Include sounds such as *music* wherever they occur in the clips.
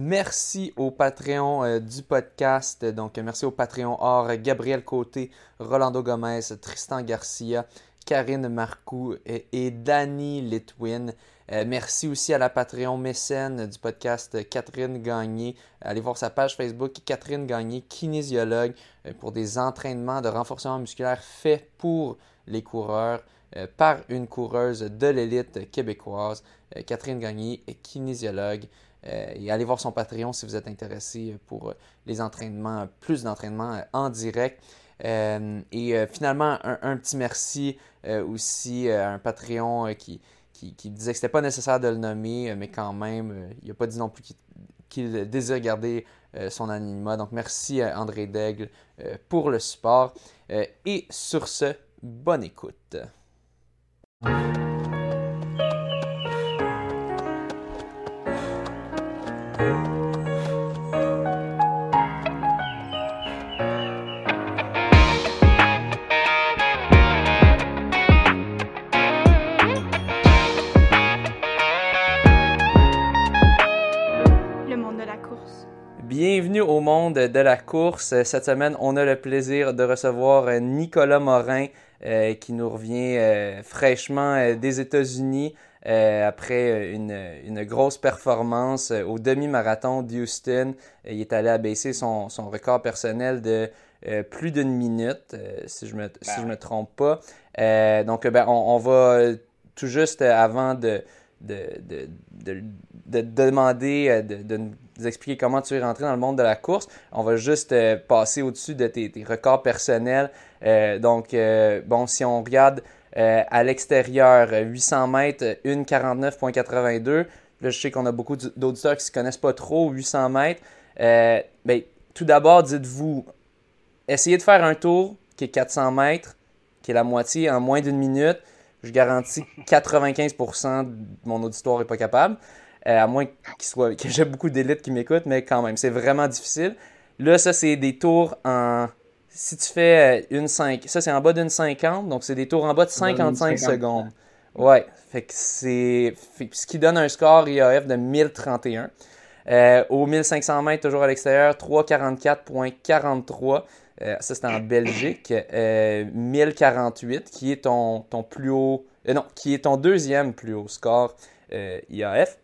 Merci au Patreon euh, du podcast. Donc, merci au Patreon or Gabriel Côté, Rolando Gomez, Tristan Garcia, Karine Marcoux et, et Danny Litwin. Euh, merci aussi à la Patreon mécène du podcast Catherine Gagné. Allez voir sa page Facebook Catherine Gagné, kinésiologue, euh, pour des entraînements de renforcement musculaire faits pour les coureurs par une coureuse de l'élite québécoise. Catherine Gagné, kinésiologue. Euh, et allez voir son Patreon si vous êtes intéressé pour les entraînements, plus d'entraînements en direct. Euh, et euh, finalement, un, petit merci aussi à un Patreon qui, qui, disait que ce n'était pas nécessaire de le nommer, mais quand même, il n'a pas dit non plus qu'il désire garder son anonymat. Donc merci à André Daigle pour le support. et sur ce, bonne écoute. De la course. Cette semaine, on a le plaisir de recevoir Nicolas Morin euh, qui nous revient euh, fraîchement euh, des États-Unis après une, grosse performance au demi-marathon d'Houston. il est allé abaisser son, son record personnel de plus d'une minute, si je ne me, si je me trompe pas. donc, ben, on, va tout juste avant de, de, de, de, demander, de, expliquer comment tu es rentré dans le monde de la course. On va juste euh, passer au-dessus de tes, records personnels. Euh, donc, euh, bon, si on regarde à l'extérieur, 800 mètres, 1,49,82. Là, je sais qu'on a beaucoup d'auditeurs qui ne se connaissent pas trop, 800 mètres. Ben, tout d'abord, dites-vous, essayez de faire un tour qui est 400 mètres, qui est la moitié en moins d'une minute je garantis que 95% de mon auditoire n'est pas capable. Euh, à moins qu'il soit, que j'ai beaucoup d'élites qui m'écoutent, mais quand même, c'est vraiment difficile. Là, ça, c'est des tours en. Si tu fais euh, une 5, ça c'est en bas d'une 50, donc c'est des tours en bas de 55 secondes. Ouais, fait que c'est. Ce qui donne un score IAF de 1031. Euh, au 1500 mètres, toujours à l'extérieur, 344.43. Euh, ça, c'est en Belgique. 1048, euh, qui est ton, ton plus haut. Non, qui est ton deuxième plus haut score IAF,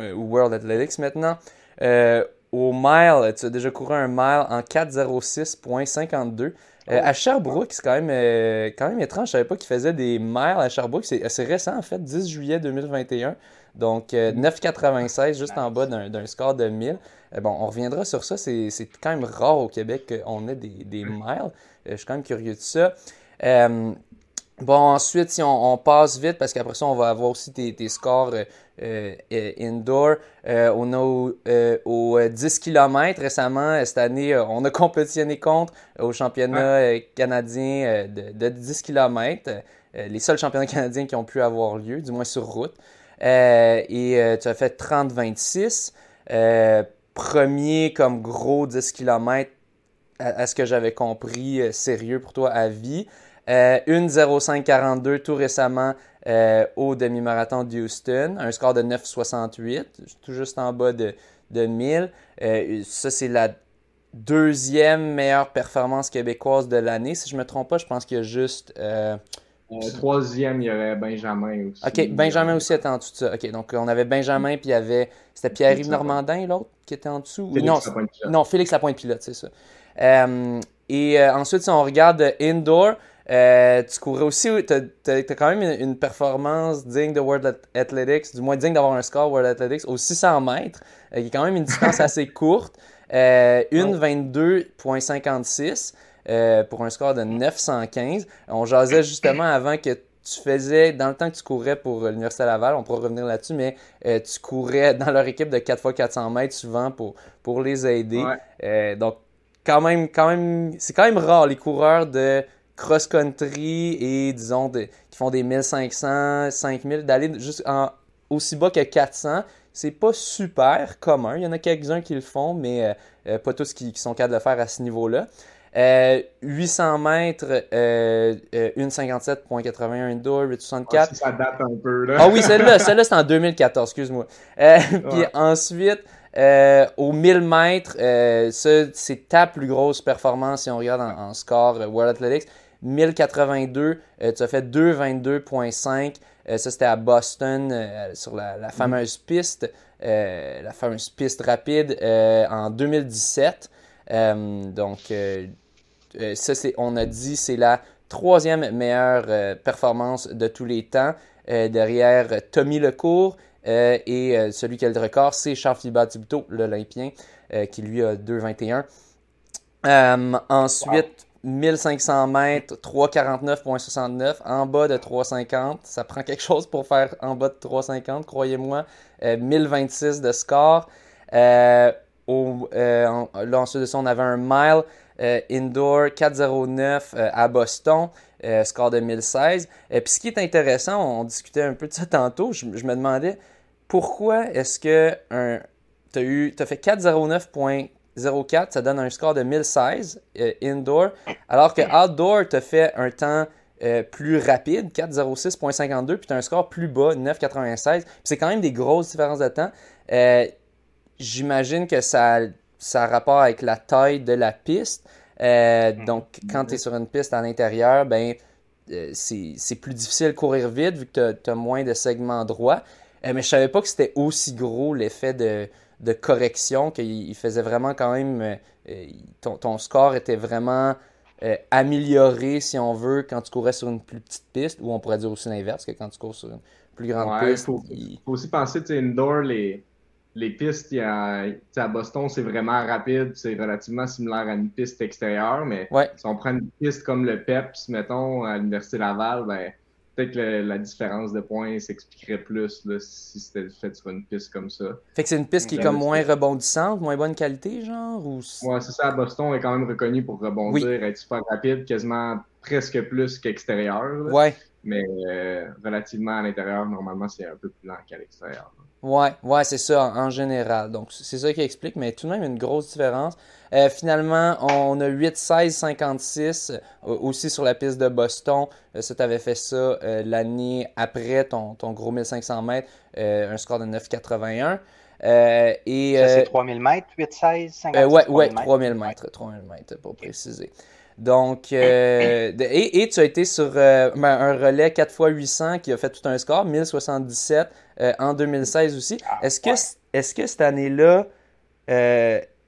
ou World Athletics maintenant. au mile, tu as déjà couru un mile en 406.52. à Sherbrooke, c'est quand même, quand même étrange. Je savais pas qu'il faisait des miles à Sherbrooke. C'est récent, en fait, 10 juillet 2021. Donc, 9,96 juste en bas d'un score de 1000. Euh, bon, on reviendra sur ça. C'est quand même rare au Québec qu'on ait des, des miles. Euh, je suis quand même curieux de ça. Euh, bon, ensuite, si on, passe vite, parce qu'après ça, on va avoir aussi tes, scores indoor. on a au, 10 km récemment, cette année, on a compétitionné contre au championnat canadien de, 10 km. les seuls championnats *laughs* canadiens qui ont pu avoir lieu, du moins sur route. et tu as fait 30-26 premier comme gros 10 km à, ce que j'avais compris euh, sérieux pour toi à vie. Euh, une 0542 tout récemment euh, au demi-marathon de Houston, un score de 9,68, tout juste en bas de, de 1000. ça, c'est la deuxième meilleure performance québécoise de l'année. Si je ne me trompe pas, je pense qu'il y a juste euh, troisième, il y aurait Benjamin aussi. OK, Benjamin aussi était en dessous de ça. OK, donc on avait Benjamin, puis il y avait. C'était Pierre-Yves Normandin, l'autre, qui était en dessous Félix Non, non, Félix Lapointe-Pilote, c'est ça. Euh, et euh, ensuite, si on regarde Indoor, tu courais aussi. Tu as, quand même une, performance digne de World Athletics, du moins digne d'avoir un score World Athletics, au 600 mètres, qui est quand même une distance assez courte. une 22,56. Euh, pour un score de 915. On jasait justement avant que tu faisais, dans le temps que tu courais pour l'Université Laval, on pourra revenir là-dessus, mais euh, tu courais dans leur équipe de 4x400 mètres souvent pour, pour les aider. Euh, donc, quand même, quand même, c'est quand même rare les coureurs de cross-country et disons qui font des 1500, 5000, d'aller juste en, aussi bas que 400. C'est pas super commun. Il y en a quelques-uns qui le font, mais pas tous qui, qui sont capables de le faire à ce niveau-là. 800 euh, mètres, euh, 1,57,81 indoor, 864. ça date un peu, là. ah oui, celle-là, celle-là, c'est en 2014, excuse-moi. Euh, puis ensuite, Euh, au 1000 mètres, euh, ça, c'est ta plus grosse performance si on regarde en, score euh, World Athletics. 1082, tu as fait 2,22,5. ça, c'était à Boston, sur la, la, fameuse piste, la fameuse piste rapide en 2017. donc, ça, c'est, on a dit, c'est la troisième meilleure performance de tous les temps, derrière Tommy Lecourt euh, et euh, celui qui a le record, c'est Charles-Philippe Batibito, l'Olympien, euh, qui lui a 2,21. ensuite, 1500 mètres, 3,49,69, en bas de 3,50. Ça prend quelque chose pour faire en bas de 3,50, croyez-moi. 1026 de score. Au, là, ensuite de ça, on avait un mile indoor 4,09 à Boston. score de 1016. Et puis ce qui est intéressant, on, discutait un peu de ça *laughs* tantôt, je me demandais, pourquoi est-ce que tu as, fait 409.04, ça donne un score de 1016 euh, indoor, alors que outdoor, as fait un temps euh, plus rapide, 406.52, puis tu as un score plus bas, 996. C'est quand même des grosses différences de temps. Euh, j'imagine que ça, ça a rapport avec la taille de la piste. donc, quand tu es sur une piste à l'intérieur, ben, c'est plus difficile de courir vite vu que tu as, moins de segments droits. Mais je savais pas que c'était aussi gros l'effet de, de, correction, qu'il faisait vraiment quand même. Euh, euh, ton, ton, score était vraiment amélioré, si on veut, quand tu courais sur une plus petite piste, ou on pourrait dire aussi l'inverse, que quand tu cours sur une plus grande piste. Il faut, aussi penser, tu sais, indoor, les, les pistes, a, à Boston, c'est vraiment rapide, c'est relativement similaire à une piste extérieure, mais si on prend une piste comme le PEPS, mettons, à l'Université Laval, ben peut-être que la différence de points s'expliquerait plus là, si c'était fait sur une piste comme ça. Fait que c'est une piste qui est comme moins rebondissante, moins bonne qualité, genre ou... Ouais, c'est ça. Boston est quand même reconnu pour rebondir, être super rapide, quasiment presque plus qu'extérieur. Ouais. Mais euh, relativement à l'intérieur, normalement, c'est un peu plus lent qu'à l'extérieur. Ouais, ouais, c'est ça en, général. Donc, c'est ça qui explique, mais tout de même une grosse différence. Euh, finalement, on a 8, 16, 56 aussi sur la piste de Boston. Euh, ça, tu avais fait ça euh, l'année après ton, ton, gros 1500 mètres, un score de 9,81. et, ça, c'est 3000 mètres, 8, 16, 56. ouais, ouais, 3000 mètres, 3000 mètres, pour préciser. Donc, et, et, tu as été sur ben, un relais 4 x 800 qui a fait tout un score, 1077 en 2016 aussi. Ah, est-ce que, est-ce que cette année-là,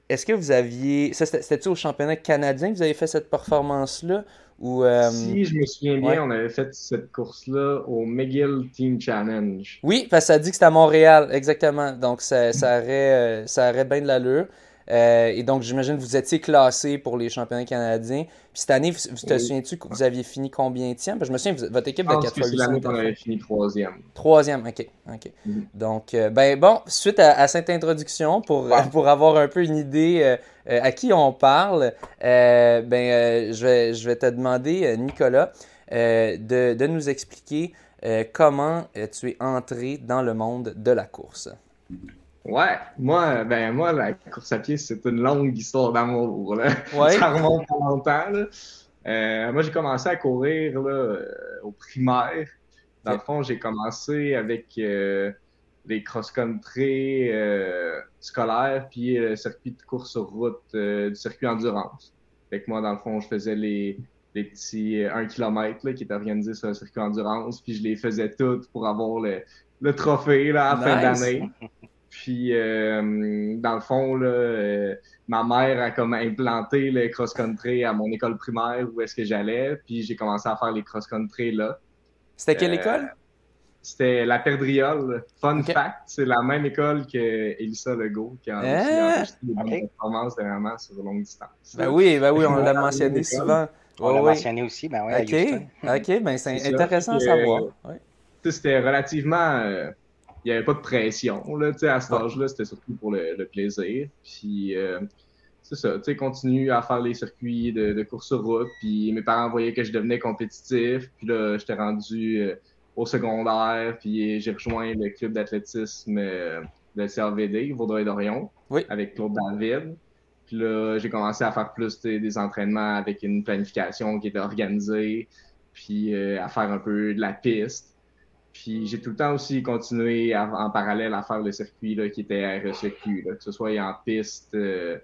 est-ce que vous aviez. C'était-tu au championnat canadien que vous avez fait cette performance-là? Ou, euh, Si je me souviens bien, on avait fait cette course-là au McGill Team Challenge. Oui, parce que ça dit que c'était à Montréal, exactement. Donc ça, ça, aurait, euh, ça aurait bien de l'allure. Euh, et donc, j'imagine que vous étiez classé pour les championnats canadiens. Puis cette année, vous, te souviens-tu que vous aviez fini combien de Je me souviens, votre équipe de 4 fois l'année qu'on avait fini troisième. Troisième, ok. ok. Mhm. Donc, euh, ben bon, suite à, cette introduction, pour, *laughs* pour avoir un peu une idée euh, à qui on parle, ben, je, vais, je vais te demander, Nicolas, de, de nous expliquer comment tu es entré dans le monde de la course. Ouais, moi, ben moi, la course à pied, c'est une longue histoire d'amour. *laughs* Ça remonte pas longtemps. Là. Euh, moi, j'ai commencé à courir là, euh, au primaire. Dans le fond, j'ai commencé avec euh, les cross-country scolaires, puis le circuit de course sur route du circuit endurance. Fait que moi, dans le fond, je faisais les, les petits 1 km qui étaient organisés sur le circuit endurance, puis je les faisais toutes pour avoir le, le trophée là, à la fin d'année. *laughs* Puis, euh, dans le fond, là, euh, ma mère a comme implanté le cross-country à mon école primaire où est-ce que j'allais. Puis, j'ai commencé à faire les cross-country là. C'était quelle euh, école? C'était la Perdriole. Fun fact, c'est la même école que Elissa Legault qui a ah! aussi des bonnes performances dernièrement sur longue distance. Ben oui, ben oui, on l'a mentionné souvent. On l'a mentionné aussi, ben oui. OK, OK, ben c'est intéressant à savoir. C'était relativement il n'y avait pas de pression. Là, à cet âge-là, c'était surtout pour le, plaisir. Puis, euh, c'est ça, tu sais, continue à faire les circuits de, course sur route. Puis, mes parents voyaient que je devenais compétitif. Puis là, j'étais rendu euh, au secondaire. Puis, j'ai rejoint le club d'athlétisme euh, de CRVD, Vaudreuil-Dorion, avec Claude David. Puis là, j'ai commencé à faire plus des entraînements avec une planification qui était organisée. Puis, à faire un peu de la piste. Puis j'ai tout le temps aussi continué en parallèle à faire le circuit là, qui était RSEQ, là, que ce soit en piste, euh,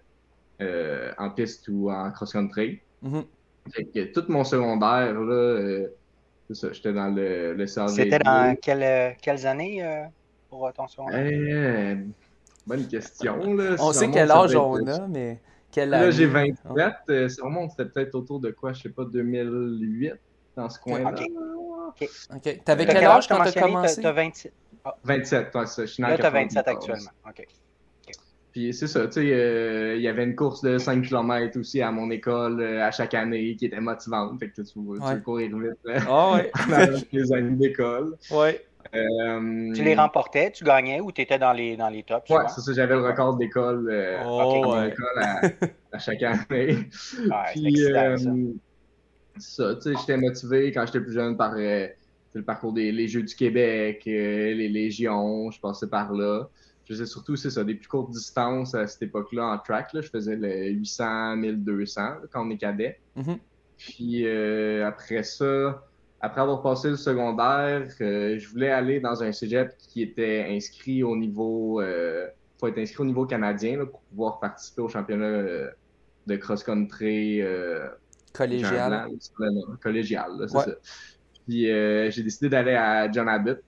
en piste ou en cross-country. Mm-hmm. tout mon secondaire, là, euh, c'est ça, j'étais dans le, le C'était dans quelles années pour ton secondaire? bonne question. Là. On sait quel âge on a, mais quel âge? Là, j'ai 27. Oh. Sûrement, c'était peut-être autour de quoi, je sais pas, 2008, dans ce coin-là. OK. OK. T'avais quel âge quand t'as commencé? T'as 27. 27, toi, ça. Je suis là, t'as 27 actuellement. OK. Puis c'est ça, tu sais, euh, il y avait une course de 5 km aussi à mon école euh, à chaque année qui était motivante. Fait que tu, veux, ouais. courir vite oh, ouais. *laughs* les années d'école. Ouais. Euh, tu les remportais, tu gagnais ou tu étais dans les, dans les tops? Ouais, c'est ça, j'avais le record d'école euh, oh, ouais. à, à, chaque année. *laughs* Puis, ça, ça tu sais, j'étais motivé quand j'étais plus jeune par le parcours des les Jeux du Québec, les Légions, je passais par là je faisais surtout, c'est ça, des plus courtes distances à cette époque-là en track. Là. Je faisais le 800, 1200 quand on est cadet. Mm-hmm. Puis euh, après ça, après avoir passé le secondaire, euh, je voulais aller dans un cégep qui était inscrit au niveau. Euh, faut être inscrit au niveau canadien là, pour pouvoir participer au championnat euh, de cross-country. Collégial. collégial, c'est ça. Puis j'ai décidé d'aller à John Abbott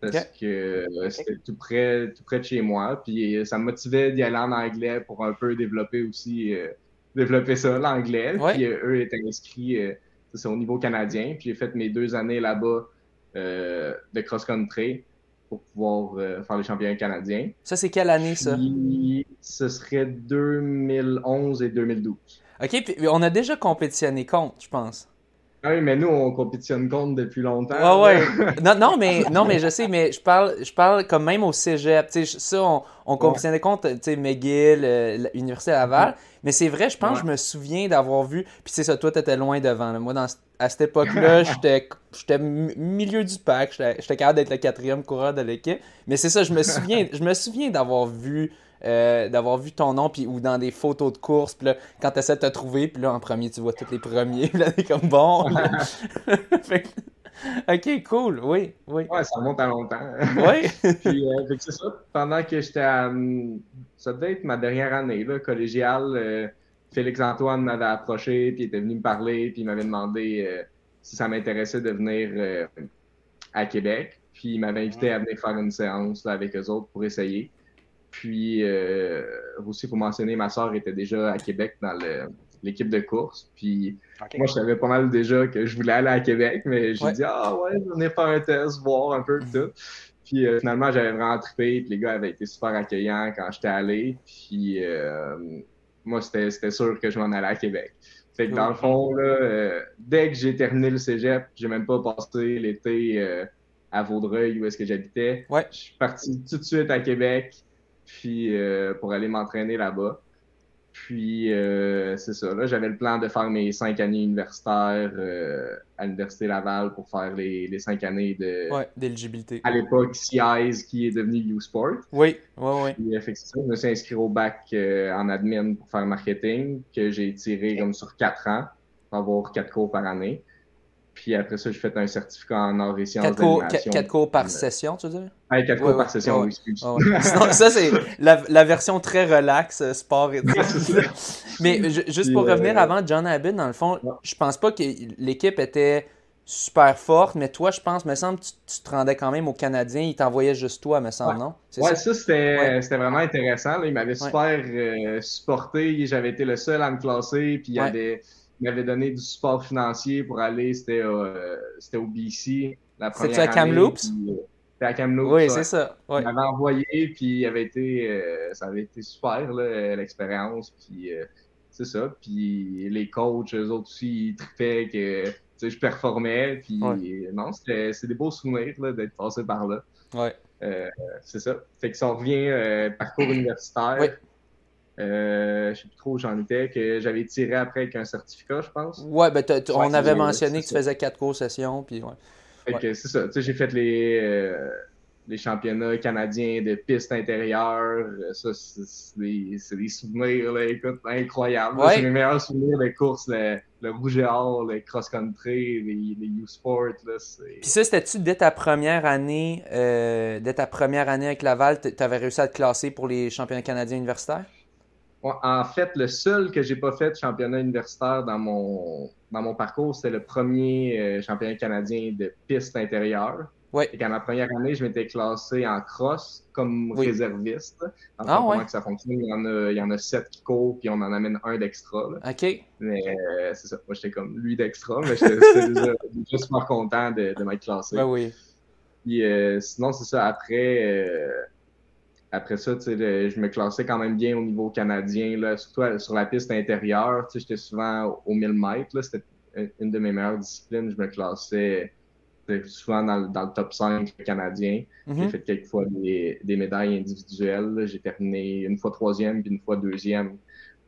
parce que euh, c'était tout près, tout près de chez moi. Puis euh, ça me motivait d'y aller en anglais pour un peu développer aussi, euh, développer ça, l'anglais. Puis eux étaient inscrits au niveau canadien. Puis j'ai fait mes deux années là-bas de cross-country pour pouvoir faire les championnats canadiens. Ça, c'est quelle année, ça? ce serait 2011 et 2012. OK, puis on a déjà compétitionné contre, je pense. Ah oui, mais nous, on compétitionne contre depuis longtemps. Ouais, ouais. non, non, mais, *laughs* non, mais je sais, mais je parle, je parle comme même au cégep. sais, ça, on, on compétitionnait contre McGill, euh, l'Université Laval. Mais c'est vrai, je pense, je me souviens d'avoir vu. Puis c'est ça, toi, t'étais loin devant. Moi, dans, à cette *laughs* époque-là, j'étais milieu du pack. J'étais capable d'être le quatrième coureur de l'équipe. Mais c'est ça, je me souviens, je me souviens d'avoir vu euh, d'avoir vu ton nom, puis, ou dans des photos de course, puis là, quand tu essaies de te trouver, puis là, en premier, tu vois tous les premiers, *laughs* puis là, t'es comme bon. *laughs* ok, cool, oui, oui. Ouais, ça monte à longtemps. Oui. *laughs* puis, euh, c'est ça, pendant que j'étais à. Hum, ça devait être ma dernière année, là, collégiale. Euh, Félix-Antoine m'avait approché, puis il était venu me parler, puis il m'avait demandé si ça m'intéressait de venir à Québec. Puis il m'avait invité à venir faire une séance là, avec eux autres pour essayer. Puis euh, aussi, il faut mentionner, ma soeur était déjà à Québec dans l'équipe de course. Puis moi, je savais pas mal déjà que je voulais aller à Québec, mais j'ai dit Ah ouais, on est faire un test, voir un peu tout. Puis euh, finalement, j'avais vraiment trippé. Puis les gars avaient été super accueillants quand j'étais allé. Puis euh, moi, c'était sûr que je m'en allais à Québec. Fait que dans le fond, là, dès que j'ai terminé le cégep, j'ai même pas passé l'été à Vaudreuil où est-ce que j'habitais. Ouais. Je suis parti tout de suite à Québec puis euh, pour aller m'entraîner là-bas. Puis euh, c'est ça, là, j'avais le plan de faire mes cinq années universitaires euh, à l'Université Laval pour faire les, les cinq années de ouais, d'éligibilité. À l'époque, CIS qui est devenu U-Sport. Oui, oui, oui. Puis effectivement, je me suis inscrit au bac en admin pour faire marketing, que j'ai tiré comme sur quatre ans, pour avoir quatre cours par année. Puis après ça, j'ai fait un certificat en art et sciences quatre cours, quatre cours par session, tu veux dire? Quatre cours par session, oui, excuse. ça, c'est la, la, version très relax, euh, sport et *laughs* tout. Mais juste pour revenir euh, avant John Abbott, dans le fond, je pense pas que l'équipe était super forte, mais toi, je pense, me semble, tu, tu te rendais quand même aux Canadiens, ils t'envoyaient juste toi, me semble, non? Ouais, ça, c'était vraiment intéressant. Là. Ils m'avaient super euh, supporté, j'avais été le seul à me classer, puis il y avait m'avait donné du support financier pour aller, c'était euh, au BC la première C'était à Kamloops? Euh, c'était à Kamloops. Oui, c'est ça. Ouais. Il m'avait envoyé, puis avait été, euh, ça avait été super, l'expérience, puis c'est ça. Puis les coachs, eux autres aussi, ils trippaient que je performais, puis non, c'était des beaux souvenirs d'être passé par là. Ouais. c'est ça. Fait que si on revient parcours universitaire, euh, je sais plus trop où j'en étais, que j'avais tiré après avec un certificat, je pense. Ouais, ben on avait mentionné que tu faisais quatre cours sessions, puis ouais. c'est ça. Tu sais, j'ai fait les, euh, les championnats canadiens de piste intérieure. Ça, c'est des, des, souvenirs, là, écoute, incroyables. C'est mes meilleurs souvenirs de course, le, le rouge et or, le cross-country, les, les U-Sport. Puis ça, c'était-tu dès ta première année, euh, dès ta première année avec Laval, tu avais réussi à te classer pour les championnats canadiens universitaires? En fait, le seul que j'ai pas fait de championnat universitaire dans mon, dans mon parcours, c'est le premier euh, championnat canadien de piste intérieure. Oui. Et qu'à ma première année, je m'étais classé en cross comme réserviste. En ah, comment ça fonctionne, il y, en a, il y en a sept qui courent, puis on en amène un d'extra. OK. Mais euh, c'est ça. Moi, j'étais comme lui d'extra, mais j'étais déjà, déjà, super content de, de m'être classé. Ben oui. Puis euh, sinon, c'est ça. Après, euh, après ça, tu sais, je me classais quand même bien au niveau canadien, là, surtout sur la piste intérieure. Tu sais, j'étais souvent au 1000 mètres. C'était une de mes meilleures disciplines. Je me classais souvent dans, le top 5 canadien. J'ai mhm. fait quelques fois des, médailles individuelles. J'ai terminé une fois troisième puis une fois deuxième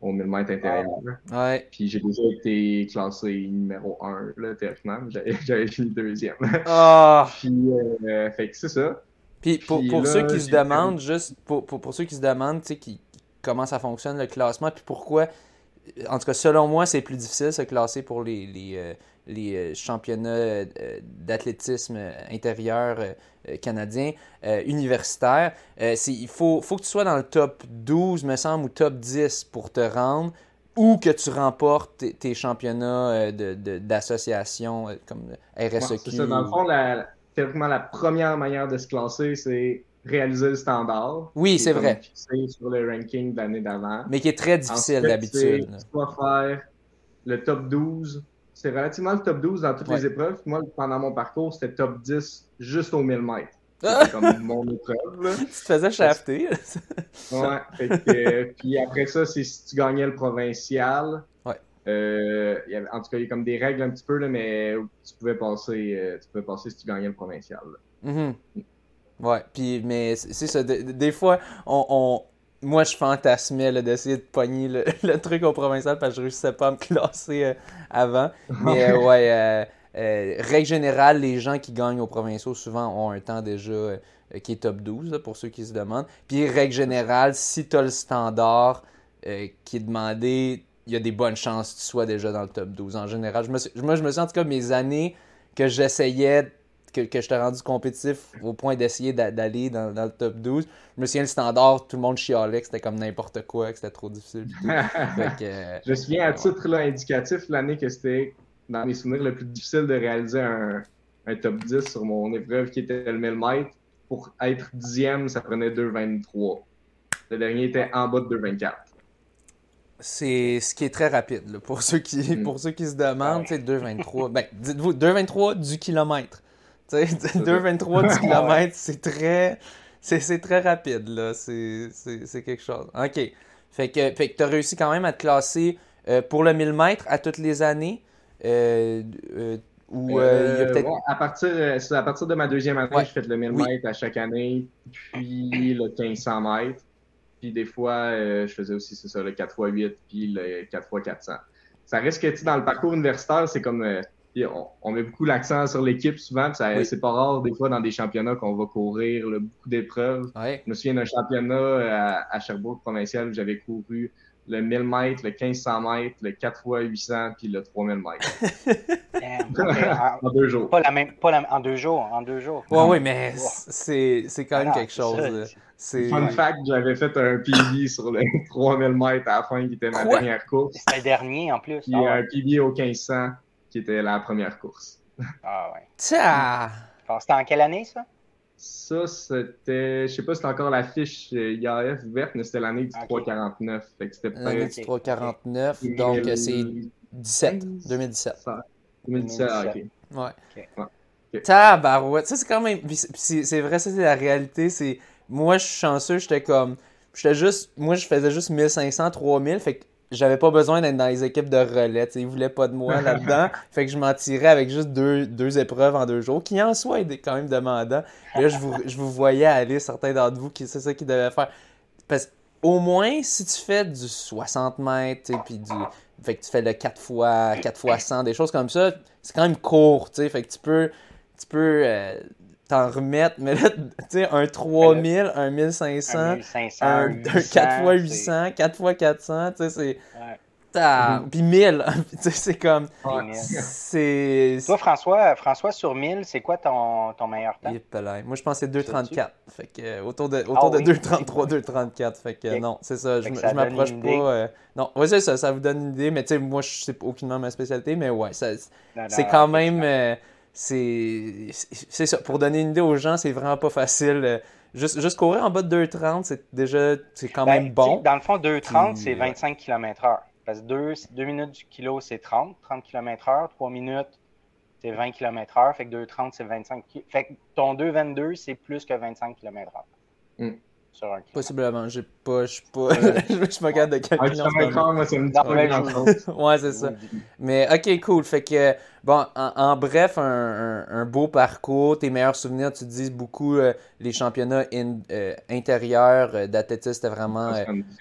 au 1000 mètres intérieur. Ouais. Puis j'ai déjà été classé numéro 1, là, théoriquement. *laughs* J'avais fini deuxième. Ah! puis, euh, fait que c'est ça. Puis pour, pour ceux qui se demandent, juste pour, pour, pour, ceux qui se demandent, tu sais, qui, comment ça fonctionne le classement, puis pourquoi, en tout cas, selon moi, c'est plus difficile de se classer pour les, les, euh, les euh, championnats euh, d'athlétisme intérieur euh, canadiens universitaires. il faut, faut que tu sois dans le top 12, me semble, ou top 10 pour te rendre, ou que tu remportes tes, championnats d'association de, comme RSEQ. c'est ça. Dans le fond, la, la première manière de se classer, c'est réaliser le standard. Oui, c'est vrai. sur le ranking de l'année d'avant. Mais qui est très difficile d'habitude. Tu dois faire le top 12 c'est relativement le top 12 dans toutes les épreuves. Moi, pendant mon parcours, c'était top 10 juste aux 1000 mètres. *laughs* C'était comme mon épreuve. Tu te faisais shafter. ouais. *laughs* puis après ça, c'est si tu gagnais le provincial. Ouais. Euh, en tout cas, il y a comme des règles un petit peu, là, mais tu pouvais passer, euh, tu pouvais passer si tu gagnais le provincial. Mm-hmm. Ouais, puis, mais c'est ça. Des, fois, on, moi, je fantasmais d'essayer de pogner *laughs* le, truc au provincial parce que je réussissais pas à me classer euh, avant. Mais *laughs* ouais, règle générale, les gens qui gagnent au provinciaux souvent ont un temps déjà qui est top 12, pour ceux qui se demandent. Puis règle générale, si tu as le standard qui est demandé, il y a des bonnes chances que tu sois déjà dans le top 12 en général. Je me moi, je me suis en tout cas mes années que j'essayais que, que je t'ai rendu compétitif au point d'essayer d'aller dans, le top 12. Je me souviens le standard, tout le monde chialait que c'était comme n'importe quoi, que c'était trop difficile. *laughs* Euh, je me souviens à titre là, indicatif l'année que c'était dans mes souvenirs le plus difficile de réaliser un, top 10 sur mon épreuve qui était le 1000 mètres. Pour être dixième, ça prenait 2,23. Le dernier était en bas de 2,24. C'est ce qui est très rapide pour, ceux qui, mm. pour ceux qui se demandent, c'est 2,23. Ben, dites-vous, 2,23 du kilomètre. 2,23 *laughs* km, c'est très. C'est très rapide, là. C'est quelque chose. OK. Fait que, fait que tu as réussi quand même à te classer euh, pour le 1000 mètres à toutes les années. Euh, euh, ou à, partir, à partir de ma deuxième année, je fais le 1000 mètres à chaque année, puis le 1500 mètres. Puis des fois, je faisais aussi, c'est ça, le 4x8, puis le 4x400. Ça reste que, dans le parcours universitaire, c'est comme on, met beaucoup l'accent sur l'équipe souvent. C'est pas rare des fois dans des championnats qu'on va courir beaucoup d'épreuves. Je me souviens d'un championnat à, à, Sherbrooke provincial où j'avais couru le 1000 mètres, le 1500 mètres, le 4 x 800 puis le 3000 mètres. *laughs* *laughs* en deux jours. Pas la même, pas la, en deux jours, en deux jours. Ouais, oui, mais c'est quand même quelque chose. Fun fact, j'avais fait un PB *laughs* sur le *laughs* 3000 mètres à la fin qui était ma dernière course. C'était le dernier en plus. Puis ah un PB au 1500 qui était la première course. *laughs* Ah ouais. Tiens! C'était en quelle année, ça? Ça, c'était. Je sais pas si c'était encore la fiche euh, IAF verte, mais c'était l'année du 349. Fait que c'était L'année du 349, donc euh, c'est 17, 2017. 2017, ah, ok. Ouais. okay. Tabarouette. Ça, c'est quand même. C'est vrai, ça, c'est la réalité. C'est. Moi, je suis chanceux, j'étais comme. J'étais juste. Moi, je faisais juste 1500, 3000. Fait que j'avais pas besoin d'être dans les équipes de relais. Ils voulaient pas de moi *laughs* là-dedans. fait que je m'en tirais avec juste deux, deux épreuves en deux jours, qui en soi est quand même demandant. là, je vous, je vous voyais aller, certains d'entre vous, qui c'est ça qu'ils devaient faire. Parce au moins, si tu fais du 60 mètres, puis du. Fait que tu fais le 4 x 4 x 100, des choses comme ça, c'est quand même court, tu sais. Fait que tu peux. Tu peux. Euh, t'en remettre, mais là, tu sais, un 3000, un 1500, un, 1500, un, 4x800, 4x400, tu sais, c'est. Ouais. Puis 1000, *laughs* c'est comme. c'est. Toi, François, François, sur 1000, c'est quoi ton, ton meilleur temps? Moi, je c'est 2,34. Fait que euh, autour de, autour ah de 2,33, 2,34. Fait que non, c'est ça. Je, je m'approche pas. Euh, non, ouais, c'est ça. Ça vous donne une idée. Mais tu sais, moi, je sais aucunement ma spécialité. Mais ouais, c'est quand même. Euh, c'est ça. Pour donner une idée aux gens, c'est vraiment pas facile. Euh, juste, juste courir en bas de 2,30, c'est déjà c'est quand ben, même bon. Dans le fond, 2,30, c'est 25 km/h. Parce que 2, 2 minutes du kilo, c'est 30, 30 km/h. 3 minutes, c'est 20 km/h. Fait que 2,30, c'est 25 km. Fait que ton 2,22, c'est plus que 25 km/h. Mm. Possiblement, j'ai pas, je suis pas, *laughs* je suis pas capable de calculer. *laughs* ouais, c'est ça. Mais ok, cool. Fait que, bon, en, bref, un, un, beau parcours. Tes meilleurs souvenirs, tu te dis beaucoup euh, les championnats euh, intérieurs euh, d'athlétisme, c'était vraiment.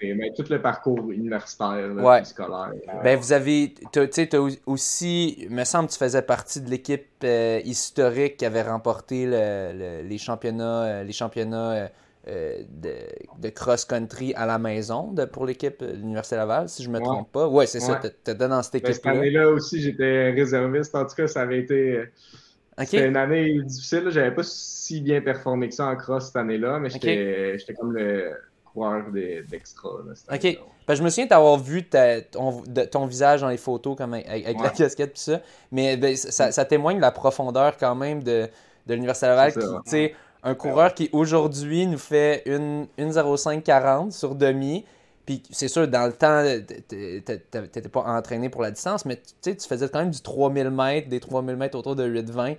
Mais tout le parcours universitaire, ouais. scolaire. Ben, vous avez, tu sais, aussi, il me semble que tu faisais partie de l'équipe historique qui avait remporté le, les championnats, les championnats euh, de, cross-country à la maison pour l'équipe de l'Université Laval, si je ne me trompe pas. Ouais, c'est ça, tu étais dans cette équipe-là. cette année-là aussi, j'étais réserviste. En tout cas, ça avait été. C'était une année difficile. J'avais pas si bien performé que ça en cross cette année-là, mais j'étais comme le coureur d'extra. ok. Ben, je me souviens d'avoir vu ton, visage dans les photos comme avec, la casquette et ça, mais ben, ça, ça, témoigne de la profondeur quand même de, de l'Université Laval qui, un coureur qui aujourd'hui nous fait une 1.05.40 sur demi. Puis c'est sûr, dans le temps, t'étais pas entraîné pour la distance, mais tu faisais quand même du 3000 mètres, des 3000 mètres autour de 8,20.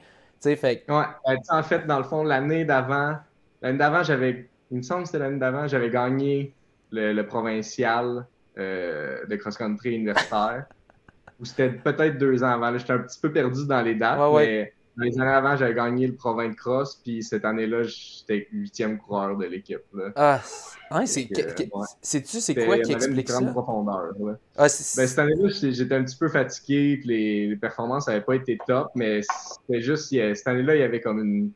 Fait... Ouais, ben, en fait, dans le fond, l'année d'avant, l'année d'avant, j'avais, il me semble que c'était l'année d'avant, j'avais gagné le, provincial euh, de cross-country universitaire. ou c'était peut-être deux ans avant. J'étais un petit peu perdu dans les dates, mais les années avant, j'avais gagné le Provence de Cross, puis cette année-là, j'étais huitième coureur de l'équipe. Ah, c'est. Sais-tu, c'est quoi qui explique ça? profondeur. Ah, ben, cette année-là, j'étais un petit peu fatigué, puis les, performances n'avaient pas été top, mais c'était juste, cette année-là, il y avait comme une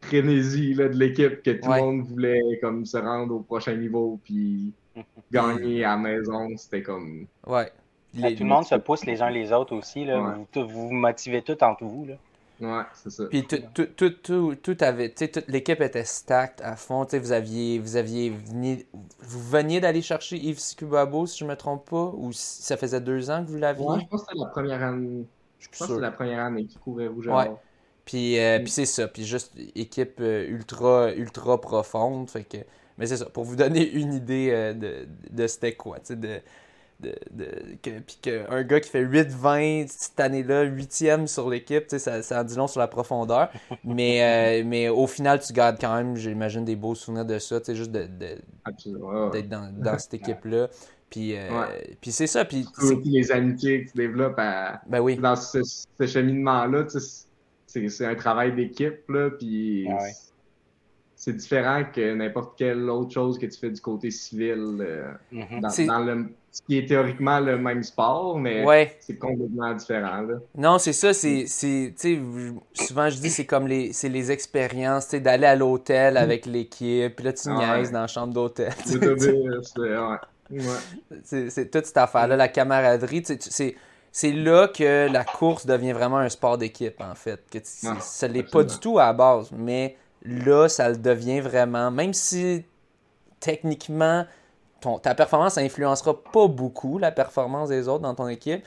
frénésie là, de l'équipe que tout le monde voulait comme se rendre au prochain niveau, puis *laughs* gagner à la maison, c'était comme. Ouais. tout le monde se pousse les uns les autres aussi. Là. Vous, vous motivez tout entre vous. Là. Ouais, c'est ça. Puis tout, tout, tout, tout, avait, toute l'équipe était stacked à fond. Vous aviez, vous aviez venu, vous veniez d'aller chercher Yves Sikubabo, si je me trompe pas, ou ça faisait deux ans que vous l'aviez? Ouais, je pense que c'était la première année. Je pense que c'est la première année qui courait rouge ouais. Puis, euh, mm. puis c'est ça. Puis juste équipe euh, ultra, ultra profonde. Fait que, mais c'est ça. Pour vous donner *laughs* une idée euh, de, de c'était quoi, de, de, de que, puis qu'un gars qui fait 8-20 cette année-là, 8e sur l'équipe, ça, ça en dit long sur la profondeur. *laughs* mais, euh, mais au final, tu gardes quand même, j'imagine, des beaux souvenirs de ça, juste d'être de, dans, dans, cette *laughs* équipe-là. Puis, euh, puis c'est ça. Puis, les amitiés que tu développes à, ben oui. dans ce, ce cheminement-là, c'est un travail d'équipe. Puis c'est différent que n'importe quelle autre chose que tu fais du côté civil euh, mm-hmm. dans, le ce qui est théoriquement le même sport, mais c'est complètement différent. Non, c'est ça, c'est, souvent je dis c'est comme les, c'est les expériences, d'aller à l'hôtel avec l'équipe, puis là tu niaises dans la chambre d'hôtel. C'est, c'est toute cette affaire-là, la camaraderie, c'est, c'est là que la course devient vraiment un sport d'équipe, en fait. Que ah, ça ne l'est pas du tout à la base, mais là, ça le devient vraiment. Même si techniquement, ta performance influencera pas beaucoup la performance des autres dans ton équipe,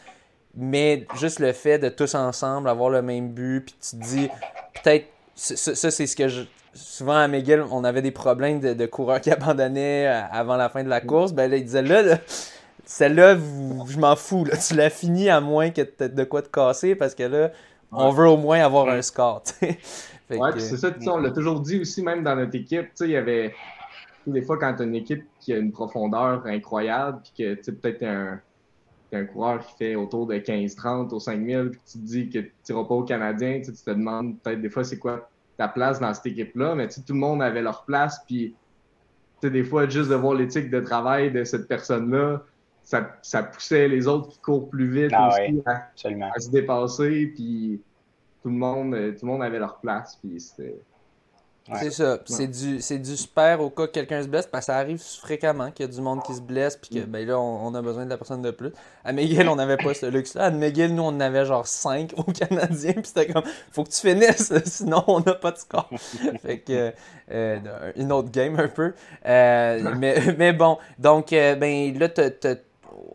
mais juste le fait de tous ensemble avoir le même but, puis tu te dis, peut-être, ça, c'est ce que je. Souvent à McGill, on avait des problèmes de, coureurs qui *laughs* abandonnaient euh, avant la fin de la course. Ben là, ils disaient là, celle-là, je m'en fous. Là. Tu l'as fini à moins que tu de quoi te casser parce que là, on veut au moins avoir un score. Ouais, c'est ça, on l'a toujours dit aussi, même dans notre équipe. Il y avait des fois, quand tu as une équipe qui a une profondeur incroyable, puis que tu peut-être un, un coureur qui fait autour de 15-30 au 5000, puis tu te dis que tu n'iras pas au Canadien, tu te demandes peut-être des fois c'est quoi ta place dans cette équipe-là, mais tout le monde avait leur place, puis des fois, juste de voir l'éthique de travail de cette personne-là, ça, ça, poussait les autres qui courent plus vite ah aussi à, se dépasser, puis tout le monde, tout le monde avait leur place, puis c'était C'est ça. C'est du, du super au cas que quelqu'un se blesse, parce que ça arrive fréquemment qu'il y a du monde qui se blesse, puis que mm. ben là, on, a besoin de la personne de plus. À McGill, on n'avait pas ce luxe-là. À McGill, nous, on en avait genre 5 *laughs* au Canadien, puis c'était comme, faut que tu finisses, *laughs* sinon on n'a pas de score. *laughs* fait que, euh, une autre game un peu. Euh, mais, mais bon, donc, euh, ben là, t'as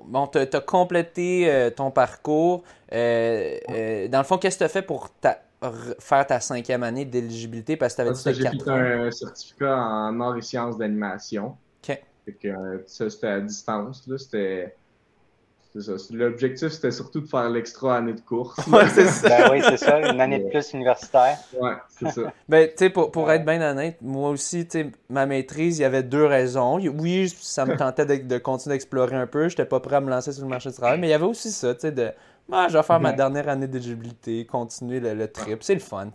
bon, as complété ton parcours. dans le fond, qu'est-ce que tu as fait pour ta faire ta cinquième année d'éligibilité? Parce que tu avais dit que J'ai fait un certificat en arts et sciences d'animation. OK. Euh, ça, c'était à distance. C'était. L'objectif, c'était surtout de faire l'extra année de course. *laughs* Ouais, c'est ça. ben oui, c'est ça, une année de plus universitaire. Ouais, c'est ça. *laughs* ben, tu sais, pour, pour être bien honnête, moi aussi, tu sais, ma maîtrise, il y avait deux raisons. Oui, ça me tentait de, de continuer d'explorer un peu. Je n'étais pas prêt à me lancer sur le marché du travail, mais il y avait aussi ça, tu sais, de ah, je vais faire ma dernière année d'éligibilité, continuer le, trip. C'est le fun.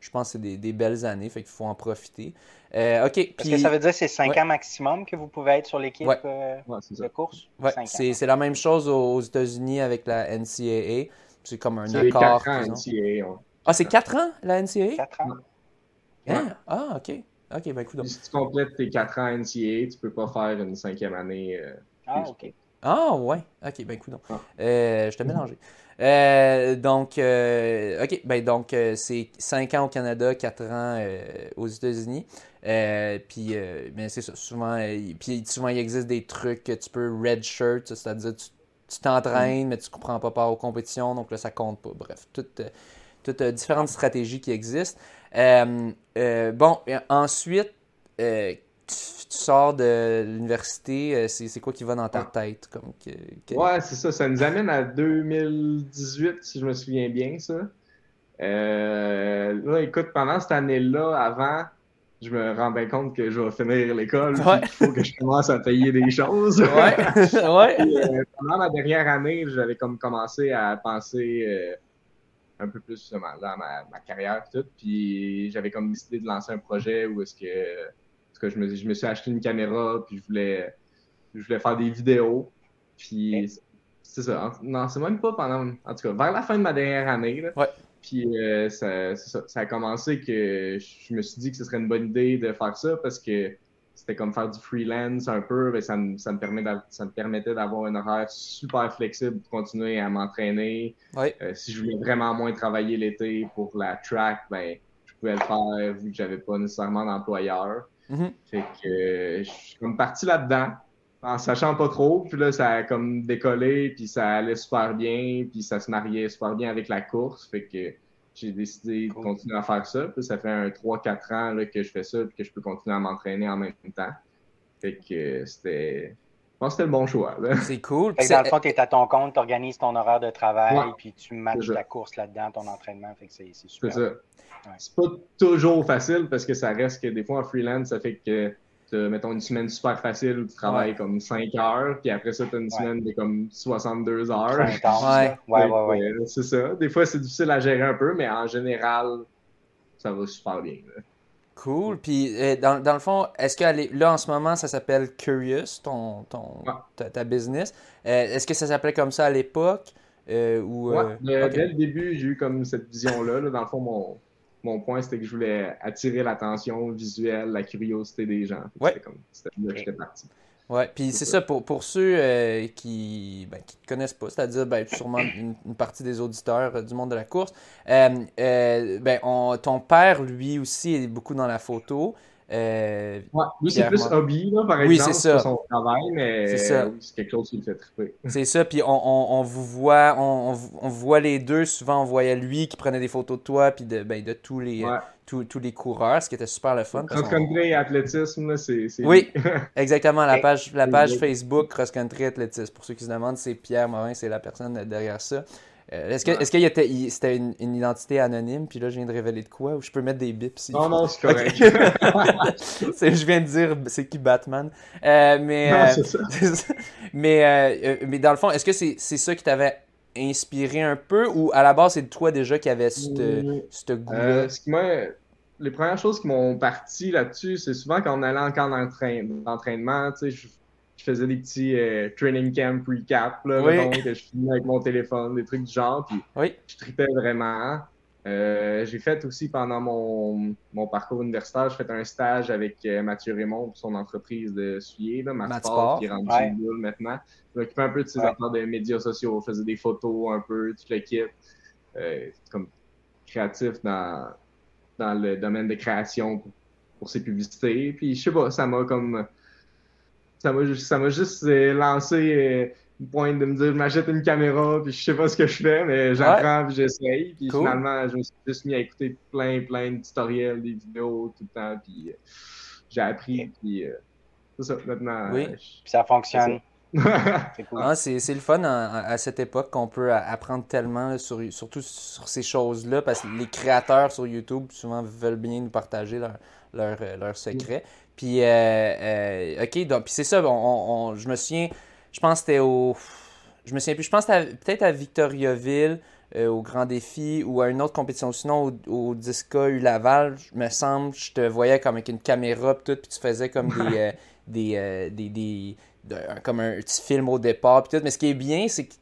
Je pense que c'est des, belles années, fait qu'il faut en profiter. Euh, OK. Est-ce que ça veut dire que c'est 5 ans maximum que vous pouvez être sur l'équipe euh, de course? Ouais, c'est la même chose aux, États-Unis avec la NCAA. C'est comme un accord. 4 ans, NCAA. Ah, c'est 4 ans, la NCAA? 4 ans. Hein? Ah, OK. OK, ben écoute. Si tu complètes tes 4 ans NCAA, tu peux pas faire une cinquième année. Euh, ah, OK. Ah, ouais. Ok, ben, écoute. Ah. Euh, je t'ai *laughs* mélangé. Euh, donc, euh, ok, ben, donc, c'est 5 ans au Canada, 4 ans aux États-Unis. puis, ben, c'est ça. Souvent, puis souvent, il existe des trucs que tu peux redshirt, c'est-à-dire tu t'entraînes, mais tu comprends pas part aux compétitions, donc là, ça compte pas. Bref, toutes, toutes différentes stratégies qui existent. bon, ensuite, tu sors de l'université, euh, c'est quoi qui va dans ta tête? Comme Ouais, c'est ça. Ça nous amène à 2018, si je me souviens bien, ça. Euh, là, écoute, pendant cette année-là, avant, je me rendais compte que je vais finir l'école, il faut que je commence à payer des choses. Ouais, *laughs* ouais. Euh, pendant ma dernière année, j'avais comme commencé à penser un peu plus dans ma, ma carrière et tout, puis j'avais comme décidé de lancer un projet où est-ce que je me, je me suis acheté une caméra, puis je voulais, je voulais faire des vidéos. Puis c'est ça. Non, c'est même pas pendant. En tout cas, vers la fin de ma dernière année. ouais. Puis euh, ça, ça, ça, a commencé que je me suis dit que ce serait une bonne idée de faire ça parce que c'était comme faire du freelance un peu. Mais ça, me, ça, me permet ça me permettait d'avoir un horaire super flexible pour continuer à m'entraîner. Ouais. Euh, si je voulais vraiment moins travailler l'été pour la track, ben, je pouvais le faire vu que j'avais pas nécessairement d'employeur. Mm-hmm. Fait que euh, je suis comme parti là-dedans en sachant pas trop. Puis là, ça a comme décollé, puis ça allait super bien, puis ça se mariait super bien avec la course. Fait que j'ai décidé de continuer à faire ça. Puis ça fait un 3-4 ans là, que je fais ça, puis que je peux continuer à m'entraîner en même temps. Fait que c'était. Je pense que c'était le bon choix. C'est cool. Fait que dans le fond, tu es à ton compte, tu organises ton horaire de travail, puis tu matches la course là-dedans, ton entraînement. Fait que c'est super. C'est ça. C'est pas toujours facile parce que ça reste que des fois en freelance, ça fait que tu mettons une semaine super facile où tu travailles comme 5 heures, puis après ça, tu as une semaine de comme 62 heures. Ouais, ouais, ouais. Euh, c'est ça. Des fois, c'est difficile à gérer un peu, mais en général, ça va super bien. Cool. Puis, euh, dans, dans, le fond, est-ce que là, en ce moment, ça s'appelle Curious, ton, ton, ta, business? Euh, est-ce que ça s'appelait comme ça à l'époque? ou, ouais, dès le début, j'ai eu comme cette vision-là. Là. Dans le fond, mon, mon point, c'était que je voulais attirer l'attention visuelle, la curiosité des gens. C'était là que j'étais parti. Ouais, puis c'est ça. pour, pour ceux euh, qui ne ben, qui connaissent pas, c'est-à-dire ben, sûrement une, partie des auditeurs euh, du monde de la course. Euh, ben, ton père, lui aussi, est beaucoup dans la photo. Ouais, lui, c'est plus hobby, là, par exemple. Oui, c'est ça. son travail, mais c'est quelque chose qui le fait triper. *laughs* C'est ça, puis on, on, vous voit, on, on, voit les deux. Souvent, on voyait lui qui prenait des photos de toi, puis de, ben, de tous, les, tous, tous, les coureurs, ce qui était super le fun. Cross-country et athlétisme, c'est. Oui, *laughs* exactement. La page, la page Facebook Cross-country athlétisme. Pour ceux qui se demandent, c'est Pierre Morin, c'est la personne derrière ça. Euh, est-ce que est-ce qu'il c'était une, une, identité anonyme, puis là je viens de révéler de quoi, ou je peux mettre des bips Non, non, c'est correct. *laughs* je viens de dire c'est qui Batman. Euh, mais, non, *laughs* c'est ça. mais, mais dans le fond, est-ce que c'est ça qui t'avait inspiré un peu, ou à la base c'est toi déjà qui avait ce mm. goût-là? Euh, les premières choses qui m'ont parti là-dessus, c'est souvent quand on allait en camp d'entraînement, tu sais, je faisais des petits euh, training camp recap, là, que je filmais avec mon téléphone, des trucs du genre, puis oui. je tripais vraiment. Euh, j'ai fait aussi pendant mon, mon, parcours universitaire, j'ai fait un stage avec euh, Mathieu Raymond pour son entreprise de suyer, là, Matsport, qui est rendu ouais. maintenant. Je m'occupais un peu de ses affaires de médias sociaux, je faisais des photos un peu, tout l'équipe. Euh, comme créatif dans, dans le domaine de création pour, pour ses publicités. Puis je sais pas, ça m'a comme ça m'a ça m'a juste euh, lancé point de me dire, je m'achète une caméra, puis je sais pas ce que je fais, mais j'apprends, puis j'essaye. Puis finalement, je me suis juste mis à écouter plein, plein de tutoriels, des vidéos tout le temps, puis euh, j'ai appris, puis euh, c'est ça, maintenant. Oui, puis ça fonctionne. c'est *laughs* cool. ah, c'est le fun à, cette époque qu'on peut apprendre tellement, sur, surtout sur ces choses-là, parce que les créateurs sur YouTube souvent veulent bien nous partager leurs leur, leur secrets. Puis, euh, ok, donc, puis c'est ça, on, je me souviens, je pense que c'était au. Je me souviens plus. Je pense peut-être à Victoriaville, euh, au Grand Défi, ou à une autre compétition. Sinon, au, au Disca U Laval, je me semble, je te voyais comme avec une caméra, puis tout, puis tu faisais comme des. Euh, des, euh, des, des comme un petit film au départ, puis tout. Mais ce qui est bien, c'est que.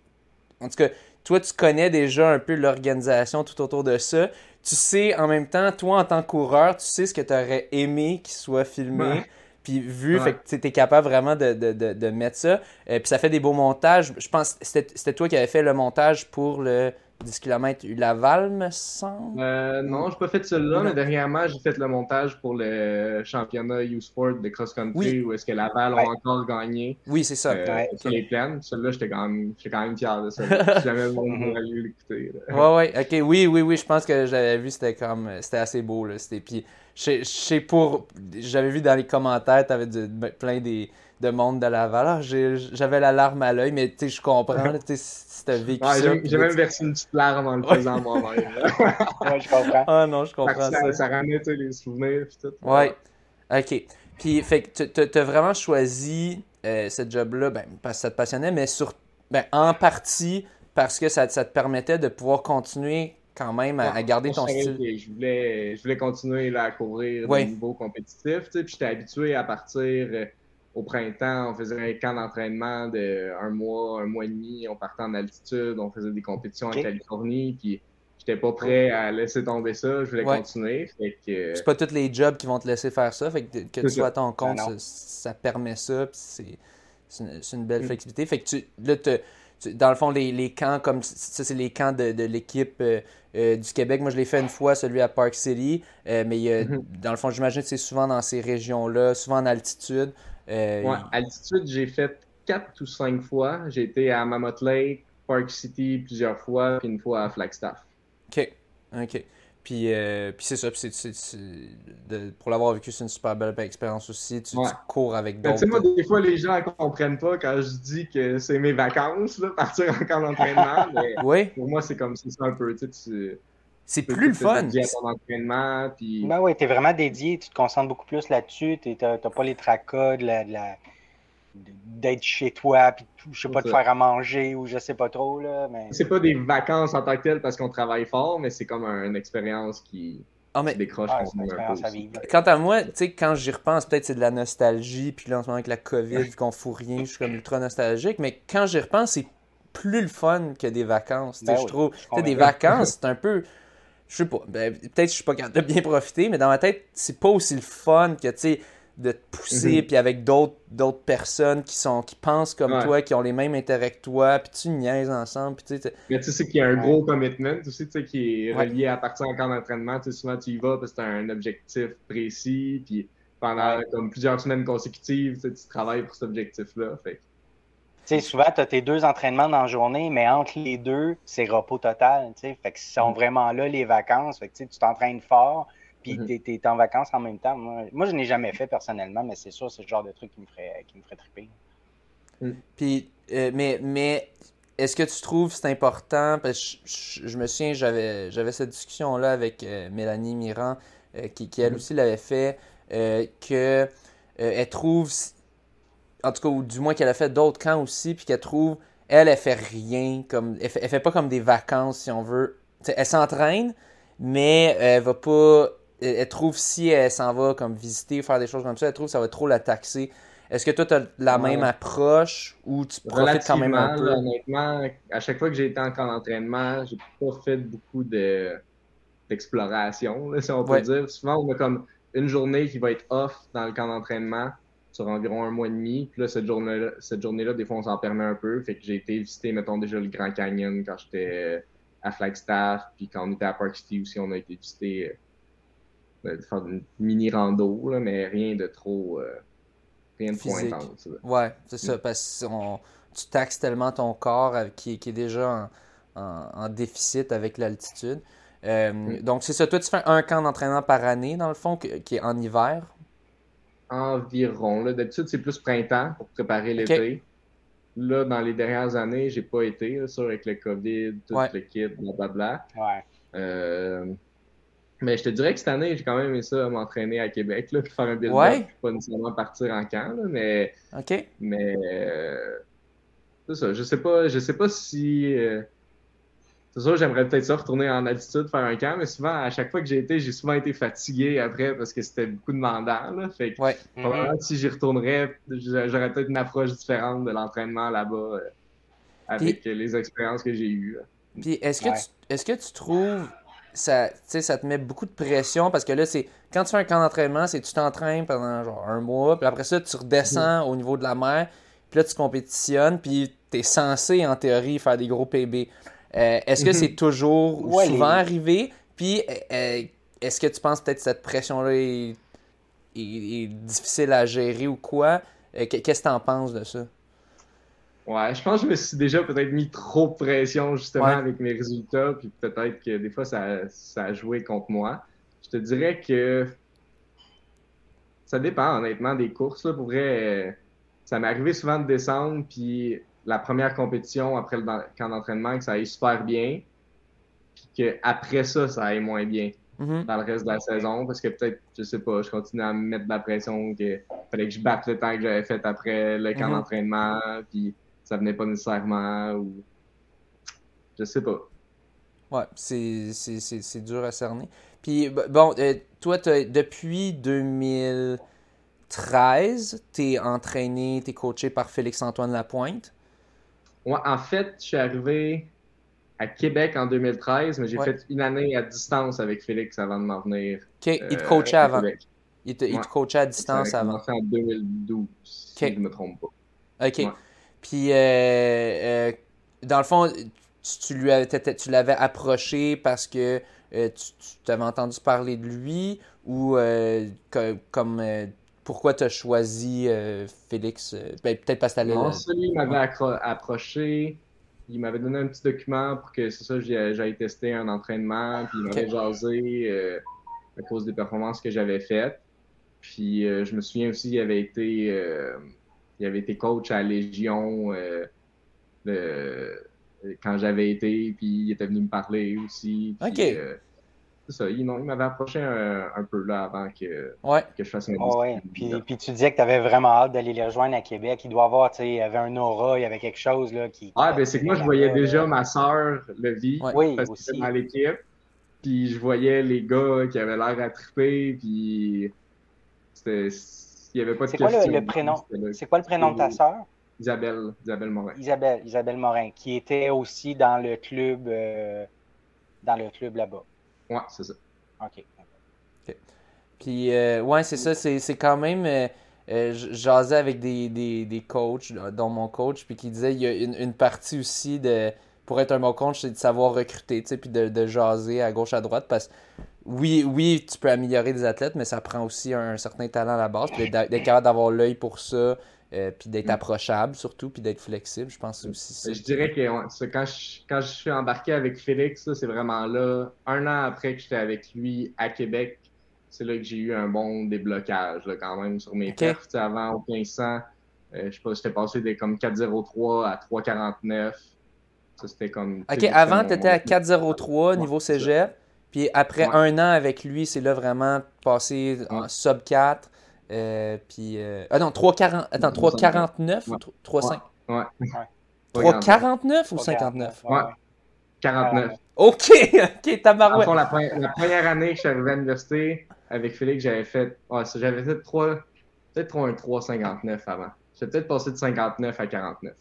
En tout cas, toi, tu connais déjà un peu l'organisation tout autour de ça. Tu sais, en même temps, toi, en tant que coureur, tu sais ce que tu aurais aimé qu'il soit filmé. Puis vu, fait que tu es capable vraiment de, de, de, mettre ça. Euh, puis ça fait des beaux montages. Je pense que c'était toi qui avais fait le montage pour le 10 km Laval, me semble? Euh, non, je n'ai pas fait celui-là, mais dernièrement, j'ai fait le montage pour le championnat U-Sport de cross-country où est-ce que Laval ont encore gagné. Oui, c'est ça. Euh, sur les plaines. Celui-là, j'étais quand, même, quand même fier de ça. si jamais le monde l'écouter. *laughs* Ouais, ouais, ok. Oui, oui, oui, je pense que j'avais vu, c'était comme. C'était assez beau, là. Puis. J'avais vu dans les commentaires, tu avais ben, plein des, de monde de la valeur. J'avais la larme à l'œil, mais tu je comprends. Tu si t'as vécu J'ai même versé une petite larme en le faisant moi-même. *laughs* ouais, je comprends. Ah non, je comprends ça. Ça, ramène les souvenirs. Puis tout. Ouais. Ok. Puis, fait que tu as vraiment choisi euh, ce job-là ben, parce que ça te passionnait, mais sur, ben, en partie parce que ça, ça te permettait de pouvoir continuer quand même à, garder ton style. Je voulais, je voulais continuer à courir ouais. niveau compétitif. Puis j'étais habitué à partir euh, au printemps, on faisait un camp d'entraînement de un mois, un mois et demi, on partait en altitude, on faisait des compétitions en Californie, puis j'étais pas prêt à laisser tomber ça, je voulais continuer. C'est pas tous les jobs qui vont te laisser faire ça, fait que, que tu sois à ton compte, ça, permet ça, puis c'est une, belle mm. flexibilité. Fait que tu, là, dans le fond, les, les camps comme ça, c'est les camps de, de l'équipe euh, euh, du Québec. Moi, je l'ai fait une fois, celui à Park City. Euh, mais mm-hmm. dans le fond, j'imagine que c'est souvent dans ces régions-là, souvent en altitude. Ouais, altitude, j'ai fait quatre ou cinq fois. J'ai été à Mammoth Lake, Park City plusieurs fois, puis une fois à Flagstaff. OK. OK. Puis, euh, puis c'est ça, pour l'avoir vécu, c'est une super belle expérience aussi. Tu, cours avec d'autres. Tu sais, moi, des fois, les gens ne comprennent pas quand je dis que c'est mes vacances, là, *laughs* partir en camp d'entraînement. *laughs* mais pour moi, c'est comme ça un peu. Tu sais, c'est plus le fun. Tu ton entraînement. Puis... Ben ouais, tu es vraiment dédié, tu te concentres beaucoup plus là-dessus. Tu n'as pas les tracas de la, d'être chez toi, puis je sais pas, de faire à manger ou je sais pas trop. Là, mais... C'est pas des vacances en tant que telles parce qu'on travaille fort, mais c'est comme une expérience qui, ah, mais... décroche. Ah, Quant à moi, tu sais, quand j'y repense, peut-être c'est de la nostalgie, puis là en ce moment avec la COVID, vu qu'on fout rien, je suis comme ultra nostalgique, mais quand j'y repense, c'est plus le fun que des vacances. Ben je trouve. des vacances, c'est un peu. Je sais pas. Ben, peut-être que je suis pas capable de bien profiter, mais dans ma tête, c'est pas aussi le fun que, tu sais de te pousser, mhm. puis avec d'autres personnes qui sont qui pensent comme toi, qui ont les mêmes intérêts que toi, puis tu niaises ensemble. Puis tu Mais tu sais qu'il y a un gros commitment aussi, tu sais, qui est relié à partir en camp d'entraînement. Tu sais, souvent, tu y vas parce que tu as un objectif précis, puis pendant comme plusieurs semaines consécutives, tu travailles pour cet objectif-là. Fait sais, souvent, tu as tes deux entraînements dans la journée, mais entre les deux, c'est repos total. Tu sais, fait que sont mm. vraiment là les vacances. Fait que, tu t'entraînes fort, puis mm-hmm. tu es, en vacances en même temps. Moi, je n'ai jamais fait personnellement, mais c'est sûr, c'est le genre de truc qui me ferait, qui me ferait triper. Mm. Puis, euh, mais, mais est-ce que tu trouves c'est important? Parce que je, me souviens, j'avais, cette discussion-là avec euh, Mélanie Mirand, euh, qui, elle mm-hmm. aussi l'avait fait, que elle trouve, en tout cas, ou du moins qu'elle a fait d'autres camps aussi, puis qu'elle trouve, elle, elle fait rien, comme, elle fait, fait pas comme des vacances, si on veut. elle s'entraîne, mais elle va pas elle, trouve si elle s'en va comme visiter, faire des choses comme ça, elle trouve que ça va trop la taxer. Est-ce que toi, tu as la même approche ou tu profites quand même un peu? Honnêtement, à chaque fois que j'ai été en camp d'entraînement, j'ai pas fait beaucoup de, d'exploration, si on peut dire. Souvent, on a comme une journée qui va être off dans le camp d'entraînement sur environ un mois et demi. Puis là, cette journée-là, cette journée-là, des fois, on s'en permet un peu. Fait que j'ai été visiter, mettons, déjà le Grand Canyon quand j'étais à Flagstaff. Puis quand on était à Park City aussi, on a été visiter, euh, ben, faire une mini rando, là, mais rien de trop, euh, rien de trop intense. Ouais, c'est ça, parce que tu taxes tellement ton corps euh, qui, qui est déjà en, en, déficit avec l'altitude. Euh, donc, c'est ça. Toi, tu fais un camp d'entraînement par année, dans le fond, qui est en hiver? Environ. D'habitude, c'est plus printemps pour préparer l'été. Là, dans les dernières années, j'ai pas été, là, avec le COVID, tout le kit, blablabla. Ouais. Euh, mais je te dirais que cette année, j'ai quand même aimé ça m'entraîner à Québec, là, faire un build-up, pas nécessairement partir en camp, là, mais. OK. Mais. Euh, c'est ça. Je sais pas, je sais pas si. Euh, c'est sûr, j'aimerais peut-être ça retourner en altitude, faire un camp, mais souvent, à chaque fois que j'ai été, j'ai souvent été fatigué après parce que c'était beaucoup demandant. Là. Fait que, ouais. Si j'y retournerais, j'aurais peut-être une approche différente de l'entraînement là-bas euh, avec les expériences que j'ai eues. Puis est-ce que, tu, est-ce que tu trouves ça, ça te met beaucoup de pression? Parce que là, c'est quand tu fais un camp d'entraînement, c'est tu t'entraînes pendant genre un mois, puis après ça, tu redescends mm-hmm. au niveau de la mer, puis là, tu compétitionnes, puis tu es censé, en théorie, faire des gros PB. Euh, est-ce que mhm. c'est toujours ou souvent arrivé? Puis, euh, euh, est-ce que tu penses peut-être que cette pression-là est, difficile à gérer ou quoi? Qu'est-ce que tu en penses de ça? Ouais, je pense que je me suis déjà peut-être mis trop de pression justement avec mes résultats, puis peut-être que des fois ça, a joué contre moi. Je te dirais que ça dépend honnêtement des courses. Là. Pour vrai, ça m'est arrivé souvent de descendre, puis la première compétition après le camp d'entraînement, que ça aille super bien, puis qu'après ça, ça aille moins bien mm-hmm. dans le reste de la saison, parce que peut-être, je sais pas, je continue à me mettre de la pression, qu'il fallait que je batte le temps que j'avais fait après le camp mm-hmm. d'entraînement, puis ça venait pas nécessairement, ou je sais pas. Ouais, c'est dur à cerner. Puis, bon, euh, toi, depuis 2013, tu es entraîné, tu es coaché par Félix-Antoine Lapointe en fait, je suis arrivé à Québec en 2013, mais j'ai fait une année à distance avec Félix avant de m'en venir. OK, il te euh, coachait avant. Il te, coachait à distance avant. en 2012, si je ne me trompe pas. OK. Puis, euh, euh, dans le fond, tu, lui tu l'avais approché parce que tu, tu avais entendu parler de lui ou comme pourquoi tu as choisi euh, Félix euh, ben, Peut-être parce que tu Non, celui, il m'avait approché. Il m'avait donné un petit document pour que c'est ça, j'aille tester un entraînement. Puis il m'avait jasé euh, à cause des performances que j'avais faites. Puis je me souviens aussi, il avait été, il avait été coach à Légion quand j'avais été. Puis il était venu me parler aussi. OK ça. Il, m'avait approché un, peu là avant que, que je fasse un oh, ouais. puis, puis, tu disais que tu avais vraiment hâte d'aller les rejoindre à Québec. Il doit avoir, tu sais, il y avait un aura, il y avait quelque chose là, qui. Ah, ben c'est que moi, je voyais déjà ma soeur, Levi, oui, parce que dans l'équipe. Puis je voyais les gars qui avaient l'air à triper, puis c'était. Il n'y avait pas de C'est quoi le, prénom? C'est quoi le prénom de ta sœur? Isabelle, Isabelle Morin. Isabelle, Isabelle Morin, qui était aussi dans le club, euh, dans le club là-bas. Ouais, c'est ça. OK. Puis, euh, ouais, c'est ça. C'est quand même. Euh, euh J'asais avec des, des, des, coachs, dont mon coach, puis qui disait il y a une, une, partie aussi de. Pour être un bon coach, c'est de savoir recruter, tu sais, puis de, de, jaser à gauche, à droite. Parce que oui, oui, tu peux améliorer des athlètes, mais ça prend aussi un, certain talent à la base. Puis d'être capable d'avoir l'œil pour ça, euh, puis d'être mm. approchable surtout, puis d'être flexible, je pense aussi. Je dirais que quand, je, quand je suis embarqué avec Félix, c'est vraiment là, un an après que j'étais avec lui à Québec, c'est là que j'ai eu un bon déblocage là, quand même sur mes okay. perfs. Avant, au 1500, euh, je sais pas, j'étais passé de comme 4,03 à 3,49. Ça, c'était comme... OK, avant, tu étais à 4,03 niveau cégep, puis après un an avec lui, c'est là vraiment passé en sub 4 euh, puis. Euh... Ah non, 3,49 Attends, 3,49 ou 3,5 Ouais. 3,49 ou 59 Ouais. 49. Ok, *laughs* ok, tabarouette. Fond, la, la, première année que je suis arrivé à l'université, avec Félix, j'avais fait. Ouais, j'avais fait 3. Peut-être un 3,59 avant. J'ai peut-être passé de 59 à 49.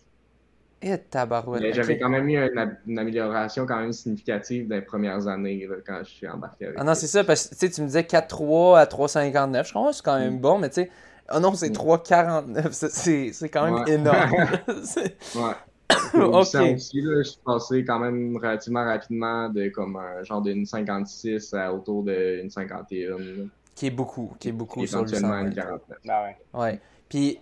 Et tabarouette. Mais j'avais quand même eu une, amélioration quand même significative dans les premières années quand je suis embarqué avec Ah non, c'est ça, parce que tu me disais 4-3 à 3,59. Je crois que c'est quand même mm. bon, mais tu sais, oh non, c'est 3,49. Mm. C'est quand même énorme. *laughs* ouais. *coughs* ok. Aussi, là, je suis passé quand même relativement rapidement de comme un genre d'une 56 à autour d'une 51. Qui est beaucoup, qui est beaucoup sur le 149. Ah ouais. ouais. Puis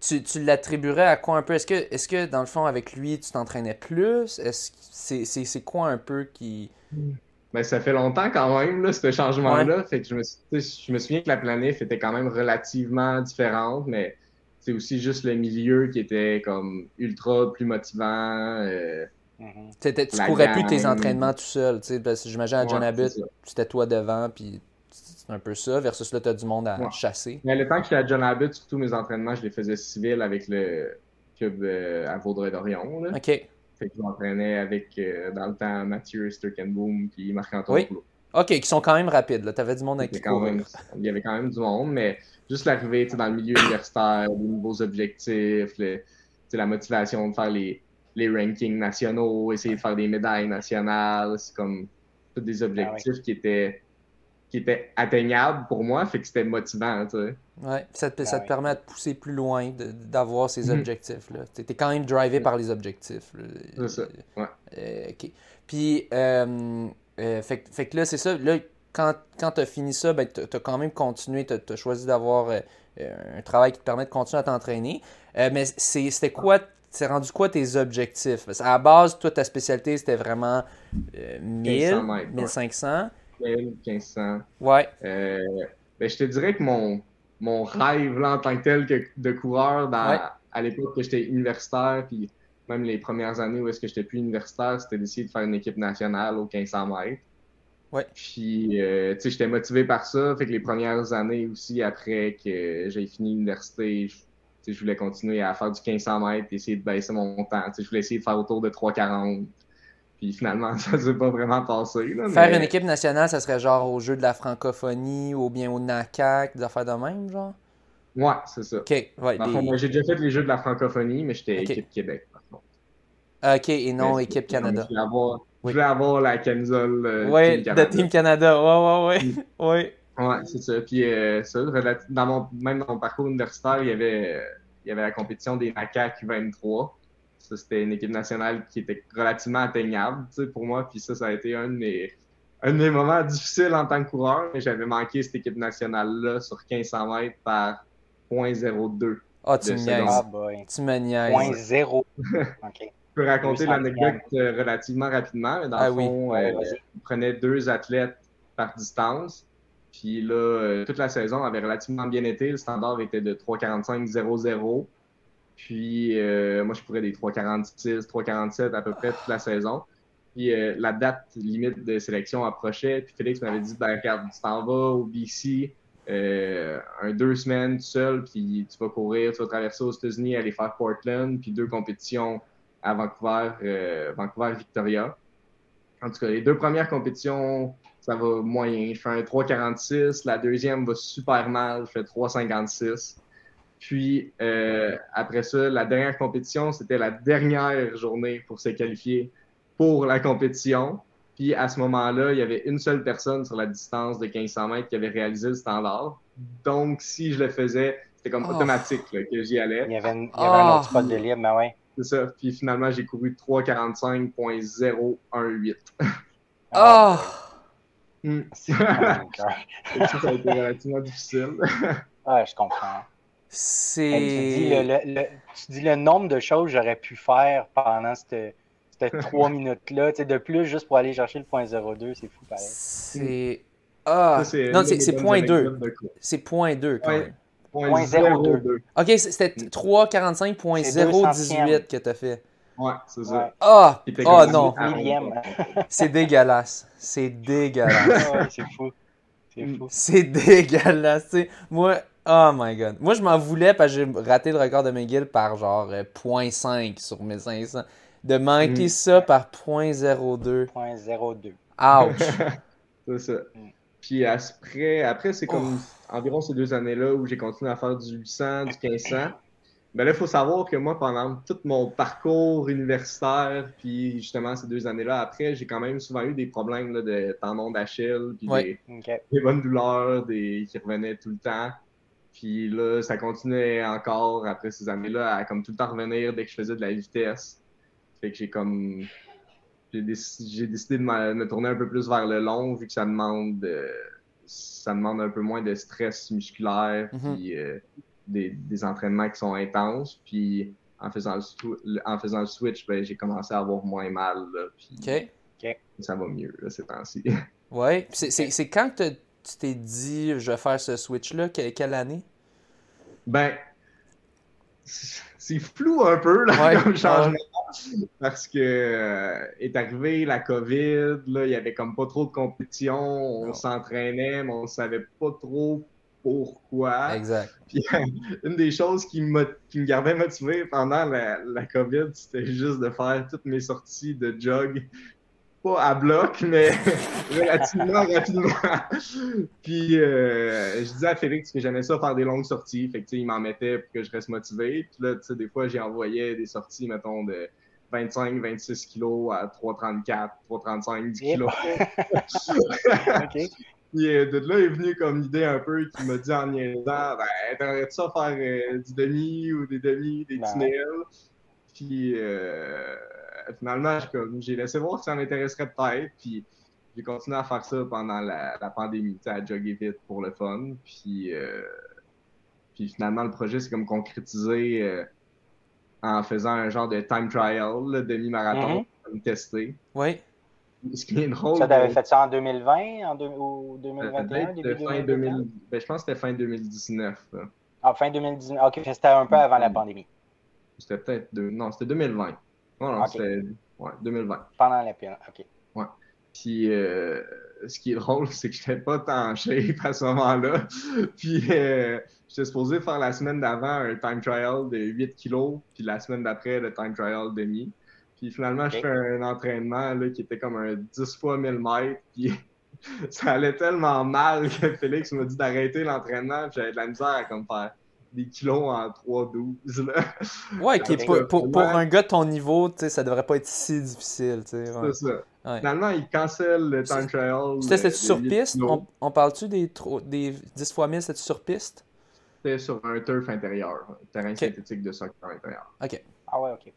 tu, tu l'attribuerais à quoi un peu? Est-ce que, est que dans le fond, avec lui, tu t'entraînais plus? Est-ce c'est, quoi un peu qui. Ben, ça fait longtemps quand même, là, ce changement-là. Fait que je me, je me souviens que la planète était quand même relativement différente, mais c'est aussi juste le milieu qui était comme ultra plus motivant. Euh, mm-hmm. Tu courais plus tes entraînements tout seul. J'imagine à John Abbott, c'était toi devant, puis c'est un peu ça, versus là, tu as du monde à chasser. Mais le temps que j'étais à John Abbott, surtout mes entraînements, je les faisais civils avec le club euh, à Vaudreuil-Dorion. OK. Fait que je m'entraînais avec, euh, dans le temps, Mathieu Sturkenboom puis Marc-Antoine oui. OK, qui sont quand même rapides. Tu avais du monde avec qui *laughs* Il y avait quand même du monde, mais juste l'arrivée dans le milieu universitaire, les nouveaux objectifs, la motivation de faire les, les rankings nationaux, essayer de faire des médailles nationales, c'est comme tous des objectifs ah qui étaient qui étaient atteignables pour moi, fait que c'était motivant, tu sais. Ouais, ça te, ça te permet de pousser plus loin, d'avoir ces mhm. objectifs-là. Tu es quand même drivé par les objectifs. C'est ça, ouais. Euh, OK. Puis, euh, euh, fait, fait, que là, c'est ça. Là, quand, quand tu as fini ça, ben, tu as quand même continué, tu as, choisi d'avoir euh, un travail qui te permet de continuer à t'entraîner. Euh, mais c'était quoi, c'est rendu quoi tes objectifs? Parce à la base, toi, ta spécialité, c'était vraiment 1000, 1500. 1500. Ouais. Euh, ben, je te dirais que mon, mon rêve là, en tant que tel que de coureur, à l'époque que j'étais universitaire, puis même les premières années où est-ce que j'étais plus universitaire, c'était d'essayer de faire une équipe nationale aux 1500 mètres. Ouais. Puis, euh, tu sais, j'étais motivé par ça. Fait que les premières années aussi, après que j'ai fini l'université, je, je voulais continuer à faire du 1500 mètres, essayer de baisser mon temps. Tu sais, je voulais essayer de faire autour de 3,40. Puis finalement, *laughs* ça s'est pas vraiment passé. Faire une équipe nationale, ça serait genre au jeu de la francophonie ou bien au NACAC, des affaires de même, genre? Ouais, c'est ça. OK. Ouais, J'ai déjà fait les jeux de la francophonie, mais j'étais équipe Québec, par contre. OK, et non équipe Canada. Je voulais avoir la camisole euh, ouais, de Team Canada. Ouais, ouais, ouais. *laughs* ouais. Ouais, c'est ça. Puis euh, ça, dans mon, même dans mon parcours universitaire, il y avait, il y avait la compétition des NACA Q23. Ça, c'était une équipe nationale qui était relativement atteignable pour moi. Puis ça, ça a été un de mes, un de mes moments difficiles en tant que coureur. Mais j'avais manqué cette équipe nationale-là sur 1500 mètres par 0.02. Ah, oh, tu me niaises. Ah, tu me niaises. 0. OK peux raconter l'anecdote euh, relativement rapidement. Mais dans ah le fond, euh, on prenait deux athlètes par distance. Puis là, euh, toute la saison avait relativement bien été. Le standard était de 3,45-0-0. Puis moi, je pourrais des 3,46, 3,47 à peu près toute la saison. Puis la date limite de sélection approchait. Puis Félix m'avait dit, ben regarde, tu t'en vas au BC, un deux semaines tout seul, puis tu vas courir, tu vas traverser aux États-Unis, aller faire Portland, puis deux compétitions à Vancouver, euh, Vancouver Victoria. En tout cas, les deux premières compétitions, ça va moyen. Je fais un 3,46. La deuxième va super mal. Je fais 3,56. Puis euh, après ça, la dernière compétition, c'était la dernière journée pour se qualifier pour la compétition. Puis à ce moment-là, il y avait une seule personne sur la distance de 1500 mètres qui avait réalisé le standard. Donc, si je le faisais, c'était comme oh. automatique que j'y allais. Il y avait, il y avait un autre spot de libre, mais ouais. C'est ça. Puis finalement, j'ai couru 3,45.018. *laughs* Ah! Oh. *laughs* ça, a été relativement difficile. ouais, je comprends. C'est. Tu, dis le, tu dis le nombre de choses que j'aurais pu faire pendant cette, cette *laughs* 3 minutes-là. De plus, juste pour aller chercher le point 02, c'est fou pareil. C'est. Ah! non, c'est point 2. C'est point 2 quand même. Ok, c'était 345.018 que t'as fait. Ouais, c'est ça. Ah! Oh, non! *laughs* c'est dégueulasse. C'est dégueulasse. *laughs* c'est fou. C'est fou. C'est dégueulasse. moi, oh my god. Moi, je m'en voulais parce que j'ai raté le record de McGill par genre 0.5 euh, sur mes 500. De manquer mm. ça par 0.02. 0.02. Ouch! *laughs* c'est ça. Mm. Puis après, après c'est comme environ ces deux années-là où j'ai continué à faire du 800, du 1500. ben là, il faut savoir que moi, pendant tout mon parcours universitaire, puis justement ces deux années-là après, j'ai quand même souvent eu des problèmes là, de tendons d'Achille, puis des, bonnes douleurs des... qui revenaient tout le temps. Puis là, ça continuait encore après ces années-là à comme tout le temps revenir dès que je faisais de la vitesse. Fait que j'ai comme j'ai décidé, de me tourner un peu plus vers le long vu que ça demande ça demande un peu moins de stress musculaire mm-hmm. puis euh, des, des, entraînements qui sont intenses. Puis en faisant le, en faisant le switch ben, j'ai commencé à avoir moins mal puis ça va mieux là, ces temps-ci. Ouais. C'est quand que tu t'es dit je vais faire ce switch là quelle année? Ben c'est flou un peu là, comme changement. Parce que euh, est arrivé la COVID, là, il y avait comme pas trop de compétition, on s'entraînait, mais on savait pas trop pourquoi. Exact. Puis, une des choses qui, me, qui me gardait motivé pendant la, la COVID, c'était juste de faire toutes mes sorties de jog pas à bloc, mais *laughs* relativement rapidement. *laughs* Puis euh, je disais à Félix que j'aimais ça faire des longues sorties. Fait que il m'en mettait pour que je reste motivé. Puis là, tu sais, des fois, j'ai envoyé des sorties, mettons, de 25, 26 kilos à 3,34, 3,35, 10 kilos. *laughs* OK. Puis euh, de là est venu comme l'idée un peu qui m'a dit en niaisant Ben, t'arrêtes ça faire euh, du demi ou des demi, des ben. tunnels. Puis euh, finalement, j'ai laissé voir si ça m'intéresserait peut-être. Puis j'ai continué à faire ça pendant la, pandémie, à jogger vite pour le fun. Puis, euh, puis finalement, le projet s'est comme concrétisé euh, en faisant un genre de time trial, le demi-marathon, pour me tester. Oui. Ce qui est drôle. Ça, t'avais fait ça en 2020 en ou 2021, début 2020? Ben, je pense que c'était fin 2019. Ah, fin 2019. Ok, c'était un peu avant la pandémie. C'était peut-être. Non, c'était 2020. Non, non, c'était ouais, 2020. Pendant période, OK. Ouais. Puis, euh, ce qui est drôle, *laughs* c'est que je n'étais pas tant shape *laughs* à ce moment-là. Puis, euh, j'étais supposé faire la semaine d'avant un time trial de 8 kilos, puis la semaine d'après, le time trial demi. Puis finalement, je fais un entraînement là, qui était comme un 10 fois 1000 mètres. Puis *laughs* ça allait tellement mal que Félix m'a dit d'arrêter l'entraînement. J'avais de la misère à comme faire des kilos en 3-12. Ouais, qui pour, pour, un gars de ton niveau, ça devrait pas être si difficile. C'est ça. Finalement, il cancelle le time trial. C'était sur piste On, on parle-tu des, des 10 fois 1000 C'était sur piste C'était sur un turf intérieur, un terrain synthétique de soccer intérieur. Ok. Ah ouais, ok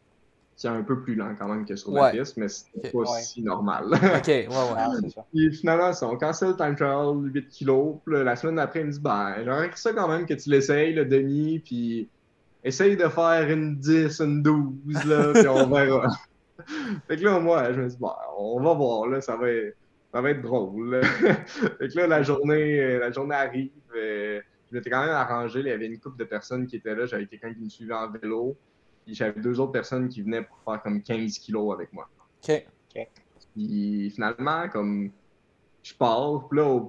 c'est un peu plus lent quand même que sur la piste, mais c'est pas si normal. ok, ouais, ouais. *laughs* ça. Puis finalement, on cancelle le time trial 8 kilos. Puis la semaine d'après, il me dit Ben, j'aimerais ça quand même que tu l'essayes, le demi, puis essaye de faire une 10, une 12, là, puis on *laughs* verra. fait que là, moi, je me dis Bah, on va voir, là, ça va être, ça va être drôle. *laughs* fait que là, la journée, la journée arrive. Euh, je m'étais quand même arrangé, il y avait une couple de personnes qui étaient là, j'avais quelqu'un qui me suivait en vélo. Puis j'avais deux autres personnes qui venaient pour faire comme 15 kilos avec moi. OK. Puis finalement, comme je pars, puis là,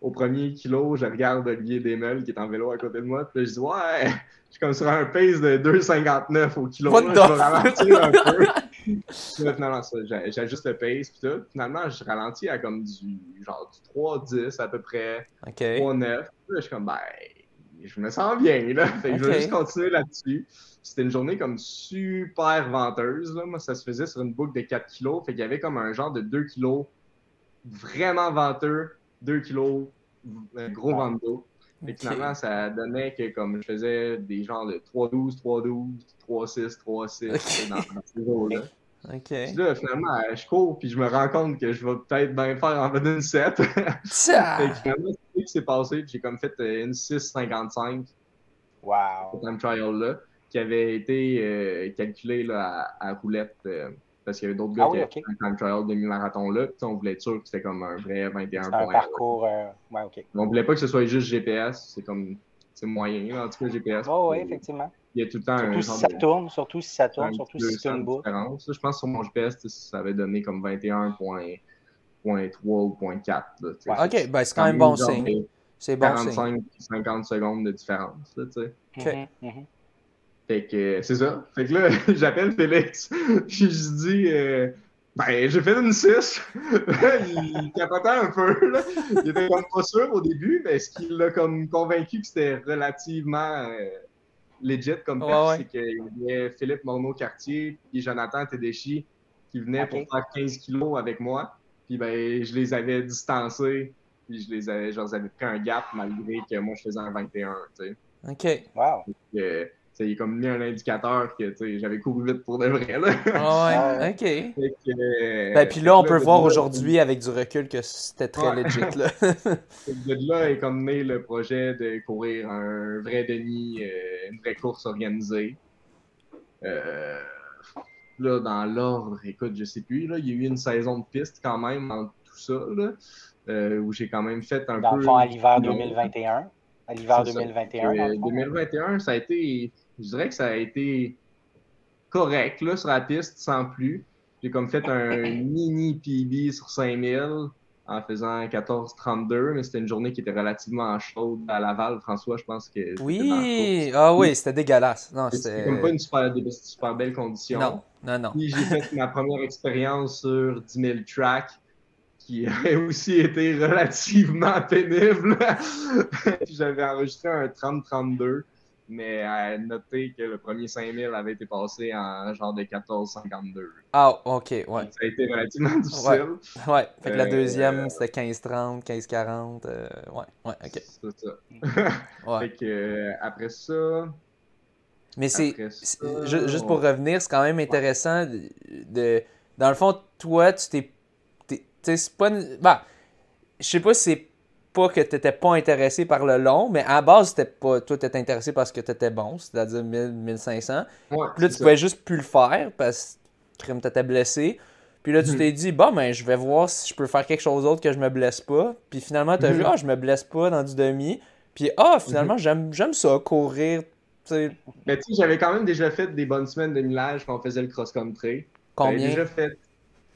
au, premier kilo, je regarde Olivier Desmeules qui est en vélo à côté de moi, puis là, je dis Ouais, je suis comme sur un pace de 2,59 au kilo. What je vais ralentir un peu. puis là, finalement, j'ajuste le pace, puis tout. Finalement, je ralentis à comme du genre du 3,10 à peu près. OK. 3,9. Puis là, je suis comme Ben, je me sens bien, là. Fait que je vais juste continuer là-dessus. C'était une journée comme super venteuse. Là. Moi, ça se faisait sur une boucle de 4 kilos. Fait qu'il y avait comme un genre de 2 kilos vraiment venteux, 2 kilos gros ventre d'eau. Et finalement, ça donnait que comme je faisais des genres de 3-12, 3-12, 3-6, 3-6 dans, ces eaux-là. *laughs* OK. Puis là, finalement, je cours, puis je me rends compte que je vais peut-être bien faire en fait *laughs* une 7. fait que finalement, c'est ce qui s'est passé. J'ai comme fait euh, une 6,55. Wow. Time trial-là qui avait été euh, calculé là, à, roulette euh, parce qu'il y avait d'autres gars ah qui avaient fait un time trial demi-marathon là. on voulait être sûr que c'était comme un vrai 21 points. Un parcours. Euh... Ouais, ok. On voulait pas que ce soit juste GPS. C'est comme. C'est moyen, en tout cas, GPS. Oh, oui, effectivement. Il y a tout le temps surtout un. Si ça tourne, surtout si ça tourne, surtout si c'est une. Je pense que sur mon GPS, ça avait donné comme 21 points. 3 ou 4. Ouais, ok, ben c'est quand même bon signe. C'est bon 45 50 secondes de différence. Là, tu sais. OK. Mm -hmm. Fait que c'est ça. Fait que là, *laughs* j'appelle Félix. Puis *laughs* je dis euh, Ben, j'ai fait une 6. *laughs* il capotait un peu. Là. Il était comme pas sûr au début, mais est-ce qu'il l'a comme convaincu que c'était relativement euh, legit comme ouais, c'est qu'il y avait Philippe Morneau-Cartier et Jonathan Tedeschi qui venaient pour faire 15 kilos avec moi. Puis ben, je les avais distancés, puis je les avais, je avais pris un gap malgré que moi je faisais un 21, tu sais. OK. Wow. Euh, il est comme mis un indicateur que j'avais couru vite pour de vrai. Là. Ah ouais, *laughs* ok. Euh, ben, puis là, on peut voir aujourd'hui avec du recul que c'était très legit. Là. *laughs* *laughs* de là est comme né le projet de courir un vrai demi, euh, une vraie course organisée. Euh, là, dans l'ordre, écoute, je sais plus, là, il y a eu une saison de piste quand même dans tout ça, là, où j'ai quand même fait un dans peu... Dans le fond, à l'hiver 2021. À l'hiver 2021. Ça. 2021, ça a été je dirais que ça a été correct là, sur la piste, sans plus. J'ai comme fait un *laughs* mini PB sur 5000 en faisant 14-32, mais c'était une journée qui était relativement chaude à Laval. François, je pense que. Oui, ah oui, c'était dégueulasse. c'était comme pas une super, super belle condition. Non, non, non. Puis j'ai fait ma première expérience sur 10 000 tracks qui a *laughs* aussi été relativement *laughs* pénible. J'avais enregistré un 30-32 mais à noter que le premier 5000 avait été passé en genre de 14,52. Ah, ok, ouais. ça a été relativement *laughs* difficile. Ouais, ouais. fait que la euh, deuxième, c'était 15,30, 15,40. Euh, ouais, ouais, ok. C'est ça. ouais. Fait que euh, après ça. Mais c'est. Juste pour revenir, c'est quand même intéressant de, Dans le fond, toi, tu t'es. Tu sais, c'est pas. Bah, je sais pas si c'est pas que tu n'étais pas intéressé par le long, mais à la base, pas, toi, tu étais intéressé parce que tu étais bon, c'est-à-dire 1000, 1500. puis là, tu pouvais juste plus le faire parce que tu étais blessé. Puis là, tu mhm. t'es dit, bon, ben, je vais voir si je peux faire quelque chose d'autre que je me blesse pas. Puis finalement, tu as vu, mhm. ah, je me blesse pas dans du demi. Puis, ah, finalement, mhm. j'aime ça, courir. Mais tu sais, j'avais quand même déjà fait des bonnes semaines de millage quand on faisait le cross-country. Combien? J'avais déjà fait.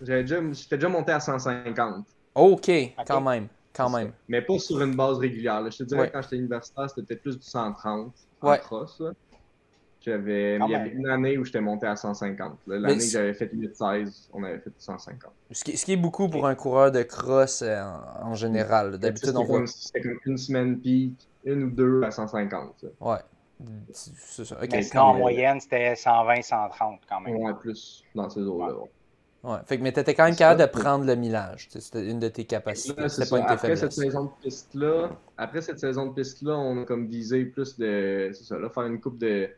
J'avais déjà, j'étais déjà monté à 150. OK, quand même. Quand même. Mais pas sur une base régulière. Je te dirais que quand j'étais universitaire, c'était peut-être plus du 130 en cross. J'avais il y avait une année où j'étais monté à 150. L'année que j'avais fait 8-16, on avait fait 150. Ce qui, ce qui, est beaucoup pour un coureur de cross euh, en, général. D'habitude, on voit. C'était comme une semaine pique, une ou deux à 150. Ouais. C'est ça. Mais en moyenne, c'était 120-130 quand même. Ouais, plus dans ces eaux-là. Ouais. Fait que, mais t'étais quand même capable de prendre le millage. C'était une de tes capacités. C'était pas une après cette saison de piste-là, après cette saison de piste-là, on a comme visé plus de. C'est ça, là, faire une coupe de,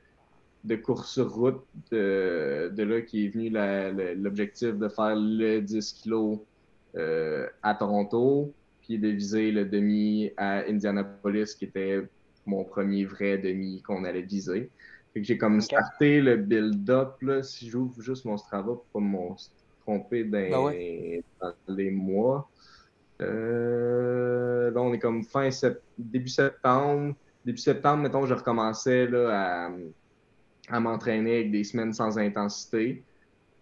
de course sur route. De, de là qui est venu l'objectif de faire le 10 kg euh, à Toronto, puis de viser le demi à Indianapolis, qui était mon premier vrai demi qu'on allait viser. Fait que j'ai comme starté le build-up, si j'ouvre juste mon Strava pour pas mon trompé ben dans, les mois. Euh, là, on est comme fin début septembre. Début septembre, mettons, je recommençais là, à, m'entraîner avec des semaines sans intensité.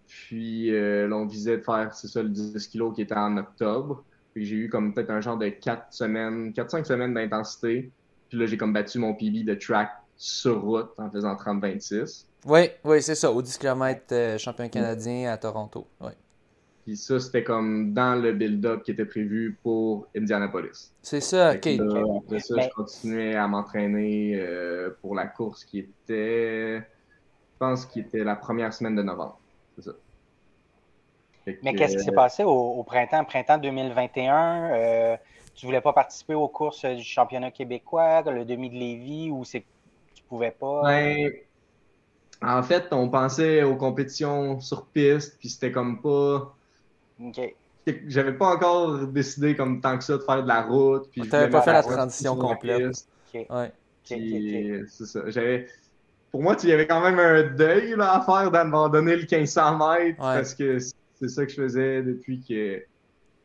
Puis euh, là, on visait de faire, c'est ça, le 10 kg qui était en octobre. Puis j'ai eu comme peut-être un genre de 4 semaines, 4-5 semaines d'intensité. Puis là, j'ai comme battu mon PB de track sur route en faisant 30-26. Oui, oui, c'est ça, au 10 km euh, champion canadien à Toronto. Ouais. Puis ça, c'était comme dans le build-up qui était prévu pour Indianapolis. C'est ça, ok. après ça, je continuais à m'entraîner euh, pour la course qui était, je pense, qui était la première semaine de novembre. C'est ça. Mais qu'est-ce qui s'est passé au, printemps, printemps 2021? Euh, tu voulais pas participer aux courses du championnat québécois, le demi de Lévis, ou c'est que tu pouvais pas? Ben, en fait, on pensait aux compétitions sur piste, puis c'était comme pas. OK. J'avais pas encore décidé comme tant que ça de faire de la route. Puis t'avais pas fait la transition complète. Ouais. c'est ça. Pour moi, il y avait quand même un deuil là, à faire d'abandonner le 1500 mètres parce que c'est ça que je faisais depuis que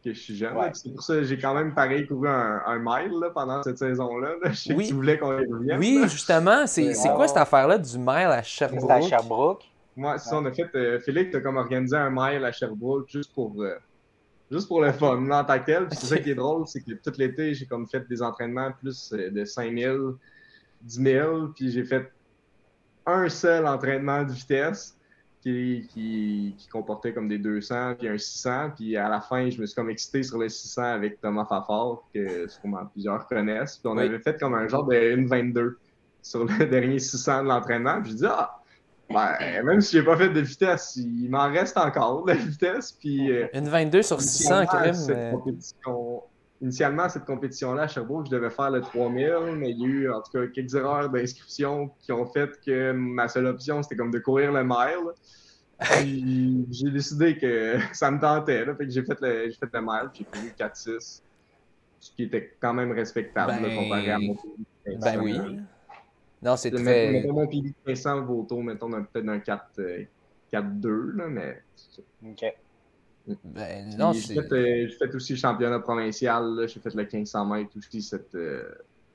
que je suis jeune. C'est pour ça que j'ai quand même pareil couru un, un mile pendant cette saison-là. *laughs* Je sais oui. que tu voulais qu'on y revienne. Oui, justement. C'est quoi cette affaire-là du mile à Sherbrooke? à Sherbrooke? Moi, c'est ça, on a fait. Euh, Philippe, as comme organisé un mile à Sherbrooke juste pour, euh, juste pour le fun, en tant que tel. c'est ça qui est drôle, c'est que tout l'été, j'ai comme fait des entraînements plus euh, de 5000, 10 000, puis j'ai fait un seul entraînement de vitesse qui, qui, comportait comme des 200 puis un 600. Puis à la fin, je me suis comme excité sur le 600 avec Thomas Fafard, que sûrement plusieurs connaissent. Puis on avait fait comme un genre de 1,22. sur le *laughs* dernier 600 de l'entraînement. Puis je dis, ah, ben, même si j'ai pas fait de vitesse, il m'en reste encore de la vitesse. Puis, Une 22 sur 600, quand même. Initialement, cette compétition-là à Sherbrooke, je devais faire le 3000, mais il y a eu en tout cas quelques erreurs d'inscription qui ont fait que ma seule option, c'était comme de courir le mile. Puis *laughs* j'ai décidé que *laughs* ça me tentait. Là, fait que j'ai fait le, fait le mile, j'ai couru 4-6 ce qui était quand même respectable ben... comparé à mon PB. Ben oui. Non, c'est très. Mettons mon PB de 500 vaut autour, mettons, peut-être d'un 4-2, euh, là, mais. OK. Ben, non, j'ai fait, euh, fait, aussi le championnat provincial, j'ai fait le 1500 mètres aussi cet, euh,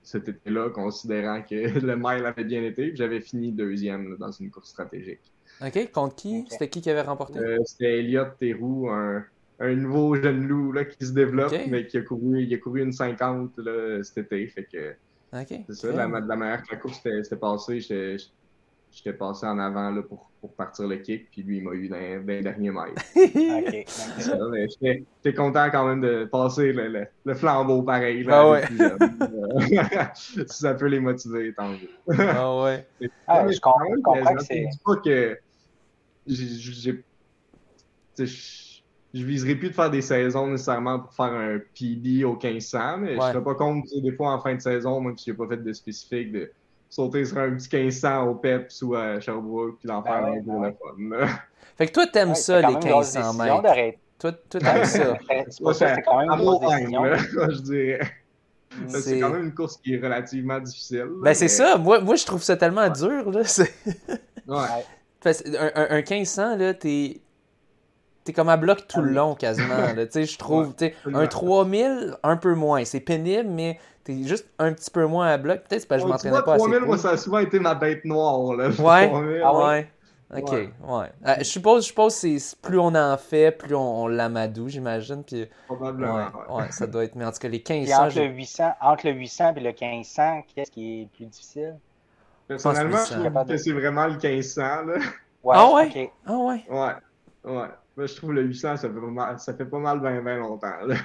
cet été-là, considérant que *laughs* le mile avait bien été, j'avais fini deuxième dans une course stratégique. OK, contre qui? C'était qui qui avait remporté? C'était Elliot Théroux, un, un nouveau jeune loup là, qui se développe, mais qui a couru, il a couru une 50 là, cet été. Fait que c'est ça, la, la, manière que la course s'était passée, j'étais passé en avant là, pour, pour, partir le kick, puis lui, il m'a eu dans, dans les derniers mètres. *laughs* J'étais content quand même de passer le, le, flambeau pareil. Là, ah ouais. *laughs* si ça peut les motiver, tant mieux. ah ouais. *laughs* Ah, je comprends, que c'est. pas que j'ai je viserai plus de faire des saisons nécessairement pour faire un PB au 1500, mais je ne serais pas contre, des fois en fin de saison, même si j'ai pas fait de spécifique, de sauter sur un petit 1500 au PEPS ou à Sherbrooke, puis d'en ben faire un le fun. *laughs* Fait que toi, t'aimes ça, les 1500 mètres. Toi, toi t'aimes ça. *laughs* c'est quand même une *laughs* je dirais. C'est quand même une course qui est relativement difficile. ben, c'est ça. Moi, moi, je trouve ça tellement dur. Là. ouais. Un, un, un 1500, là, t'es t'es comme à bloc tout le long quasiment. je *laughs* trouve, un 3000, un peu moins. C'est pénible, mais t'es juste un petit peu moins à bloc. Peut-être parce que je m'entraînais pas 3000, moi, ça a souvent été ma bête noire. Là, ouais, *laughs* ah ouais. Ok, ouais. Euh, je suppose, je suppose que plus on en fait, plus on, l'amadoue, j'imagine. Puis, Probablement. Ouais, ça doit être. Mais en tout cas, les 1500. entre, le 800, entre le 800 et le 1500, qu'est-ce qui est plus difficile? Personnellement, je trouve que c'est vraiment le 1500. Là. Ouais, ah ouais? Ah ouais? Ouais. Ouais. Moi, je trouve le 800, ça fait pas mal, ça fait pas mal bien, bien longtemps. Là.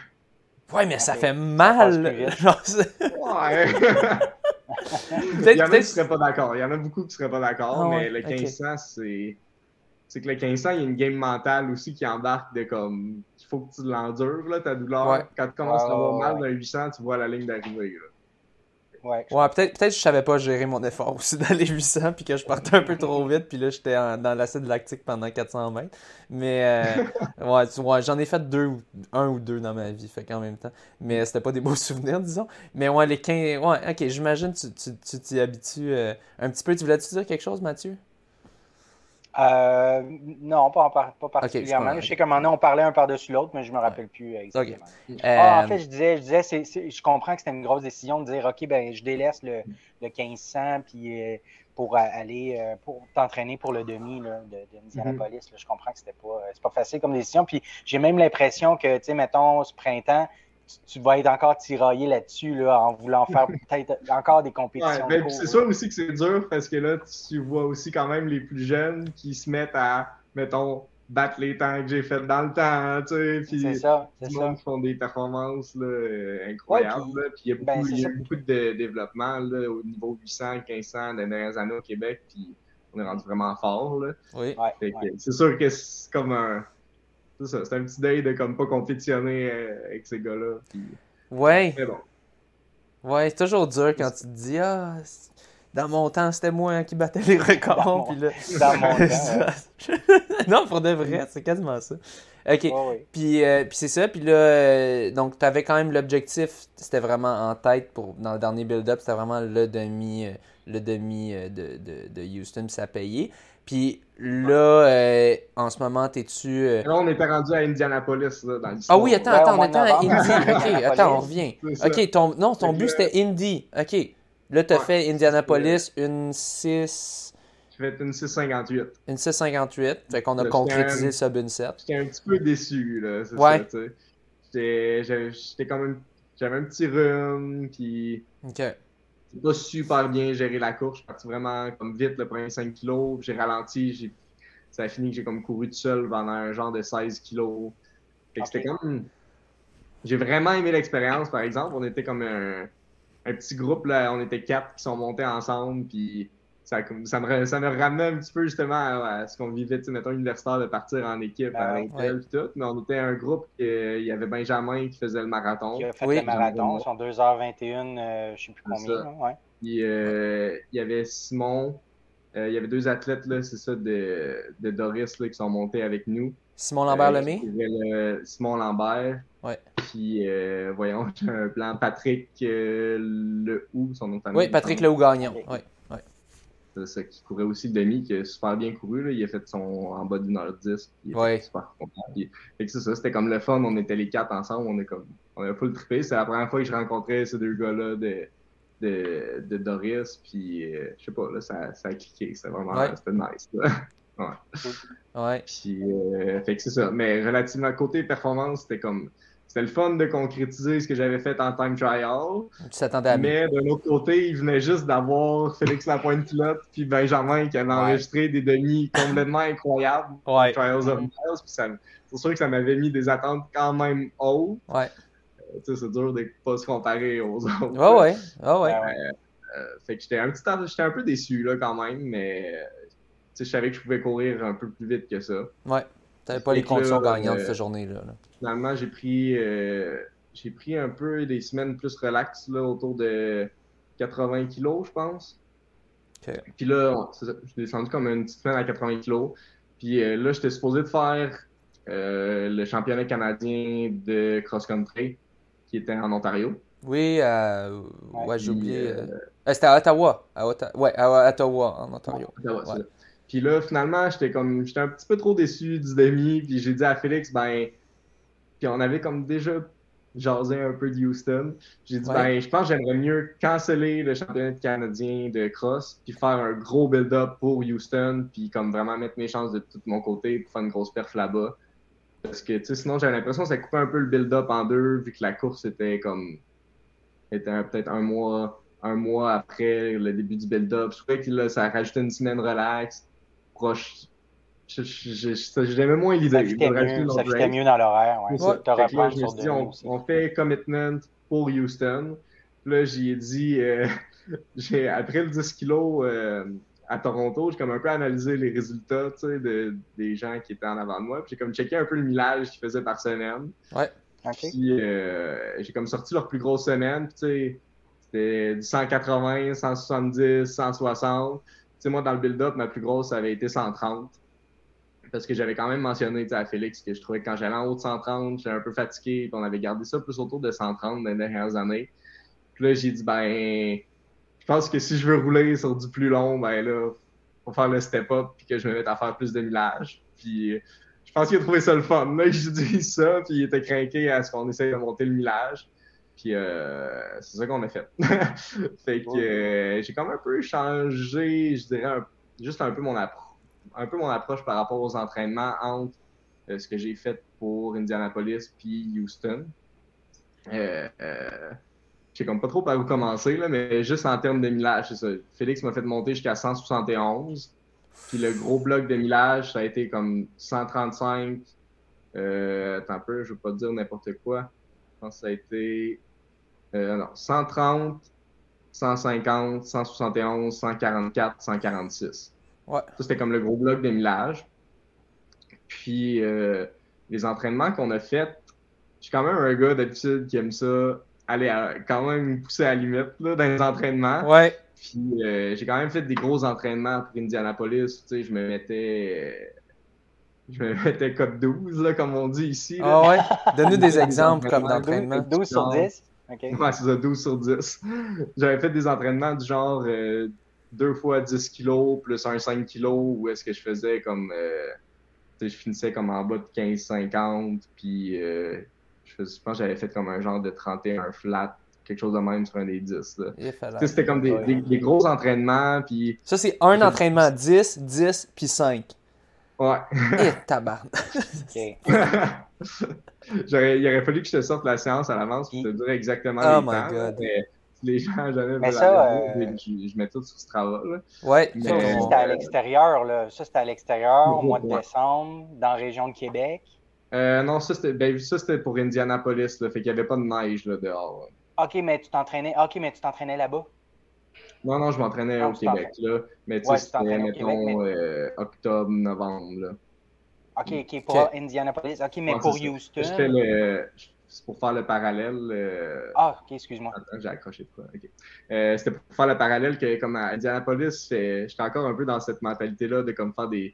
Ouais, mais ça fait mal. Ouais. *laughs* Il y en a qui seraient pas d'accord. Il y en a beaucoup qui seraient pas d'accord, ah mais le 1500, c'est. C'est que le 1500, il y a une game mentale aussi qui embarque de comme. Il faut que tu l'endures, là, ta douleur. Quand tu commences à avoir mal d'un 800, tu vois la ligne d'arrivée, là. Ouais, peut-être peut que je savais pas gérer mon effort aussi dans les 800 puis que je partais un peu trop vite puis là j'étais dans l'acide lactique pendant 400 mètres. Mais euh, *laughs* ouais, j'en ai fait deux un ou deux dans ma vie, fait qu'en même temps. Mais c'était pas des beaux *laughs* souvenirs, disons. Mais ouais, les 15. Ouais, ok, j'imagine tu t'y tu, tu, habitues euh, un petit peu. Tu voulais-tu dire quelque chose, Mathieu? Euh, non, pas, pas particulièrement. je sais comment on parlait un par-dessus l'autre, mais je me rappelle plus exactement. Ah, en fait, je disais, je, disais je comprends que c'était une grosse décision de dire OK, ben je délaisse le, le 1500 puis, euh, pour aller euh, pour t'entraîner pour le demi là, de, de Indianapolis. je comprends que c'était pas, pas facile comme décision. Puis j'ai même l'impression que, tu sais, mettons, ce printemps, tu vas être encore tiraillé là-dessus là, en voulant faire *laughs* peut-être encore des compétitions. Ouais, c'est sûr aussi que c'est dur parce que là, tu vois aussi quand même les plus jeunes qui se mettent à, mettons, battre les temps que j'ai fait dans le temps, tu sais, puis c'est ça, tout le monde font des performances là, incroyables, puis, il y a ben, beaucoup, il y a beaucoup de développement là, au niveau 800, 1500 des dernières années au Québec, puis on est rendu vraiment fort, là. Oui. C'est sûr que c'est comme un c'est ça, c'est un petit deuil de comme pas compétitionner euh, avec ces gars-là. Ouais. Mais bon. Ouais, c'est toujours dur quand tu te dis Ah, dans mon temps, c'était moi qui battais les records. Puis là... Dans mon temps. *laughs* non, pour de vrai, c'est quasiment ça. OK. Puis, euh, puis c'est ça. Puis là, euh, donc, tu avais quand même l'objectif, c'était vraiment en tête pour dans le dernier build-up, c'était vraiment le demi, le demi de, de, de Houston, ça payé. Puis là, euh, en ce moment, t'es-tu. Euh... Là, on était rendu à Indianapolis, là, dans Ah oui, attends, attends, on était à Indy. Ok, attends, on revient. Ok, ton, non, ton but c'était Indy. Ok. Là, t'as fait Indianapolis, une 6. Je fait une 6,58. Une 6,58. Fait qu'on a concrétisé le sub 7. J'étais un petit peu déçu, là. C'est ouais. ça, tu sais. J'étais quand même. J'avais un petit rhume, puis. Ok j'ai pas super bien géré la course. Je suis parti vraiment comme vite le premier 5 kilos. J'ai ralenti. Ça a fini que j'ai comme couru tout seul pendant un genre de 16 kilos. Fait que c'était comme. J'ai vraiment aimé l'expérience, par exemple. On était comme un. un petit groupe, là, on était quatre qui sont montés ensemble, puis ça, ça, me, ça me ramenait un petit peu justement à, ce qu'on vivait, mettons, universitaire, de partir en équipe à ah l'hôtel et tout. Mais on était un groupe, il y avait Benjamin qui faisait le marathon. Qui a fait le marathon, son 2h21, euh, je sais plus combien. ouais. Puis euh, il y avait Simon, euh, il y avait deux athlètes, là, c'est ça, de, de Doris, là, qui sont montés avec nous. Simon Lambert-Lemay? Simon Lambert. Ouais. Puis, voyons, *laughs* j'ai un plan. Patrick Le Hou, son nom Oui, Patrick Le Gagnon. Ouais ça, qui courait aussi demi, qui a super bien couru. Là. Il a fait son en bas d'une heure dix. Il était super content. c'est ça, c'était comme le fun. On était les quatre ensemble. On est comme on a full trippé. C'est la première fois que je rencontrais ces deux gars-là de, de, de, Doris. Puis euh, je sais pas, là, ça, ça a cliqué. C'était vraiment c'était nice. *laughs* ouais. Ouais. Puis euh, fait que c'est ça. Mais relativement côté performance, c'était comme c'était le fun de concrétiser ce que j'avais fait en time trial. Mais d'un autre côté, il venait juste d'avoir Félix Lapointe-Pilote puis Benjamin qui avait enregistré des demi complètement incroyables. Ouais. Trials of Miles. C'est sûr que ça m'avait mis des attentes quand même hautes. Ouais. Euh, tu sais, c'est dur de pas se comparer aux autres. Ouais, ouais. Ouais. Euh, euh, fait que j'étais un petit j'étais un peu déçu là quand même, mais je savais que je pouvais courir un peu plus vite que ça. Ouais. T'avais pas les conditions gagnantes de cette journée-là. là finalement, j'ai pris, euh, j'ai pris un peu des semaines plus relax, là, autour de 80 kilos, je pense. Puis là, je suis descendu comme une petite semaine à 80 kilos. Puis euh, là, j'étais supposé de faire euh, le championnat canadien de cross-country qui était en Ontario. Oui, ouais, j'ai oublié. C'était à Ottawa. À Ouais, à Ottawa, en Ontario. Puis là, finalement, j'étais comme j'étais un petit peu trop déçu du demi. Puis j'ai dit à Félix, ben, puis on avait comme déjà jasé un peu de Houston. J'ai dit, ben, je pense que j'aimerais mieux canceller le championnat canadien de cross, puis faire un gros build-up pour Houston, puis comme vraiment mettre mes chances de tout mon côté pour faire une grosse perf là-bas. Parce que, tu sais, sinon, j'avais l'impression que ça coupait un peu le build-up en deux, vu que la course était comme. était peut-être un mois, un mois après le début du build-up. Je trouvais que là, ça rajoutait une semaine relax, proche, J'aimais moins l'idée. Ça fitait mieux, mieux, dans l'horaire. Ouais. je me suis dit, on, fait commitment pour Houston. Là, j'y ai dit, euh, *laughs* après le 10 kilos euh, à Toronto, j'ai comme un peu analysé les résultats de, des gens qui étaient en avant de moi. J'ai comme checké un peu le millage qu'ils faisaient par semaine. Ouais. Puis euh, j'ai comme sorti leur plus grosse semaine. Puis c'était du 180, 170, 160. Sais, moi, dans le build-up, ma plus grosse, avait été 130 parce que j'avais quand même mentionné à Félix que je trouvais que quand j'allais en haut de 130, j'étais un peu fatigué, puis on avait gardé ça plus autour de 130 dans les dernières années. Puis là, j'ai dit, ben, je pense que si je veux rouler sur du plus long, ben là, faut faire le step-up, puis que je me mette à faire plus de millage. Puis je pense qu'il a trouvé ça le fun. Là, j'ai dit ça, puis il était craqué à ce qu'on essaye de monter le millage. Puis euh, c'est ça qu'on a fait. *laughs* fait que euh, j'ai quand même un peu changé, je dirais, juste un peu mon approche un peu mon approche par rapport aux entraînements entre euh, ce que j'ai fait pour Indianapolis puis Houston. Euh, euh, je sais comme pas trop par où commencer, là, mais juste en termes de millage, c'est ça. Félix m'a fait monter jusqu'à 171. Puis le gros bloc de millage, ça a été comme 135. Euh, attends un peu, je veux pas dire n'importe quoi. Je pense que ça a été non, 130, 150, 171, 144, 146. Ça, c'était comme le gros bloc de millage. Puis, euh, les entraînements qu'on a faits, je suis quand même un gars d'habitude qui aime ça, aller quand même pousser à la limite là, dans les entraînements. Ouais. Puis, euh, j'ai quand même fait des gros entraînements pour Indianapolis. Tu sais, je me mettais. Je me mettais code 12, là, comme on dit ici. Ah ouais? Donne-nous des *laughs* exemples comme d'entraînement. 12 sur 10? Okay. Ouais, c'est ça, 12 sur 10. J'avais fait des entraînements du genre euh, deux fois 10 kilos plus un 5 kilos où est-ce que je faisais comme euh, je finissais comme en bas de 15-50 puis euh, je, pense que j'avais fait comme un genre de 31 flat quelque chose de même sur un des 10 c'était comme des, des, gros entraînements puis ça c'est un entraînement 10 10 puis 5 ouais et *laughs* tabarnak *laughs* il aurait fallu que je te sorte la séance à l'avance pour te dire exactement oh les my God les gens jamais mais ça, euh, je, mets tout sur ce travail. Ouais. Mais... Ça, c'était à l'extérieur. Là. Ça, c'était à l'extérieur au mois de décembre, dans la région de Québec. Euh, non, ça, c'était ben, pour Indianapolis. Là, fait qu'il n'y avait pas de neige là, dehors. OK, mais tu t'entraînais, OK, mais tu t'entraînais là-bas? Non, non, je m'entraînais au Québec, là. Mais tu sais, c'était, mettons, euh, octobre, novembre, là. OK, OK, pour Indianapolis. OK, mais pour Houston. C'est pour faire le parallèle. Euh, ah, ok, excuse-moi. Attends, j'ai accroché de quoi. Euh, c'était pour faire le parallèle que, comme à Indianapolis, j'étais encore un peu dans cette mentalité-là de comme faire des,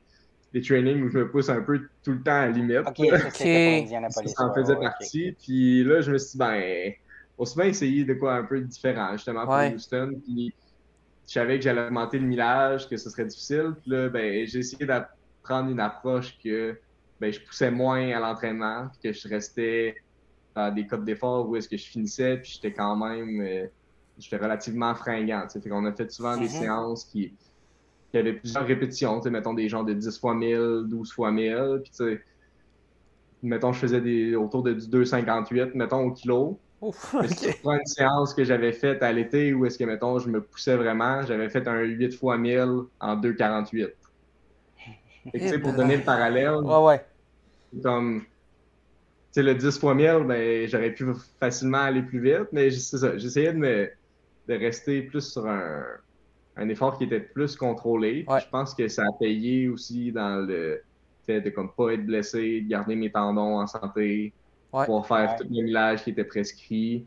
des trainings où je me pousse un peu tout le temps à la limite. Ok, *laughs* okay. Indianapolis. Ça en faisait partie. Puis là, je me suis dit, ben, aussi bien essayer de quoi un peu différent, justement, pour Houston. Puis je savais que j'allais augmenter le millage, que ce serait difficile. Puis là, ben, j'ai essayé d'apprendre une approche que ben, je poussais moins à l'entraînement, que je restais dans des codes d'effort où est-ce que je finissais, puis j'étais quand même, euh, j'étais relativement fringant. Fait qu'on a fait souvent des mm-hmm. séances qui, qui avaient plusieurs répétitions, mettons des gens de 10 fois 1000, 12 fois 1000, puis tu sais, mettons, je faisais des, autour de du 2,58, mettons, au kilo. Ouf, *laughs* okay. une séance que j'avais faite à l'été où est-ce que, mettons, je me poussais vraiment, j'avais fait un 8 fois 1000 en 2,48. tu sais, pour donner le parallèle, ouais, ouais. comme, tu sais, le 10 fois 1000, ben, j'aurais pu facilement aller plus vite, mais c'est ça, j'essayais de, me, de rester plus sur un, un effort qui était plus contrôlé. Je pense que ça a payé aussi dans le fait de comme pas être blessé, de garder mes tendons en santé, pour faire tout le millage qui était prescrit.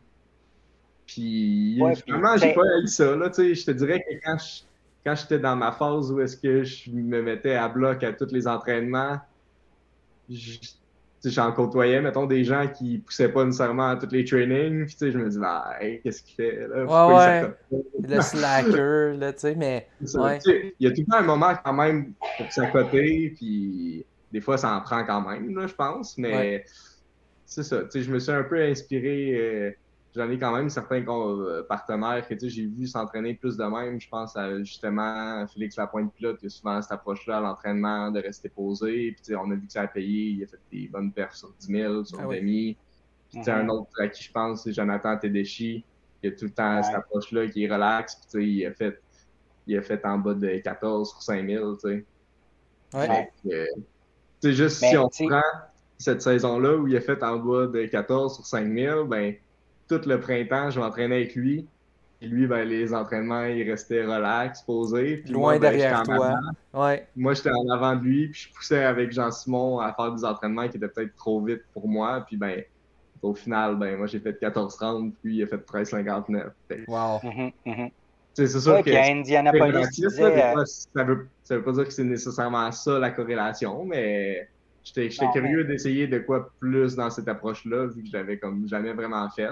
Puis finalement, j'ai pas eu ça. Là, je te dirais que quand quand j'étais dans ma phase où est-ce que je me mettais à bloc à tous les entraînements, j'en côtoyais, mettons, des gens qui poussaient pas nécessairement à tous les trainings. Puis, tu sais, je me dis, bah, qu'est-ce qu'il fait, là? ouais, ouais. Le slacker, là, tu sais, mais. *laughs* Il y a tout le temps un moment, quand même, pour s'accoter, puis des fois, ça en prend quand même, là, je pense, mais c'est ça. Tu sais, je me suis un peu inspiré. Euh, j'en ai quand même certains euh, partenaires que j'ai vu s'entraîner plus de même. Je pense à justement Félix Lapointe-Pilote, qui a souvent cette approche-là à l'entraînement, de rester posé. Puis on a vu que ça a payé. Il a fait des bonnes perfs sur 10 000, sur ah demi. Puis mm-hmm. un autre à qui je pense, c'est Jonathan Tedeschi, qui a tout le temps cette approche-là, qui est relax. Puis il a fait il a fait en bas de 14 sur 5000, tu sais. Ouais. c'est juste si on prend cette saison-là où il a fait en bas de 14 sur 5000, ben tout le printemps, je m'entraînais avec lui. Et lui, ben, les entraînements, il restait relax, posé. Puis Loin ben, derrière toi. Ouais. Moi, j'étais en avant de lui, puis je poussais avec Jean-Simon à faire des entraînements qui étaient peut-être trop vite pour moi. Puis ben, au final, ben, moi, j'ai fait 14-30, puis il a fait 13-59. Wow. Mm-hmm, mm-hmm. C'est sûr ouais, que. À Indianapolis, disais, euh, ça, veut, ça veut pas dire que c'est nécessairement ça la corrélation, mais j'étais curieux d'essayer de quoi plus dans cette approche-là, vu que je l'avais comme jamais vraiment fait.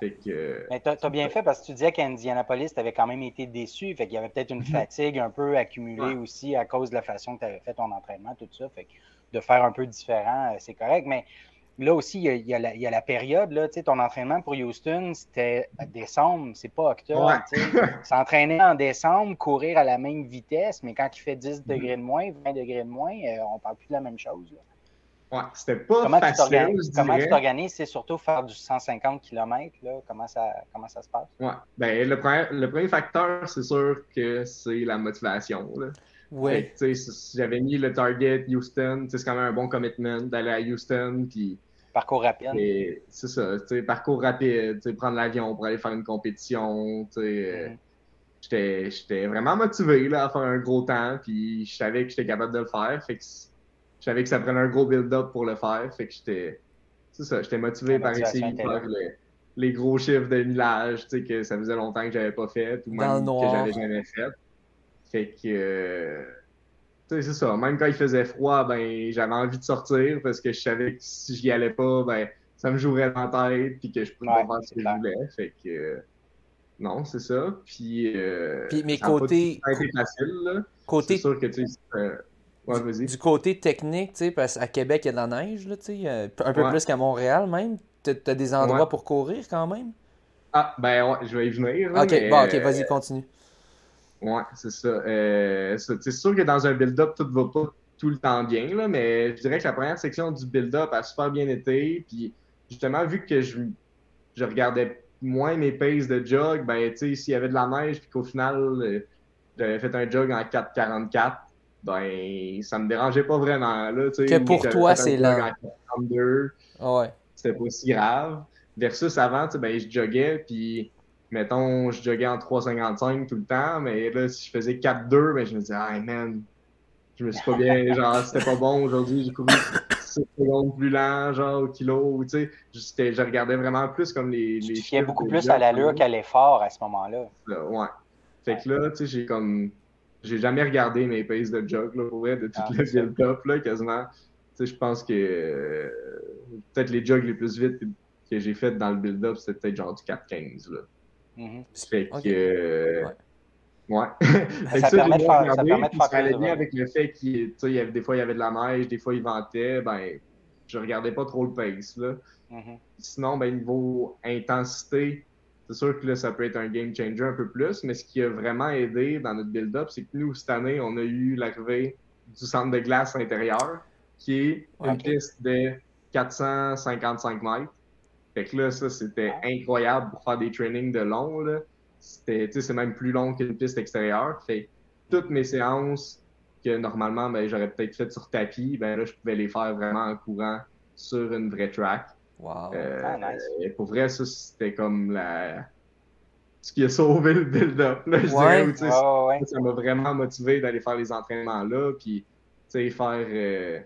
Mais tu as, bien fait parce que tu disais qu'Indianapolis, tu avais quand même été déçu. Fait qu'il y avait peut-être une mhm. fatigue un peu accumulée aussi à cause de la façon que tu avais fait ton entraînement, tout ça. Fait que de faire un peu différent, euh, c'est correct. Mais là aussi, il y a, la, période, là, ton entraînement pour Houston, c'était décembre, c'est pas octobre. *laughs* S'entraîner en décembre, courir à la même vitesse, mais quand il fait 10 mhm. degrés de moins, 20 degrés de moins, euh, on parle plus de la même chose. Ouais, c'était pas comment facile. Tu comment tu t'organises? C'est surtout faire du 150 km, là. Comment ça, comment ça se passe? Ouais. Ben, le, premier, le premier facteur, c'est sûr que c'est la motivation. Là. Ouais. J'avais mis le target Houston. C'est quand même un bon commitment d'aller à Houston. Puis, parcours rapide. C'est ça. Parcours rapide. Prendre l'avion pour aller faire une compétition. Mm-hmm. J'étais vraiment motivé là, à faire un gros temps. Puis je savais que j'étais capable de le faire. Fait que je savais que ça prenait un gros build-up pour le faire. Fait que j'étais. C'est ça, j'étais motivé par essayer de faire les, gros chiffres de millage, tu sais, que ça faisait longtemps que j'avais pas fait, ou même que j'avais jamais fait. Fait que. Euh, tu c'est ça. Même quand il faisait froid, ben, j'avais envie de sortir parce que je savais que si j'y allais pas, ben, ça me jouerait dans la tête, puis que je pouvais pas faire ce que je voulais. Fait que. non, c'est ça. Puis. Euh, puis mes côtés. facile, là. Côté. Sûr que, tu sais, du côté technique, tu sais, parce qu'à Québec, il y a de la neige, là, tu sais, euh, un peu plus qu'à Montréal même. Tu as des endroits pour courir quand même? Ah, ben ouais, je vais y venir. ok, bon, ok, vas-y, euh, continue. Ouais, c'est ça. Euh, c'est sûr que dans un build-up, tout va pas tout le temps bien, là, mais je dirais que la première section du build-up a super bien été. Puis justement, vu que je, je regardais moins mes paces de jog, ben, tu sais, s'il y avait de la neige, puis qu'au final, j'avais fait un jog en 4,44, ben, ça me dérangeait pas vraiment. Là, que pour toi, c'est là. ouais. C'était pas si grave. Versus avant, ben, je joguais, puis mettons, je joguais en 3,55 tout le temps, mais là, si je faisais 4-2, ben, je me disais, ah, man, je me suis pas bien, *laughs* genre, c'était pas bon aujourd'hui, j'ai couru 6 secondes plus lent, genre, au kilo, tu sais, je regardais vraiment plus comme les. les tu beaucoup plus à l'allure qu'à l'effort à ce moment-là. Ouais. Fait que là, tu sais, j'ai comme. J'ai jamais regardé mes paces de jog, là, pour vrai, de toute ah, la build-up, là, quasiment. Tu sais, je pense que euh, peut-être les jogs les plus vite que j'ai fait dans le build-up, c'était peut-être genre du 4-15, là. Mm Fait que. Euh, ouais. *laughs* ça, permet de faire, ça permet de faire ça allait bien avec le fait qu'il y avait des fois il y avait de la neige, des fois il ventait, ben je regardais pas trop le pace là. Mm-hmm. Sinon, ben niveau intensité, c'est sûr que là, ça peut être un game changer un peu plus, mais ce qui a vraiment aidé dans notre build-up, c'est que nous, cette année, on a eu l'arrivée du centre de glace intérieur, qui est une piste de 455 mètres. Fait que là, ça, c'était incroyable pour faire des trainings de long. Là. C'était, c'est même plus long qu'une piste extérieure. Fait toutes mes séances que normalement, ben, j'aurais peut-être faites sur tapis, ben là, je pouvais les faire vraiment en courant sur une vraie track. Wow. Euh, ah, Et pour vrai, ça, c'était comme la... ce qui a sauvé le build-up. Ça m'a vraiment motivé d'aller faire les entraînements là, puis faire, euh,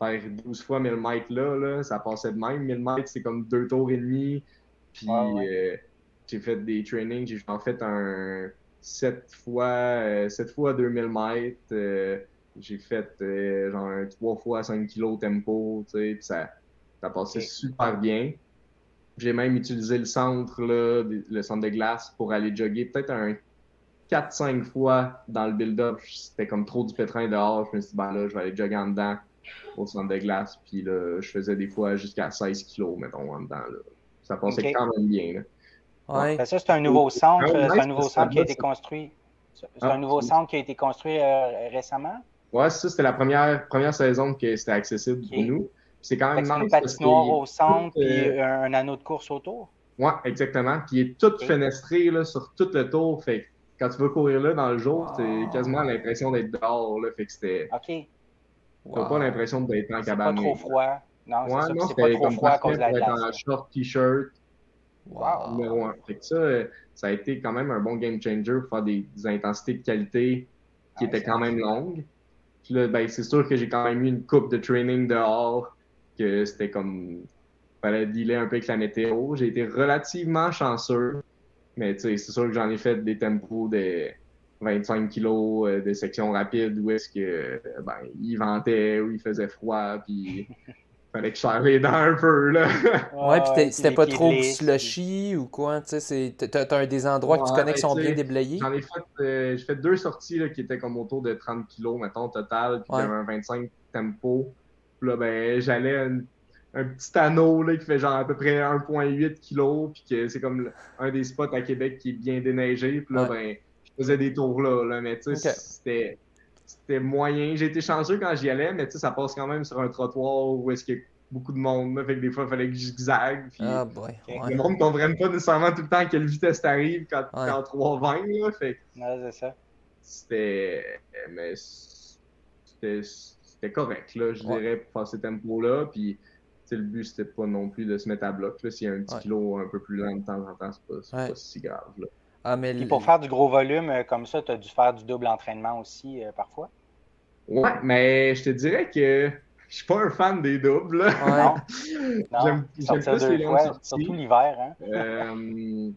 faire 12 fois 1000 mètres là, là, ça passait de même. 1000 mètres, c'est comme deux tours et demi. Puis euh, j'ai fait des trainings, j'ai en fait un 7 fois, 7 fois 2000 mètres. j'ai fait genre un 3 fois 5 kg tempo, tu sais, ça ça passait super bien. J'ai même utilisé le centre, là, le centre de glace pour aller jogger peut-être un 4-5 fois dans le build-up. C'était comme trop du pétrin dehors. Je me suis dit, ben là, je vais aller jogger en dedans au centre de glace. Puis là, je faisais des fois jusqu'à 16 kilos, mettons, en dedans. Là. Ça passait quand même bien. Là. Ouais. Ben, ça, c'est un nouveau centre. c'est un nouveau centre qui a été construit. C'est un nouveau centre qui a été construit récemment? Ouais, ça, c'était la première, première saison que c'était accessible pour nous. C'est quand même une patinoire au centre et euh, un anneau de course autour? Oui, exactement. Puis il est tout fenestré là, sur tout le tour. Fait quand tu vas courir là dans le jour, tu as quasiment l'impression d'être dehors. Là, fait que c'était. OK. Tu n'as pas l'impression d'être en cabane. C'est pas trop froid. Non, ouais, c'est non, pas trop froid à cause de la glace. en short t-shirt. Wow. Fait que ça, ça a été quand même un bon game changer pour faire des, intensités de qualité qui étaient quand même longues. Puis là, ben, c'est sûr que j'ai quand même eu une coupe de training dehors que c'était comme. fallait dealer un peu avec la météo. J'ai été relativement chanceux, mais c'est sûr que j'en ai fait des tempos de 25 kilos euh, de section rapide où est-ce que ben, il ventait, où il faisait froid, puis fallait que je serre les dents un peu, là. ouais, puis c'était pas trop slushy ou quoi, tu sais, t'as des endroits que tu connais qui sont bien déblayés? J'en ai fait, euh, j'ai fait deux sorties, là, qui étaient comme autour de 30 kilos, mettons, total, puis j'avais un 25 tempo là, ben, j'allais un, un, petit anneau là, qui fait genre à peu près 1,8 kg, puis que c'est comme un des spots à Québec qui est bien déneigé. Puis là, ben, je faisais des tours là, là mais tu sais, c'était c'était moyen. J'ai été chanceux quand j'y allais, mais tu sais, ça passe quand même sur un trottoir où est-ce qu'il y a beaucoup de monde. Là, fait que des fois, il fallait que je zigzague. Puis ah boy, Le monde ne comprenne pas nécessairement tout le temps à quelle vitesse t'arrives quand, ouais. quand 3,20. Là, fait ouais, c'est ça. C'était. Mais c'était c'était correct, là, je dirais, pour faire ces tempos-là. Puis, le but, c'était pas non plus de se mettre à bloc. S'il y a un petit kilo un peu plus lent de temps en temps, c'est pas, pas, si grave. Là. Ah, mais Puis pour faire du gros volume euh, comme ça, tu as dû faire du double entraînement aussi euh, parfois? Ouais, mais je te dirais que je suis pas un fan des doubles. *laughs* J'aime plus les longues sorties. Surtout l'hiver. Hein? euh,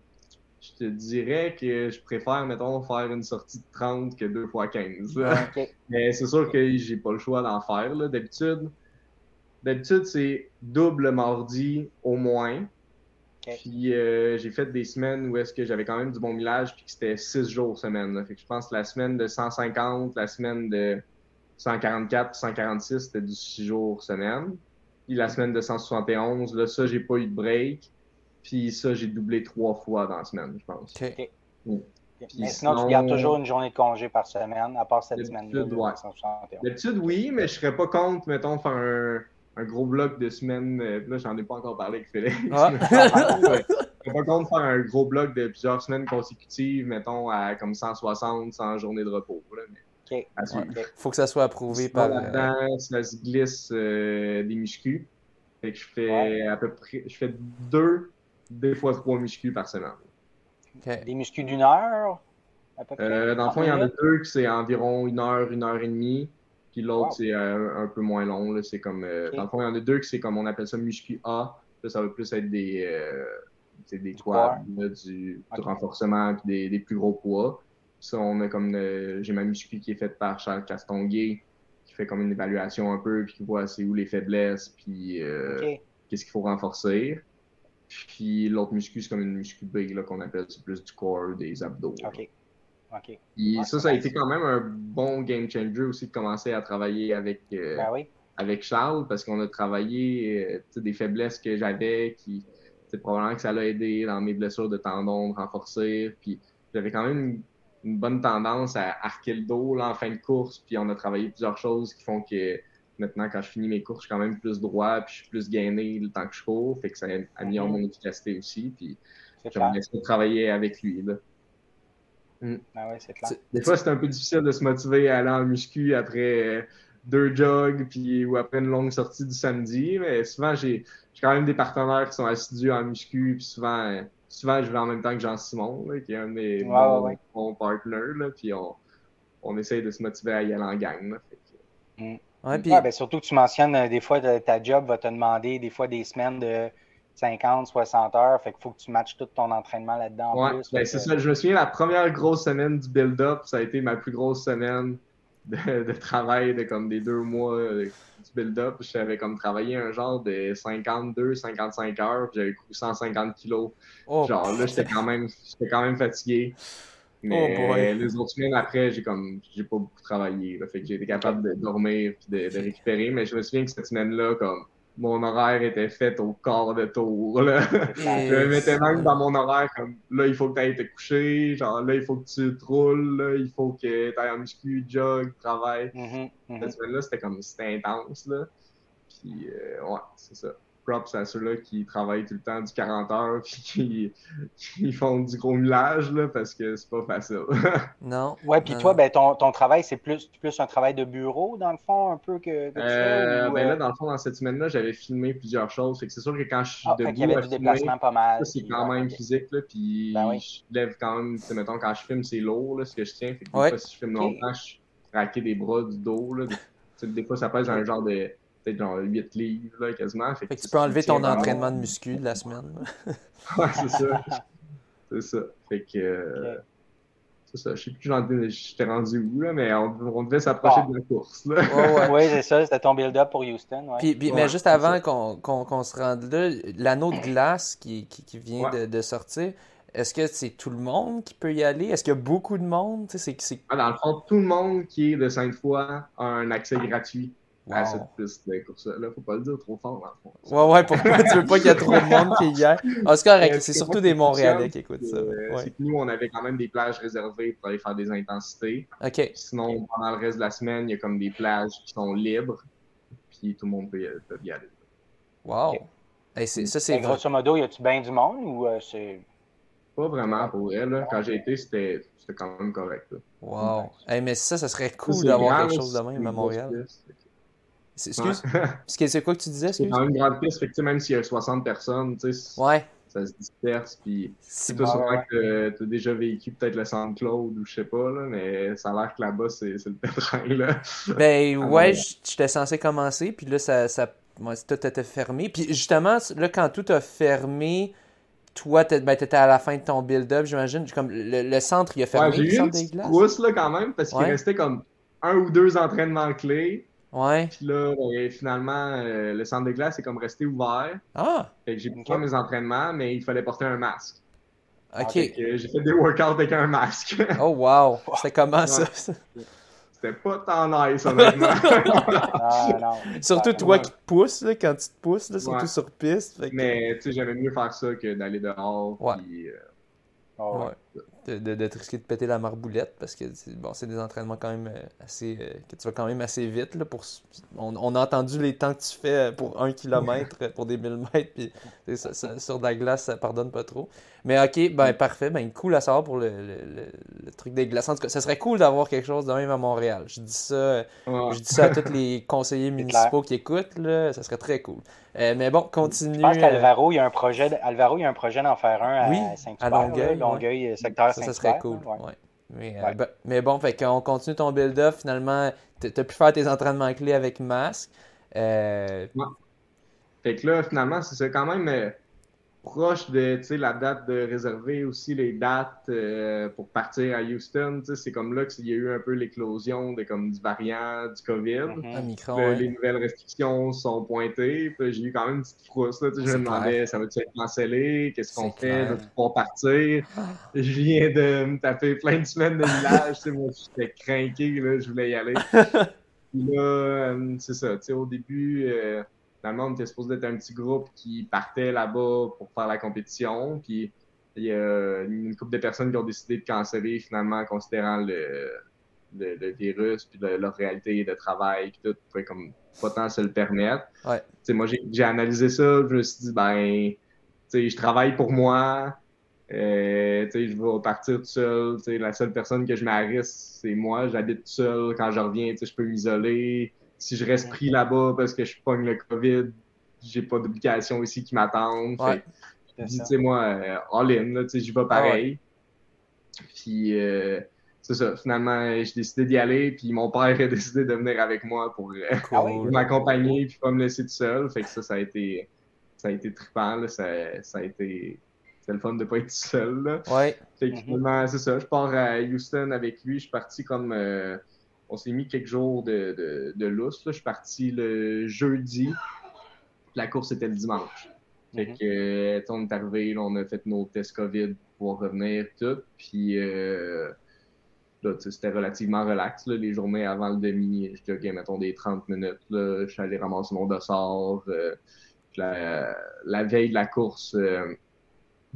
je te dirais que je préfère, mettons, faire une sortie de 30 que 2 fois 15. *laughs* Mais c'est sûr que j'ai pas le choix d'en faire. D'habitude, d'habitude c'est double mardi au moins. Puis euh, j'ai fait des semaines où est-ce que j'avais quand même du bon millage puis que c'était 6 jours semaine. Fait que je pense que la semaine de 150, la semaine de 144, 146, c'était du 6 jours semaine. Puis la semaine de 171, là, ça, j'ai pas eu de break. Puis ça, j'ai doublé trois fois dans la semaine, je pense. OK. Mais sinon, tu gardes toujours une journée de congé par semaine, à part cette semaine-là. Ouais. D'habitude, oui, mais je serais pas contre, mettons, faire un, un gros bloc de semaine. Euh, là, j'en ai pas encore parlé avec Félix. Ah. je serais *laughs* pas contre faire un gros bloc de plusieurs semaines consécutives, mettons, à comme 160, sans journée de repos. Là, mais okay. Faut que ça soit approuvé par. Là-dedans, ça se glisse euh, des muscles. Fait que je fais à peu près. Je fais deux des fois trois muscu par semaine. Des muscu d'une heure? Euh, dans le fond, il y en a deux qui c'est environ une heure, une heure et demie. Puis l'autre, c'est euh, un peu moins long. C'est comme, euh, Dans le fond, il y en a deux qui c'est comme on appelle ça muscu A. ça va plus être des, des quads, du, renforcement et des, plus gros poids. Ça, on a comme j'ai ma muscu qui est faite par Charles Castonguay, qui fait comme une évaluation un peu, puis qui voit c'est où les faiblesses, puis qu'est-ce qu'il faut renforcer. Puis l'autre muscu, c'est comme une muscu B qu'on appelle, c'est plus du corps, des abdos. OK. Ça, ça a été quand même un bon game changer aussi de commencer à travailler avec, euh, ben avec Charles parce qu'on a travaillé euh, des faiblesses que j'avais qui c'est probablement que ça l'a aidé dans mes blessures de tendons de renforcer. Puis j'avais quand même une, bonne tendance à arquer le dos en fin de course. Puis on a travaillé plusieurs choses qui font que maintenant, quand je finis mes courses, je suis quand même plus droit, puis je suis plus gainé le temps que je cours. Fait que ça améliore mm-hmm. mon efficacité aussi. Puis j'aimerais travailler avec lui. Là. Mm. Ah ouais, c'est clair. Des fois, c'est un peu difficile de se motiver à aller en muscu après euh, deux jogs puis, ou après une longue sortie du samedi. Mais souvent, j'ai quand même des partenaires qui sont assidus en muscu. Puis souvent, euh, souvent je vais en même temps que Jean-Simon, qui est un de mes bons, partners. puis on, on essaye de se motiver à y aller en gang. Mm. Ouais, puis... ben, surtout que tu mentionnes euh, des fois ta job va te demander des fois des semaines de 50, 60 heures. Fait qu'il faut que tu matches tout ton entraînement là-dedans. Ouais, ben, c'est ça. Je me souviens, la première grosse semaine du build-up, ça a été ma plus grosse semaine de, travail de comme des deux mois euh, du build-up. J'avais comme travaillé un genre de 52, 55 heures. J'avais couru 150 kilos. Oh, genre là, j'étais quand même, j'étais quand même fatigué. Mais oh les autres semaines après, j'ai comme j'ai pas beaucoup travaillé. fait que j'ai été capable de dormir et de, de, récupérer. Mais je me souviens que cette semaine-là, comme mon horaire était fait au quart de tour. Là. *laughs* je me mettais même dans mon horaire comme là, il faut que tu ailles te coucher, genre là, il faut que tu te roules, là, il faut que tu ailles en muscu, jog, travail. Mm Cette semaine-là, c'était comme c'était intense. Là. Puis, euh, ouais, c'est ça props à ceux-là qui travaillent tout le temps du 40 heures *laughs* puis qui, font du gros millage là, parce que c'est pas facile. *laughs* non. Ouais, puis toi, ben, ton, ton travail, c'est plus, plus un travail de bureau, dans le fond, un peu que, que euh, ben là, dans le fond, dans cette semaine-là, j'avais filmé plusieurs choses. Fait que c'est sûr que quand je suis ah, debout, il y avait du déplacement pas mal. C'est quand même physique, là, puis ben je lève quand même, mettons, quand je filme, c'est lourd, là, ce que je tiens. Fait que des fois, si je filme longtemps, je raquais des bras, du dos, là. Des, des fois, ça pèse un genre de peut-être genre 8 livres là, quasiment. Fait, que, tu peux enlever ton entraînement de muscu de la semaine. *laughs* ouais, c'est ça. *laughs* c'est ça. Fait que. Euh, c'est ça. Je sais plus où j'étais rendu où, là, mais on, on devait s'approcher de la course. Là. Ouais, ouais. c'est ça. C'était ton build-up pour Houston. Ouais. Puis, puis mais juste avant qu'on qu se rende là, l'anneau de glace qui, qui, qui vient de, de, sortir. Est-ce que c'est tout le monde qui peut y aller? Est-ce qu'il y a beaucoup de monde? C'est, ah, dans le fond, tout le monde qui est de Sainte-Foy a un accès gratuit Wow. À cette piste de course-là. Faut pas le dire trop fort, dans le fond. Ouais, ouais, pourquoi tu veux pas qu'il y ait trop de monde qui y aille? Ah, c'est correct, c'est surtout des Montréalais qui écoutent ça. Euh, c'est que nous, on avait quand même des plages réservées pour aller faire des intensités. OK. Sinon, pendant le reste de la semaine, il y a comme des plages qui sont libres, puis tout le monde peut y, aller. Wow! ça, c'est grosso modo, y a-tu bien du monde ou euh, c'est. Pas vraiment pour elle. Là. Quand j'ai été, c'était quand même correct. Là. Wow! mais ça, ça serait cool d'avoir quelque chose de même à Montréal. Excuse? *laughs* C'est quoi que tu disais? C'est dans une grande piste, fait que, même s'il y a 60 personnes, ouais. ça se disperse. Puis c'est pas sûrement que tu as déjà vécu peut-être le Centre Claude ou je sais pas, là, mais ça a l'air que là-bas, c'est le pétrin. Là. *laughs* Ben ouais, j'étais censé commencer, puis là, ça, ça, tout était fermé. Puis justement, là, quand tout a fermé, toi, ben, t'étais à la fin de ton build-up, j'imagine. Comme le, centre, il a fermé. Ouais, j'ai eu une petite là, quand même, parce qu'il restait comme un ou deux entraînements clés. Ouais. Puis là, ben, finalement, euh, le centre de glace est comme resté ouvert. Ah! Fait que j'ai pu faire mes entraînements, mais il fallait porter un masque. OK. j'ai fait des workouts avec un masque. *laughs* oh, wow! C'est comment ça? C'était pas tant nice, honnêtement. *laughs* ah, non. Surtout toi qui te pousses, là, quand tu te pousses, là, surtout sur piste. Mais tu sais, j'aimais mieux faire ça que d'aller dehors. Ouais. Puis, euh... oh, ouais. De, de, de, risquer de péter la marboulette parce que bon, c'est des entraînements quand même assez. que tu vas quand même assez vite. Là, pour, on, a entendu les temps que tu fais pour un kilomètre, pour des 1000 mètres, puis sur de la glace, ça pardonne pas trop. Mais ok, ben parfait, ben cool à savoir pour le, le, truc des glaces. En tout cas, ça serait cool d'avoir quelque chose de même à Montréal. Je dis ça, je dis ça à tous les conseillers *laughs* municipaux qui écoutent, là, ça serait très cool. Euh, mais bon, continue. Je pense qu'Alvaro, il y a un projet, Alvaro, il y a un projet d'en faire un à Saint-Hubert, à Longueuil, Longueuil secteur Ça, ça serait cool. Ouais. Mais, euh, ben, mais, bon, fait qu'on continue ton build-up. Finalement, tu as pu faire tes entraînements clés avec masque. Euh... Fait que là, finalement, c'est quand même proche de la date de réserver aussi les dates euh, pour partir à Houston. C'est comme là qu'il y a eu un peu l'éclosion de, comme, du variant du COVID. Mhm. Les nouvelles restrictions sont pointées. J'ai eu quand même une petite frousse. Là, je me demandais, ça va-tu être cancellé? Qu'est-ce qu'on fait? Je vais pouvoir partir? Ah. Je viens de me taper plein de semaines de village. moi, j'étais craqué. je voulais y aller. *laughs* Puis là, euh, c'est ça. Au début... Euh, finalement, on était supposé être un petit groupe qui partait là-bas pour faire la compétition. Puis il y a une couple de personnes qui ont décidé de canceller finalement, considérant le, le, virus, puis leur réalité de travail, puis tout, pouvaient comme pas tant se le permettre. Ouais. moi, j'ai analysé ça, je me suis dit, ben, je travaille pour moi, euh, je vais partir tout seul. La seule personne que je mets c'est moi. J'habite tout seul. Quand je reviens, je peux m'isoler si je reste pris là-bas parce que je pogne le COVID, j'ai pas d'obligation ici qui m'attendent. Ouais. tu sais, moi, euh, tu sais, j'y vais pareil. Puis, euh, c'est ça, finalement, j'ai décidé d'y aller, puis mon père a *laughs* décidé de venir avec moi pour, euh, ah m'accompagner, puis pas me laisser tout seul. Fait que ça, ça a été, ça a été trippant, là. Ça, ça a été, c'est le fun de pas être seul, là. Ouais. Fait que finalement, c'est ça, je pars à Houston avec lui, je suis parti comme on s'est mis quelques jours de, de, de lousse. Je suis parti le jeudi. La course était le dimanche. Fait mhm. que, on est arrivé, on a fait nos tests COVID pour revenir, tout. Puis, euh, c'était relativement relax. Là, les journées avant le demi, je OK, mettons des 30 minutes. Là, je suis allé ramasser mon dossard. Euh, la, veille de la course, euh,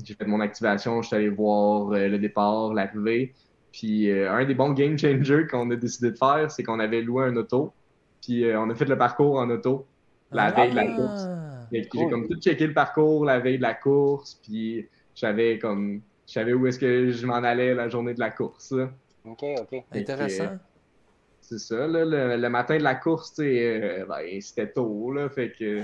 j'ai fait mon activation. Je suis allé voir le départ, l'arrivée. Puis euh, un des bons game changers qu'on a décidé de faire, c'est qu'on avait loué un auto. Puis euh, on a fait le parcours en auto la ah. veille de la course. J'ai comme tout checké le parcours la veille de la course. Puis j'avais comme. Je savais où est-ce que je m'en allais la journée de la course. OK, OK. Intéressant. c'est ça, là, le, matin de la course, euh, ben, c'était tôt, là, fait que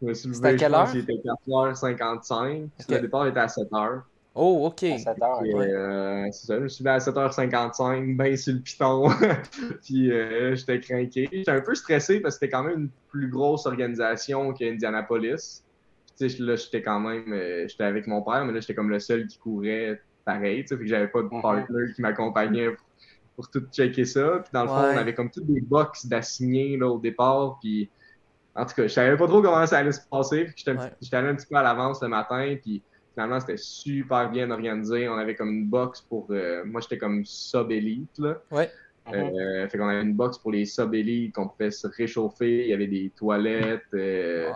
je me suis levé, à quelle heure? C'était 4h55, le départ était à 7h. Oh, OK. À 7 euh, c'est ça, je me suis mis à 7h55, bien sur le piton. *laughs* puis euh, j'étais craqué. J'étais un peu stressé parce que c'était quand même une plus grosse organisation qu'Indianapolis. Tu sais, là, j'étais quand même. Euh, j'étais avec mon père, mais là, j'étais comme le seul qui courait pareil. Tu sais, que j'avais pas de partner qui m'accompagnait pour, tout checker ça. Puis dans le fond, on avait comme toutes des box d'assignés au départ. Puis en tout cas, je savais pas trop comment ça allait se passer. J'étais allé un petit peu à l'avance le matin. Puis finalement, c'était super bien organisé. On avait comme une box pour. Euh, moi, j'étais comme sub-élite. Là. Ouais. Euh, fait qu'on avait une box pour les sub-élites qu'on pouvait se réchauffer. Il y avait des toilettes. Euh,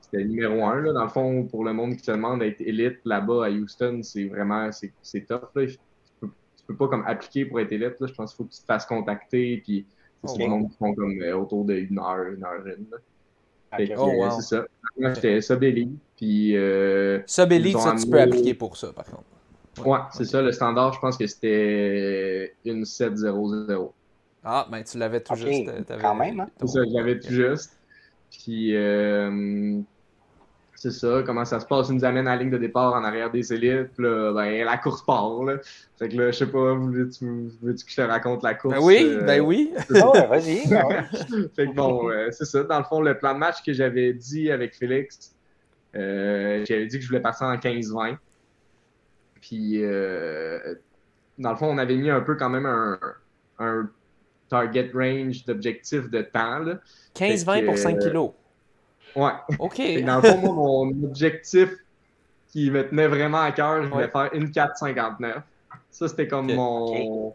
c'était numéro un. Là. Dans le fond, pour le monde qui se demande d'être élite là-bas à Houston, c'est vraiment c'est tough. Là. Tu, peux, peux pas comme appliquer pour être élite. Là. Je pense qu'il faut que tu te fasses contacter. Puis c'est le monde qui font comme autour d'une heure, une heure une. Oh, c'est ça. Moi, j'étais sub-élite. Puis. Euh, sub-élite, ça, tu peux appliquer pour ça, par contre. Ouais, c'est ça. Le standard, je pense que c'était une 7-0-0. Ah, ben tu l'avais tout juste. Quand même, hein? C'est ça, je l'avais tout juste. Puis. Euh, c'est ça, comment ça se passe. Ils nous amène à la ligne de départ en arrière des élites. Puis là, ben, la course part. Là. Fait que là, je sais pas, veux-tu veux que je te raconte la course? Ben oui, euh, ben oui. oh, vas-y. *laughs* fait que bon, euh, c'est ça. Dans le fond, le plan de match que j'avais dit avec Félix, euh, j'avais dit que je voulais passer en 15-20. Puis, dans le fond, on avait mis un peu quand même un, un target range d'objectif de temps. 15-20 pour 5 kilos. Ouais. OK. dans le fond, moi, mon *laughs* objectif qui me tenait vraiment à cœur, je voulais faire une 4,59. Ça, c'était comme mon.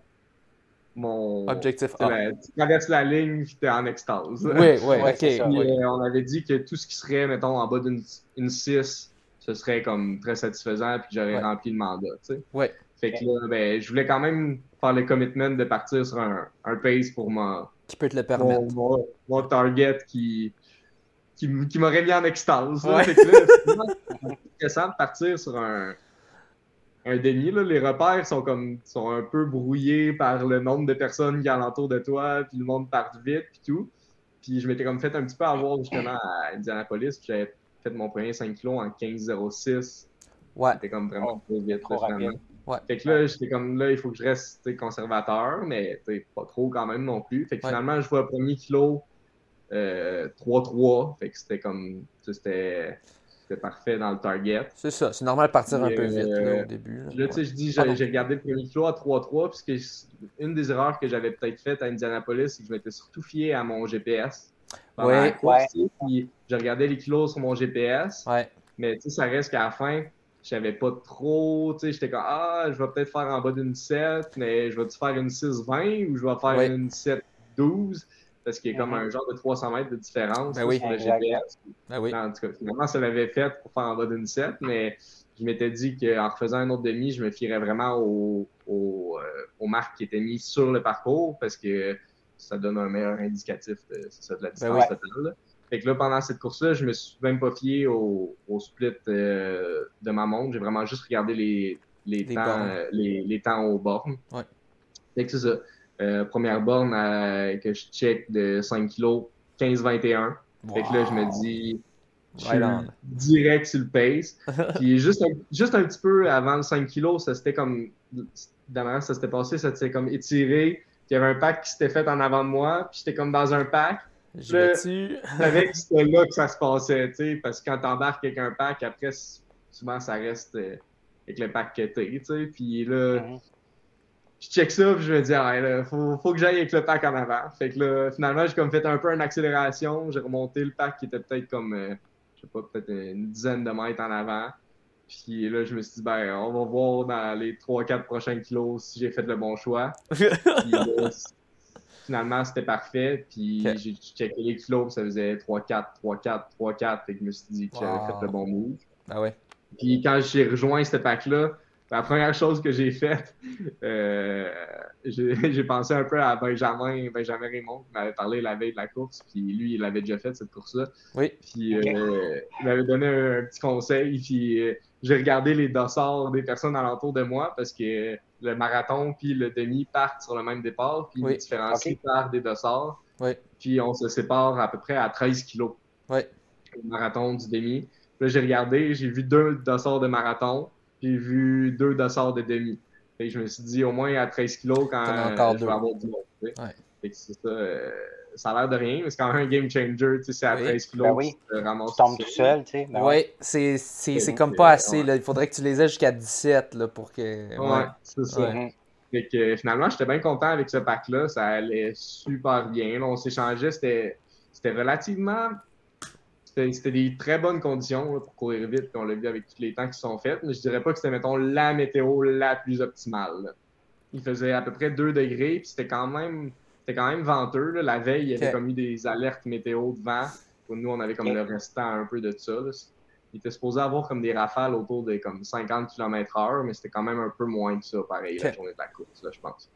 Mon. Objectif A. tu traverses la ligne es en extase. Oui, oui, *laughs* ok. Euh, on avait dit que tout ce qui serait, mettons, en bas d'une 6, ce serait comme très satisfaisant puis j'aurais rempli le mandat, tu sais. Ouais. Fait que là, ben, je voulais quand même faire le commitment de partir sur un, un pace pour ma, qui peut te le permettre. Mon, mon, target qui, qui, qui m'aurait mis en extase. Là. Fait que là, c'est intéressant de partir sur un, un demi. Là. Les repères sont comme sont un peu brouillés par le nombre de personnes qui a alentour de toi, puis le monde part vite, puis tout. Puis je m'étais comme fait un petit peu avoir justement à Indianapolis, puis j'avais fait mon premier 5 kg en 15,06. Ouais. C'était comme vraiment trop vite. Trop rapide. Ouais. Fait que là, j'étais comme là, il faut que je reste conservateur, mais pas trop quand même non plus. Fait que finalement, je vois le premier kilo 3-3. Fait que c'était comme. C'était parfait dans le target. C'est ça, c'est normal de partir un peu vite là, au début. Là, tu sais, je dis, j'ai regardé le premier kilo à 3-3, puisque une des erreurs que j'avais peut-être faites à Indianapolis, c'est que je m'étais surtout fié à mon GPS. Oui, ouais. Puis je regardais les kilos sur mon GPS. Ouais. Mais tu sais, ça reste qu'à la fin, je savais pas trop, tu sais, j'étais comme, ah, je vais peut-être faire en bas d'une 7, mais je vais-tu faire une 6-20 ou je vais faire une 7-12? Parce qu'il y a comme un genre de 300 mètres de différence ben oui. sur le GPS. Ben oui. En tout cas, finalement, ça l'avait fait pour faire en bas d'une 7, mais je m'étais dit qu'en refaisant un autre demi, je me fierais vraiment aux, aux, euh, aux marques qui étaient mises sur le parcours parce que ça donne un meilleur indicatif de, ça, de la distance ben oui. totale. Fait que là, pendant cette course-là, je me suis même pas fié au, au split euh, de ma montre. J'ai vraiment juste regardé les, les, Les temps, euh, les, les temps aux bornes. Ouais. Fait que c'est ça. Euh, première borne que je check de 5 kg, 15-21. Fait que là, je me dis, je suis direct sur le pace. *laughs* Puis juste un, juste un petit peu avant le 5 kg, ça s'était comme. Dernièrement, ça s'était passé, ça s'était comme étiré. Puis il y avait un pack qui s'était fait en avant de moi. Puis j'étais comme dans un pack. Je savais que c'était là que ça se passait, tu sais. Parce que quand t'embarques avec un pack, après, souvent, ça reste euh, avec le pack que t'es, tu sais. Puis là, Mhm. Je check ça, puis je me dis, ah, là, faut, faut que j'aille avec le pack en avant. Fait que là, finalement, j'ai comme fait un peu une accélération. J'ai remonté le pack qui était peut-être comme, euh, je sais pas, peut-être une dizaine de mètres en avant. Puis là, je me suis dit, ben, on va voir dans les 3-4 prochains kilos si j'ai fait le bon choix. *laughs* Puis là, finalement, c'était parfait. Puis j'ai checké les kilos, puis ça faisait 3-4, 3-4, 3-4. Fait que je me suis dit que j'avais Wow. fait le bon move. Ah ouais. Puis quand j'ai rejoint ce pack-là, la première chose que j'ai faite, euh, *laughs* j'ai pensé un peu à Benjamin, Benjamin Raymond, qui m'avait parlé la veille de la course, puis lui, il avait déjà fait cette course-là. Oui. Puis euh, il m'avait donné un, un petit conseil, puis euh, j'ai regardé les dossards des personnes alentour de moi, parce que le marathon puis le demi partent sur le même départ, puis Oui. ils différencient par des dossards. Oui. Puis on se sépare à peu près à 13 kilos Oui. le marathon du demi. Là, j'ai regardé, j'ai vu deux dossards de marathon, j'ai vu deux dossards de demi. Fait que je me suis dit, au moins à 13 kilos, quand euh, je deux. vais avoir du monde. Ouais. Fait que c'est ça. euh, ça a l'air de rien, mais c'est quand même un game changer. tu sais, C'est à Oui. 13 kilos Ben oui. tu te ramasses Tu tombes tout seul, tu sais. Ben Oui, c'est c'est- c'est Donc, comme pas assez. ouais. Là. Il faudrait que tu les aies jusqu'à 17 là, pour que. Ouais, c'est ça. Ouais. Fait que euh, finalement, j'étais bien content avec ce pack-là. Ça allait super bien. Là, on s'échangeait. C'était c'était relativement. C'était des très bonnes conditions là, pour courir vite. puis On l'a vu avec tous les temps qui sont faits. Mais je dirais pas que c'était, mettons, la météo la plus optimale. là. Il faisait à peu près 2 degrés. Puis c'était quand même. C'était quand même venteux. là. La veille, il y avait comme eu des alertes météo de vent. Nous, on avait comme le restant un peu de ça. là. Il était supposé avoir comme des rafales autour de comme 50 km/h, mais c'était quand même un peu moins que ça, pareil, la journée de la course, là, je pense.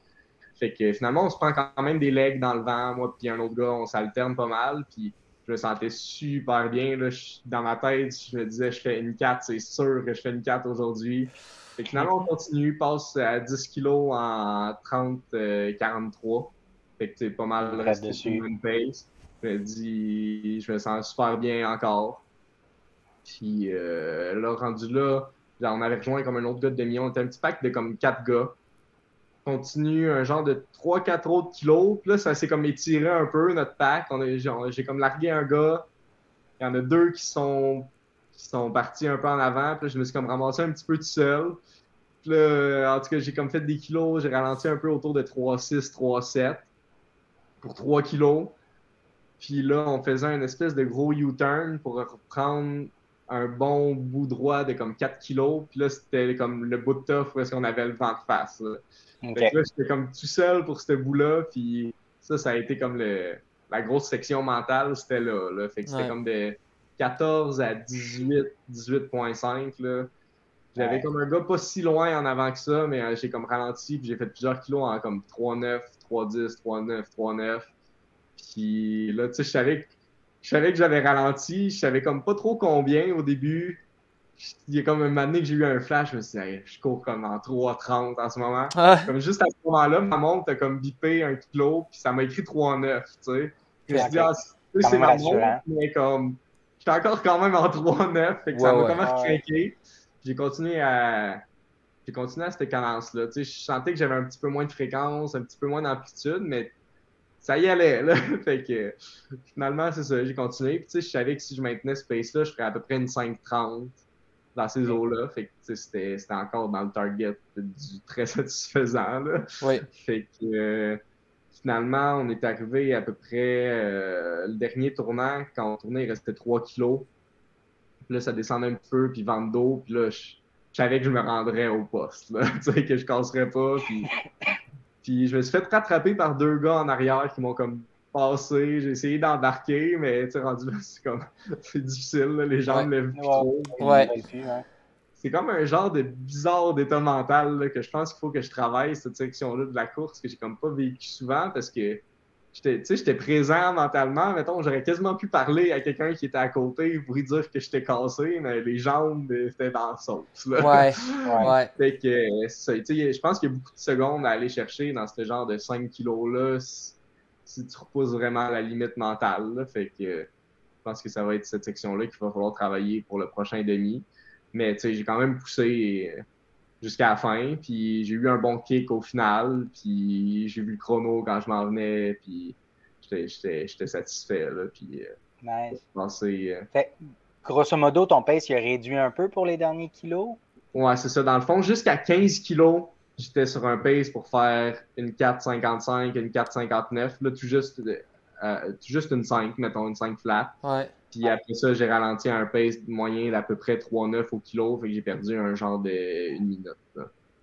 Fait que finalement, on se prend quand même des legs dans le vent. Moi puis un autre gars, on s'alterne pas mal. Puis je me sentais super bien. Là. Je- dans ma tête, je me disais, je fais une 4, c'est sûr que je fais une 4 aujourd'hui. Fait que finalement, on continue, passe à 10 kilos en 30-43. fait que c'est pas mal resté dessus. sur une pace. Je me dis, je me sens super bien encore. Puis euh, là, rendu là, on avait rejoint comme un autre gars de demi. On était un petit pack de comme 4 gars continue un genre de 3-4 autres kilos. Puis là, ça s'est comme étiré un peu, notre pack. J'ai comme largué un gars. Il y en a deux qui sont, qui sont partis un peu en avant. Puis là, je me suis comme ramassé un petit peu tout seul. Puis là, en tout cas, j'ai comme fait des kilos. J'ai ralenti un peu autour de 3-6, 3-7 pour 3 kilos. Puis là, on faisait un espèce de gros U-turn pour reprendre un bon bout droit de comme 4 kilos. Puis là, c'était comme le bout de tough où est-ce qu'on avait le vent de face. OK. Fait que là, j'étais comme tout seul pour ce bout-là, puis ça, ça a été comme le, la grosse section mentale, c'était là, là. Fait que c'était Ouais. comme de 14 à 18, 18.5, là. J'avais comme un gars pas si loin en avant que ça, mais euh, j'ai comme ralenti, puis j'ai fait plusieurs kilos en comme 3-9, 3-10, 3-9, 3-9. Puis là, tu sais, je savais, je savais que j'avais ralenti, je savais comme pas trop combien au début. Il y a comme un moment donné que j'ai eu un flash, je me suis dit, je cours comme en 3,30 en ce moment. Ah. Comme juste à ce moment-là, ma montre a comme bipé un kilo, puis ça m'a écrit 3,9, tu sais. Je me suis dit, ah, c'est ma montre, mais comme, j'étais encore quand même en 3,9, fait que ça m'a ouais. vraiment craqué. J'ai continué à, j'ai continué à cette cadence-là. Tu sais, je sentais que j'avais un petit peu moins de fréquence, un petit peu moins d'amplitude, mais ça y allait, là. *laughs* fait que finalement, c'est ça, j'ai continué. Puis, tu sais, je savais que si je maintenais ce pace-là, je ferais à peu près une 5,30 dans ces eaux-là. Fait que c'était encore dans le target du très *laughs* satisfaisant. Là. Oui. Fait que euh, finalement, on est arrivé à peu près euh, le dernier tournant. Quand on tournait, il restait 3 kilos. Puis là, ça descendait un peu, puis vente d'eau. Puis là, je, savais que je me rendrais au poste. Là. *laughs* tu sais, que je casserais pas. Puis, puis je me suis fait rattraper par deux gars en arrière qui m'ont comme passé, j'ai essayé d'embarquer, mais tu rendu là, *laughs* c'est comme, c'est difficile, les gens me lèvent plus trop. Ouais. C'est comme un genre de bizarre d'état mental que je pense qu'il faut que je travaille cette section-là de la course que j'ai comme pas vécu souvent parce que j'étais présent mentalement, mettons, j'aurais quasiment pu parler à quelqu'un qui était à côté pour lui dire que j'étais cassé, mais les jambes étaient dans la sauce. Là. Ouais, *laughs* ouais. fait que, je pense qu'il y a beaucoup de secondes à aller chercher dans ce genre de 5 kilos-là si tu repousses vraiment la limite mentale. Fait que je pense que ça va être cette section-là qu'il va falloir travailler pour le prochain demi. Mais j'ai quand même poussé jusqu'à la fin, puis j'ai eu un bon kick au final, puis j'ai vu le chrono quand je m'en venais, puis j'étais satisfait. Là, puis, euh, nice. Euh, fait, grosso modo, ton pace il a réduit un peu pour les derniers kilos? Ouais, c'est ça. Dans le fond, jusqu'à 15 kilos, j'étais sur un pace pour faire une 4,55, une 4,59. Là, tout juste, euh, tout juste une 5, mettons, une 5 flat. Ouais. Puis après ça, j'ai ralenti à un pace moyen d'à peu près 3,9 au kilo. Fait que j'ai perdu un genre de une minute.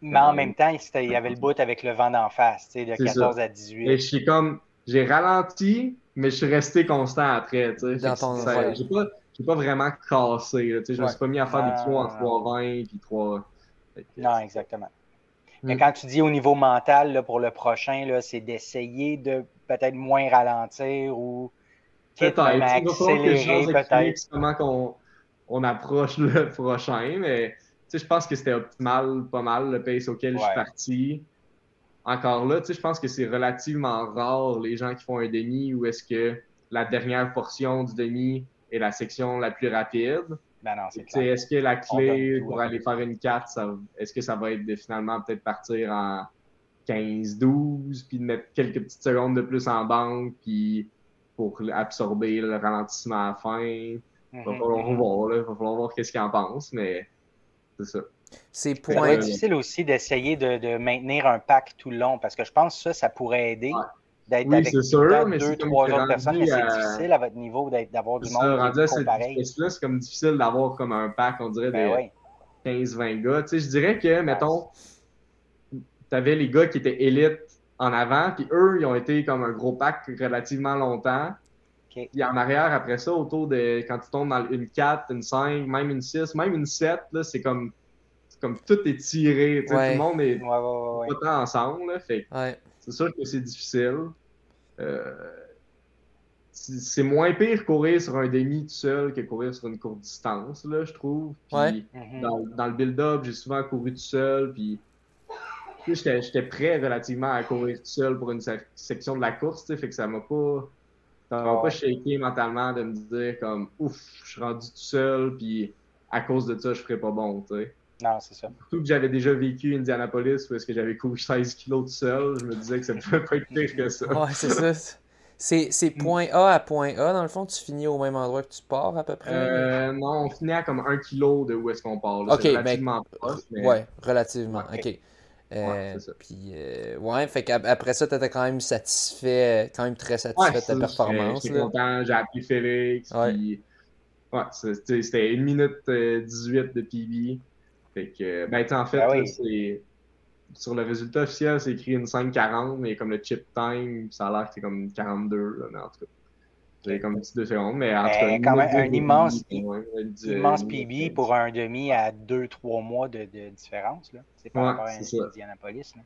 Mais en même temps, il y avait le bout avec le vent d'en face, tu sais, de 14 à 18. Et je suis comme, j'ai ralenti, mais je suis resté constant après, tu sais. J'ai pas, pas, vraiment cassé, tu sais. Je me suis pas mis à faire des kilos en 3,20 puis 3. Non, exactement. Mais mm. quand tu dis au niveau mental, là, pour le prochain, c'est d'essayer de peut-être moins ralentir ou peut-être accélérer peut-être. comment qu'on on approche le *laughs* prochain, mais je pense que c'était optimal, pas mal, le pace auquel je suis parti. Encore là, je pense que c'est relativement rare les gens qui font un demi ou est-ce que la dernière portion du demi est la section la plus rapide. Ben non, Est-ce que la clé pour aller faire une 4, est-ce que ça va être de finalement peut-être partir en 15-12, puis de mettre quelques petites secondes de plus en banque, puis pour absorber le ralentissement à la fin? Il va mhm, falloir mhm. voir, il va falloir voir qu'est-ce qu'il en pense, mais c'est ça. C'est pour... difficile aussi d'essayer de, maintenir un pack tout le long, parce que je pense que ça, ça pourrait aider d'être oui, avec sûr, mais deux, trois autres personnes, mais c'est difficile à votre niveau d'avoir du monde rendu pareil. C'est comme difficile d'avoir comme un pack, on dirait, ben de 15-20 gars. Tu sais, je dirais que, mettons, tu avais les gars qui étaient élites en avant, puis eux, ils ont été comme un gros pack relativement longtemps. Okay. Puis en arrière, après ça, autour de quand tu tombes dans une 4, une 5, même une 6, même une 7, c'est comme, comme tout est tiré. Tout le monde est ouais, pas ensemble. Là, fait c'est sûr que c'est difficile. Euh, c'est moins pire courir sur un demi tout seul que courir sur une courte distance, là, je trouve. Puis mhm. dans, le build-up, j'ai souvent couru tout seul, puis j'étais prêt relativement à courir tout seul pour une section de la course, fait que ça m'a pas ça m'a pas shaké mentalement de me dire comme ouf, je suis rendu tout seul, puis à cause de ça, je ferais pas bon, tu sais. Non, c'est ça. Surtout que j'avais déjà vécu Indianapolis où est-ce que j'avais couru 16 kilos tout seul. Je me disais que ça ne pouvait pas être pire que ça. Ouais, c'est ça. C'est point A à point A, dans le fond, tu finis au même endroit que tu pars à peu près? Euh, non, on finit à comme un kilo de où est-ce qu'on part. Ok, relativement mais... Ouais, relativement. Ok. Euh, ça. Puis, euh, ouais, fait qu'après ça, tu étais quand même satisfait, quand même très satisfait de ta performance. J'étais content, j'ai appelé Félix. Ouais, puis, ouais c'était 1 minute 18 de PB. Fait que, ben, en fait, ben c'est. Sur le résultat officiel, c'est écrit une 5.40, mais comme le chip time, ça a l'air que c'est comme 42, là, mais en tout cas. J'ai comme petit deux secondes, mais en tout cas. quand même un immense, immense PB pour un demi à deux, trois mois de, de différence. C'est pas encore un Indianapolis. Là.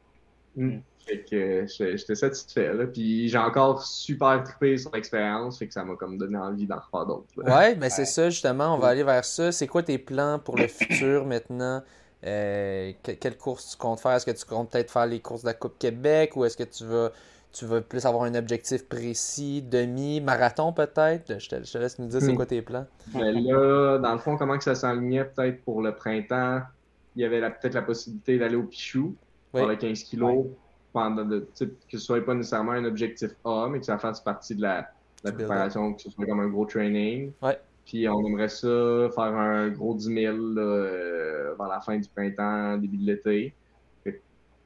Mm. Mm. Fait que j'étais satisfait. Là. Puis j'ai encore super trippé sur l'expérience. Fait que ça m'a comme donné envie d'en refaire d'autres. Ouais, ben c'est ça justement. On va aller vers ça. C'est quoi tes plans pour le futur *coughs* maintenant? Euh, quelle course tu comptes faire? Est-ce que tu comptes peut-être faire les courses de la Coupe Québec ou est-ce que tu vas, tu vas plus avoir un objectif précis, demi, marathon peut-être? Je te, laisse nous dire c'est hmm. quoi tes plans. Ben là, dans le fond, comment que ça s'enlignait peut-être pour le printemps? Il y avait peut-être la possibilité d'aller au Pichou avec 15 kilos pendant de, que ce soit pas nécessairement un objectif A, mais que ça fasse partie de la, préparation, que ce soit comme un gros training. Ouais. Puis on aimerait ça faire un gros 10 000 euh, vers la fin du printemps, début de l'été.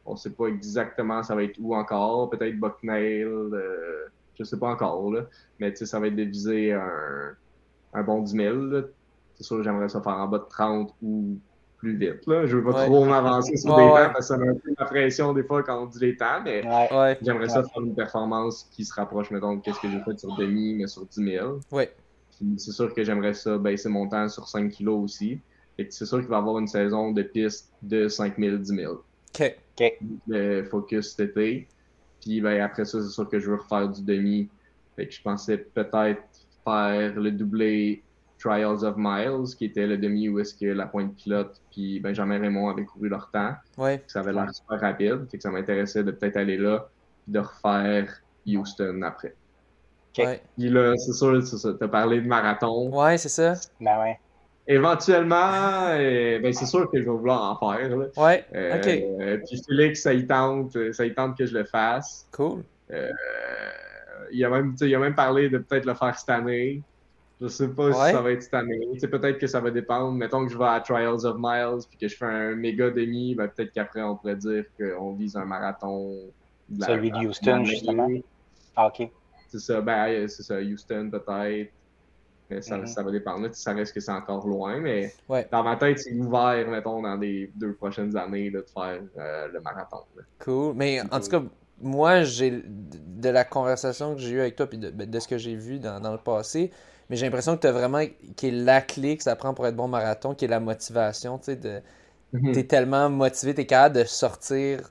On sait pas exactement ça va être où encore. Peut-être Bucknell, euh, je sais pas encore. Là. Mais ça va être de viser un, un bon 10 000. C'est sûr que j'aimerais ça faire en bas de 30 ou plus vite. Là. Je veux pas trop m'avancer sur des temps parce que ça met un peu la pression des fois quand on dit les temps, mais j'aimerais ça faire une performance qui se rapproche, mettons, de ce que j'ai fait sur demi, mais sur 10 000. Ouais. C'est sûr que j'aimerais ça baisser mon temps sur 5 kilos aussi. Et c'est sûr qu'il va y avoir une saison de piste de 5 000, 10 000. OK. Le focus cet été. Puis ben, après ça, c'est sûr que je veux refaire du demi. Fait que je pensais peut-être faire le doublé Trials of Miles, qui était le demi où est-ce que la pointe pilote puis Benjamin Raymond avaient couru leur temps. Ouais. Ça avait l'air super rapide. Fait que ça m'intéressait de peut-être aller là de refaire Houston après. Ouais. Puis là, c'est sûr, c'est ça. T'as parlé de marathon. Ouais, c'est ça. Ben ouais. Éventuellement, euh, ben c'est sûr que je vais vouloir en faire. Là. Ouais. Euh, ok. puis Félix, ça y tente, ça y tente que je le fasse. Cool. Euh, il, a même, il a même parlé de peut-être le faire cette année. Je sais pas si ça va être cette année. peut-être que ça va dépendre. Mettons que je vais à Trials of Miles puis que je fais un méga demi, ben peut-être qu'après on pourrait dire qu'on vise un marathon. De Celui de Houston, justement. Ah, ok. C'est ça, ben, c'est ça, Houston peut-être. Mais ça, mm-hmm. ça va dépendre. ça reste que c'est encore loin, mais dans ma tête, c'est ouvert, mettons, dans les deux prochaines années de faire euh, le marathon. Cool. Mais en tout cas, moi, j'ai de la conversation que j'ai eue avec toi et de, de, ce que j'ai vu dans, dans, le passé, mais j'ai l'impression que tu as vraiment qui est la clé que ça prend pour être bon marathon, qui est la motivation. Tu sais, de, mm-hmm. es tellement motivé, tu es capable de sortir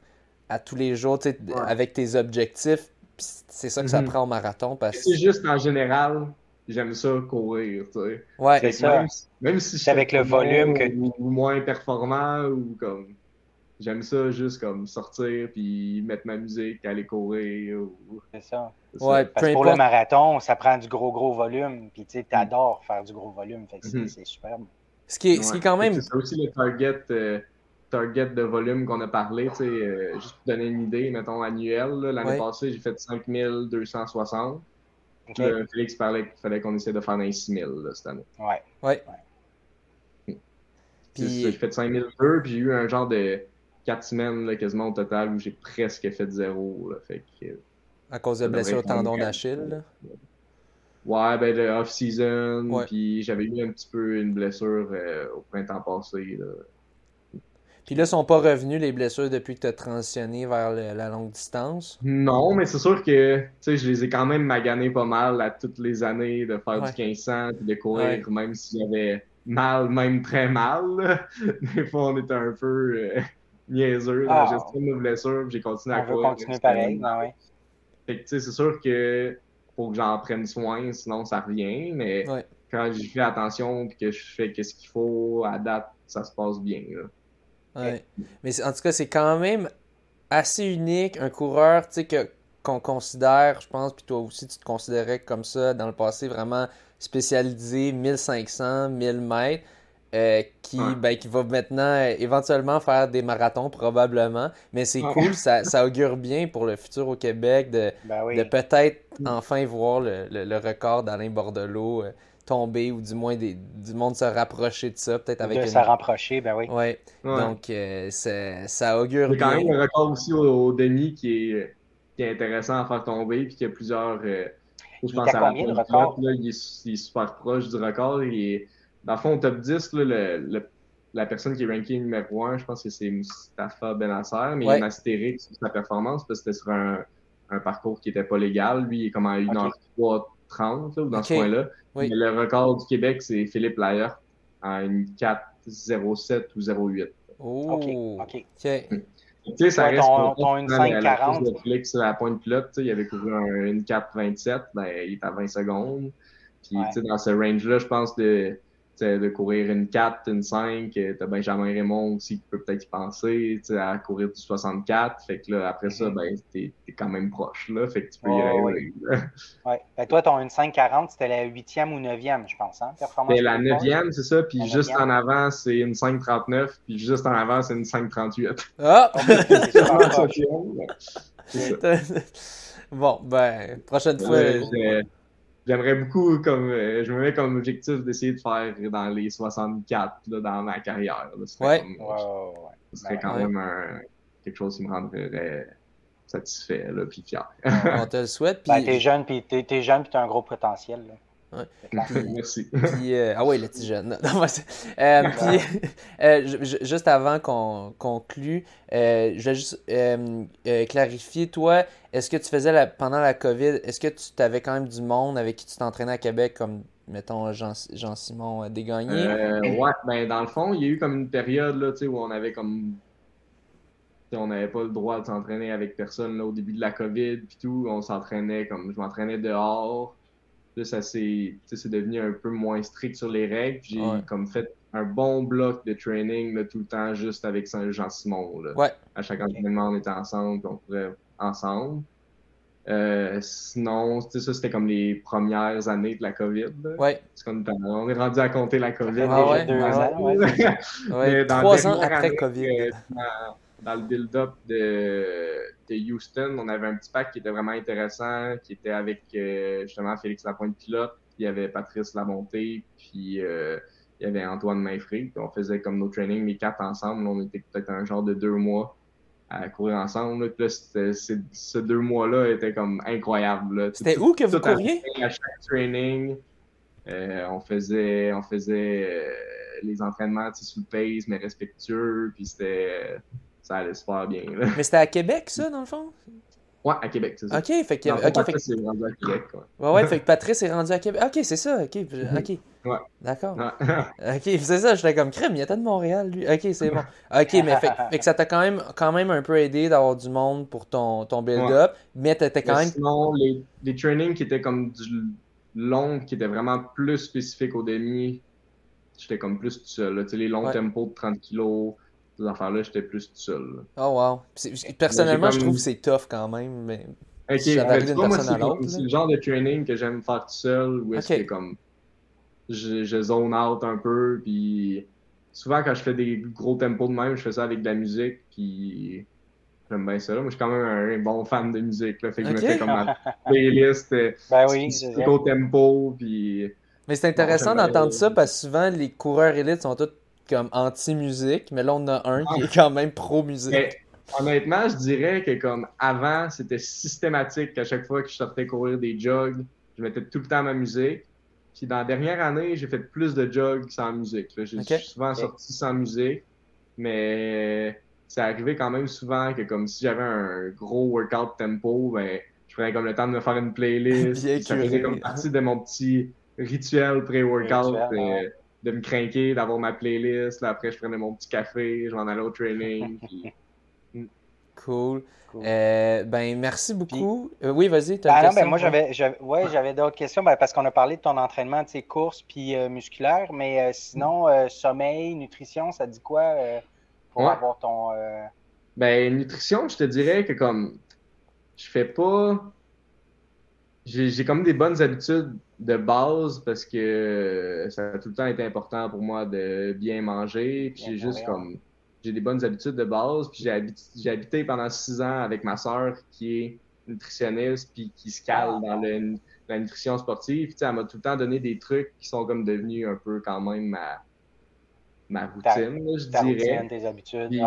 à tous les jours tu sais, avec tes objectifs c'est ça que ça mhm. prend au marathon. parce C'est juste en général, j'aime ça courir, tu sais. Ouais, c'est ça. Même, si c'est avec le volume que. Ou, moins performant, ou comme. J'aime ça juste comme sortir puis mettre ma musique, aller courir. C'est ça. Ouais, Parce que pour le marathon, ça prend du gros gros volume. Puis tu sais, t'adores faire du gros volume. Fait que c'est mhm. superbe. Ce qui est, ce qui est quand même. C'est aussi le target. Euh, target de volume qu'on a parlé, euh, juste pour donner une idée, mettons annuel, l'année passée, j'ai fait 5260. Okay. Félix parlait qu'il fallait qu'on essaie de faire un 6000 cette année. Ouais. Ouais. Puis... J'ai fait 5002, puis j'ai eu un genre de 4 semaines quasiment au total où j'ai presque fait zéro. Là, fait que, à cause de blessure au tendon d'Achille? Ouais, ben le off-season, puis j'avais eu un petit peu une blessure euh, au printemps passé. Là. Puis là, ils sont pas revenus les blessures depuis que tu as transitionné vers la longue distance? Non, mais c'est sûr que je les ai quand même maganés pas mal à toutes les années de faire du 1500 puis de courir, même si j'avais mal, même très mal. *laughs* Des fois, on était un peu euh, niaiseux dans la ah. gestion de nos blessures. J'ai continué à courir. continuer pareil, ben ouais. Fait que, tu sais, c'est sûr que faut que j'en prenne soin, sinon ça revient. Mais quand je fais attention et que je fais ce qu'il faut, à date, ça se passe bien. Là. Mais en tout cas, c'est quand même assez unique. Un coureur, tu sais, que, qu'on considère, je pense, puis toi aussi, tu te considérais comme ça dans le passé, vraiment spécialisé 1500, 1000 mètres. Euh, qui, ben, qui va maintenant éventuellement faire des marathons probablement. Mais c'est cool, ça, *laughs* ça, augure bien pour le futur au Québec de, ben de peut-être enfin voir le, le, record d'Alain Bordelot euh, tomber ou du moins des, du monde se rapprocher de ça, peut-être avec. De se rapprocher, ben oui. Ouais. Donc, euh, ça augure. Il y a quand même un record aussi au, Denis qui est, qui est, intéressant à faire tomber, puis qu'il y a plusieurs. Euh, je pense à combien, la record? Là, il, est, il, est, super proche du record. Il est, dans le fond, au top 10, là, le, la personne qui est rankée numéro 1, je pense que c'est Mustafa Benasser, mais il y a astérix sur sa performance parce que c'était sur un, un parcours qui n'était pas légal. Lui, il est comme à 1h03 4,30 ou dans ce coin-là. Mais le record du Québec, c'est Philippe Layer à une 4,07 ou 0,8. Oh, OK. OK. Tu sais, ça reste ton, ton une 5,40. Netflix à la pointe pilote, il avait couru une 4,27, ben, il est à 20 secondes. Puis, tu sais, dans ce range-là, je pense de de courir une 4, une 5. T'as Benjamin Raymond aussi qui peut peut-être y penser à courir du 64. Fait que là, après ça, ben, t'es es quand même proche. Là, fait que tu peux y aller. *laughs* ouais. Ben, toi, ton une 5,40, c'était la 8e ou 9e, je pense. Hein, C'était la 9e, c'est ça. Puis juste en avant, c'est une 5,39. Puis juste en avant, c'est une 5,38. Ah! bon, ben, prochaine fois j'aimerais beaucoup, comme euh, je me mets comme objectif d'essayer de faire dans les 64 là, dans ma carrière. Là. Ce serait, ce serait quand même quelque chose qui me rendrait satisfait là, puis fier. On te le souhaite. Ben, puis... Ben, t'es jeune, puis t'es, t'es jeune, puis t'as un gros potentiel. Là. Ouais. *laughs* Merci. Puis, euh, ah oui, le petit jeune. *laughs* euh, *laughs* puis, euh, juste avant qu'on conclue, je vais juste clarifier, toi, est-ce que tu faisais la, pendant la COVID, est-ce que tu avais quand même du monde avec qui tu t'entraînais à Québec, comme, mettons, Jean-Simon Jean Desgagnés? ouais, ben dans le fond, il y a eu comme une période là, où on avait comme on n'avait pas le droit de s'entraîner avec personne là, au début de la COVID puis tout. On s'entraînait comme je m'entraînais dehors. Là, ça c'est devenu un peu moins strict sur les règles. J'ai comme fait un bon bloc de training là, tout le temps juste avec Jean-Simon. Ouais. À chaque entraînement, on était ensemble, on courait ensemble. Euh, sinon, ça, c'était comme les premières années de la COVID. Ouais. Parce qu'on on est rendu à compter la COVID. Ah ouais, deux ans, ouais. *laughs* trois ans après COVID. Euh, dans le build-up de, Houston, on avait un petit pack qui était vraiment intéressant, qui était avec euh, justement Félix Lapointe-Pilote, il y avait Patrice Lamontée, puis euh, il y avait Antoine Mainfrey. On faisait comme nos trainings, les quatre ensemble. On était peut-être un genre de deux mois à courir ensemble. Puis là, ce deux mois-là était comme incroyable. C'était où que vous couriez? À chaque training, euh, on faisait, on faisait les entraînements sous le pace, mais respectueux. Puis c'était ça allait super bien. Mais c'était à Québec, ça, dans le fond? Ouais, à Québec, c'est ça. Ok, fait que. okay, Patrice est rendu à Québec, quoi. Ouais, ouais, fait que *laughs* Patrice est rendu à Québec. Ok, c'est ça, ok. Ok. Ouais. D'accord. *laughs* ok, c'est ça, j'étais comme crème, il était de Montréal, lui. Ok, c'est bon. Ok, mais fait, fait, que ça t'a quand même, quand même un peu aidé d'avoir du monde pour ton, ton build-up, mais t'étais quand même. Sinon, les, les trainings qui étaient comme du long, qui étaient vraiment plus spécifiques au demi, j'étais comme plus tout seul. Tu sais, les longs tempos de 30 kilos ces affaires-là, j'étais plus tout seul. Oh wow. Personnellement, je trouve que c'est tough quand même, mais Ok, ça varie d'une personne à l'autre. C'est le genre de training que j'aime faire tout seul, où est-ce que comme je, je, zone out un peu, puis souvent quand je fais des gros tempos de même, je fais ça avec de la musique, puis j'aime bien ça. Moi, je suis quand même un, bon fan de musique, là, fait que je me fais comme ma *laughs* playlist euh, ben oui, au tempo, puis... Mais c'est intéressant d'entendre ça, parce que souvent, les coureurs élites sont tous comme anti-musique, mais là, on a un qui est quand même pro-musique. Honnêtement, je dirais que comme avant, c'était systématique qu'à chaque fois que je sortais courir des jogs, je mettais tout le temps ma musique. Puis dans la dernière année, j'ai fait plus de jogs sans musique. J'ai souvent sorti sans musique, mais c'est arrivé quand même souvent que comme si j'avais un gros workout tempo, ben je prenais comme le temps de me faire une playlist. ça faisait comme partie de mon petit rituel pré-workout de me craquer, d'avoir ma playlist. Là, après, je prenais mon petit café, je m'en allais au training. *laughs* Cool. Euh, ben, merci beaucoup. Euh, oui, vas-y. Ben non, ben, moi, j'avais, ouais, j'avais d'autres questions ben, parce qu'on a parlé de ton entraînement, de tes courses puis euh, musculaire, mais sinon, sommeil, nutrition, ça dit quoi pour avoir ton. Ben, nutrition, je te dirais que comme je fais pas. J'ai comme des bonnes habitudes de base parce que ça a tout le temps été important pour moi de bien manger. Puis j'ai juste comme j'ai des bonnes habitudes de base. Puis j'ai habité, habité, pendant six ans avec ma sœur qui est nutritionniste puis qui se cale ah. dans la nutrition sportive. Puis, elle m'a tout le temps donné des trucs qui sont comme devenus un peu quand même ma, ma routine, je dirais. Routine, tes habitudes, puis,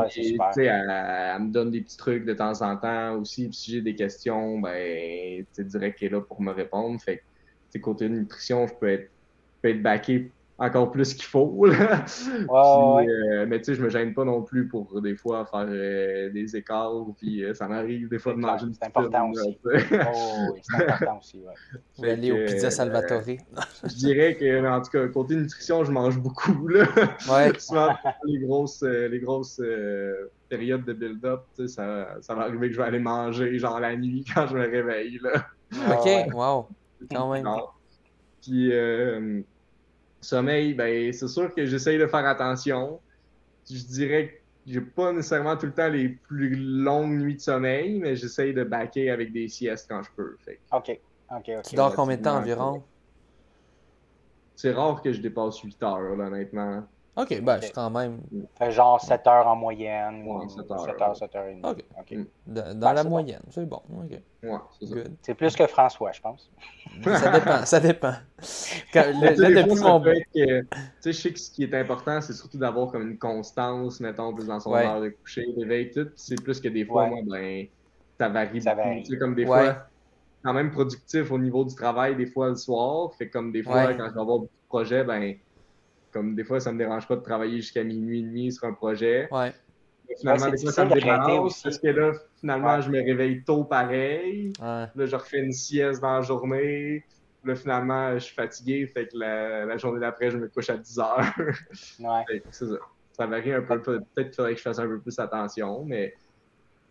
Elle, elle, me donne des petits trucs de temps en temps aussi. Puis si j'ai des questions, ben, tu dirais qu'elle est là pour me répondre. Fait côté nutrition, je peux être, peux être backé encore plus qu'il faut. *laughs* Euh, mais tu sais, je me gêne pas non plus pour des fois faire euh, des écarts. Puis ça m'arrive des fois de manger une C'est important aussi. *laughs* oh, oui, c'est important aussi. Ouais. *laughs* au Pizza Salvatore. je dirais que, en tout cas, côté nutrition, je mange beaucoup. Là. Ouais. Souvent, les grosses, les grosses périodes de build-up, ça, ça va arriver que je vais aller manger genre la nuit quand je me réveille. Là. Ok, wow. Quand même. Puis, euh, sommeil, ben, c'est sûr que j'essaye de faire attention. Je dirais que j'ai pas nécessairement tout le temps les plus longues nuits de sommeil, mais j'essaye de backer avec des siestes quand je peux. OK. OK, OK. Tu dors combien de temps environ? C'est rare que je dépasse 8 heures, honnêtement. Ok, ben, c'est quand même. Fait genre 7 heures en moyenne. Ouais, 7 heures. 7 heures, 7 heures et demie. Ok. okay. Dans, dans la moyenne, c'est bon. Ok. Ouais, c'est ça. C'est plus que François, je pense. ça *laughs* dépend, ça dépend. *laughs* Quand, le, là, depuis mon. Tu sais, je sais que ce qui est important, c'est surtout d'avoir comme une constance, mettons, plus dans son ouais. heure de coucher, d'éveil, tout. C'est plus que des fois, ouais. moi, ben, ça varie. Ça varie. Tu sais, comme des ouais. fois, quand même productif au niveau du travail, des fois le soir. Fait comme des fois, quand je vais avoir beaucoup de projets, ben comme des fois, ça me dérange pas de travailler jusqu'à minuit et demi sur un projet. Ouais. Mais finalement, des fois, ça me dérange parce que là, finalement, ouais. je me réveille tôt pareil. Ouais. Là, je refais une sieste dans la journée. Là, finalement, je suis fatigué. Fait que la, la journée d'après, je me couche à 10 heures. *laughs* ouais. C'est ça. Ça varie un peu. Peut-être qu'il faudrait que je fasse un peu plus attention, mais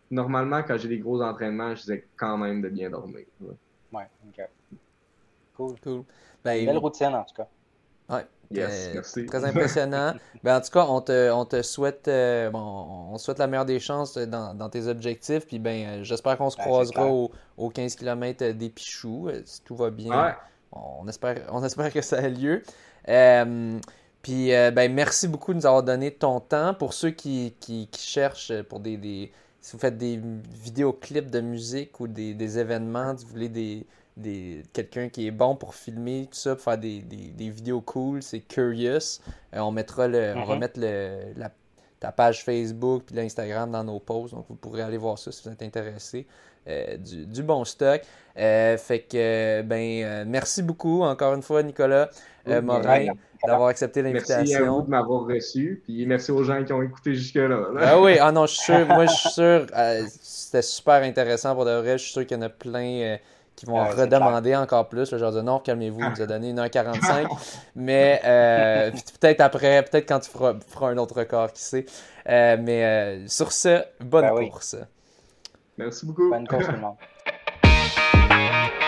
normalement, quand j'ai des gros entraînements, j'essaie quand même de bien dormir. Ouais, ouais ok. Cool. Cool. Ben, belle routine, en tout cas. Ouais. Yes, euh, merci. Très *laughs* impressionnant. ben, en tout cas, on te, on te souhaite, euh, bon, on souhaite la meilleure des chances dans, dans tes objectifs. Puis ben, euh, j'espère qu'on se Ben, croisera c'est au, au 15 km des Pichoux, euh, si tout va bien. Ouais. On espère, on espère que ça a lieu. Euh, puis, euh, ben, merci beaucoup de nous avoir donné ton temps. Pour ceux qui, qui, qui cherchent pour des, des, si vous faites des vidéoclips de musique ou des, des événements, si vous voulez des, des, quelqu'un qui est bon pour filmer tout ça, pour faire des, des, des vidéos cool, c'est Curious. Euh, on mettra le, on va Mhm. mettre le, la, ta page Facebook puis l'Instagram dans nos posts, donc vous pourrez aller voir ça si vous êtes intéressé. Euh, du, du bon stock. Euh, fait que, ben, euh, merci beaucoup encore une fois, Nicolas euh, Oui, Morin, d'avoir accepté Merci à vous l'invitation. de m'avoir reçu. Puis merci aux gens qui ont écouté jusque-là. là. Ah oui, ah non, je suis sûr, moi je suis sûr, euh, c'était super intéressant pour de vrai. Je suis sûr qu'il y en a plein euh, qui vont ah, redemander encore plus. Là, je leur dis non, calmez-vous, vous a donné 1h45. *laughs* mais euh, peut-être après, peut-être quand tu feras, un autre record, qui sait. Euh, mais euh, sur ce, bonne ben course. Merci beaucoup. Bonne course, tout le monde. *laughs*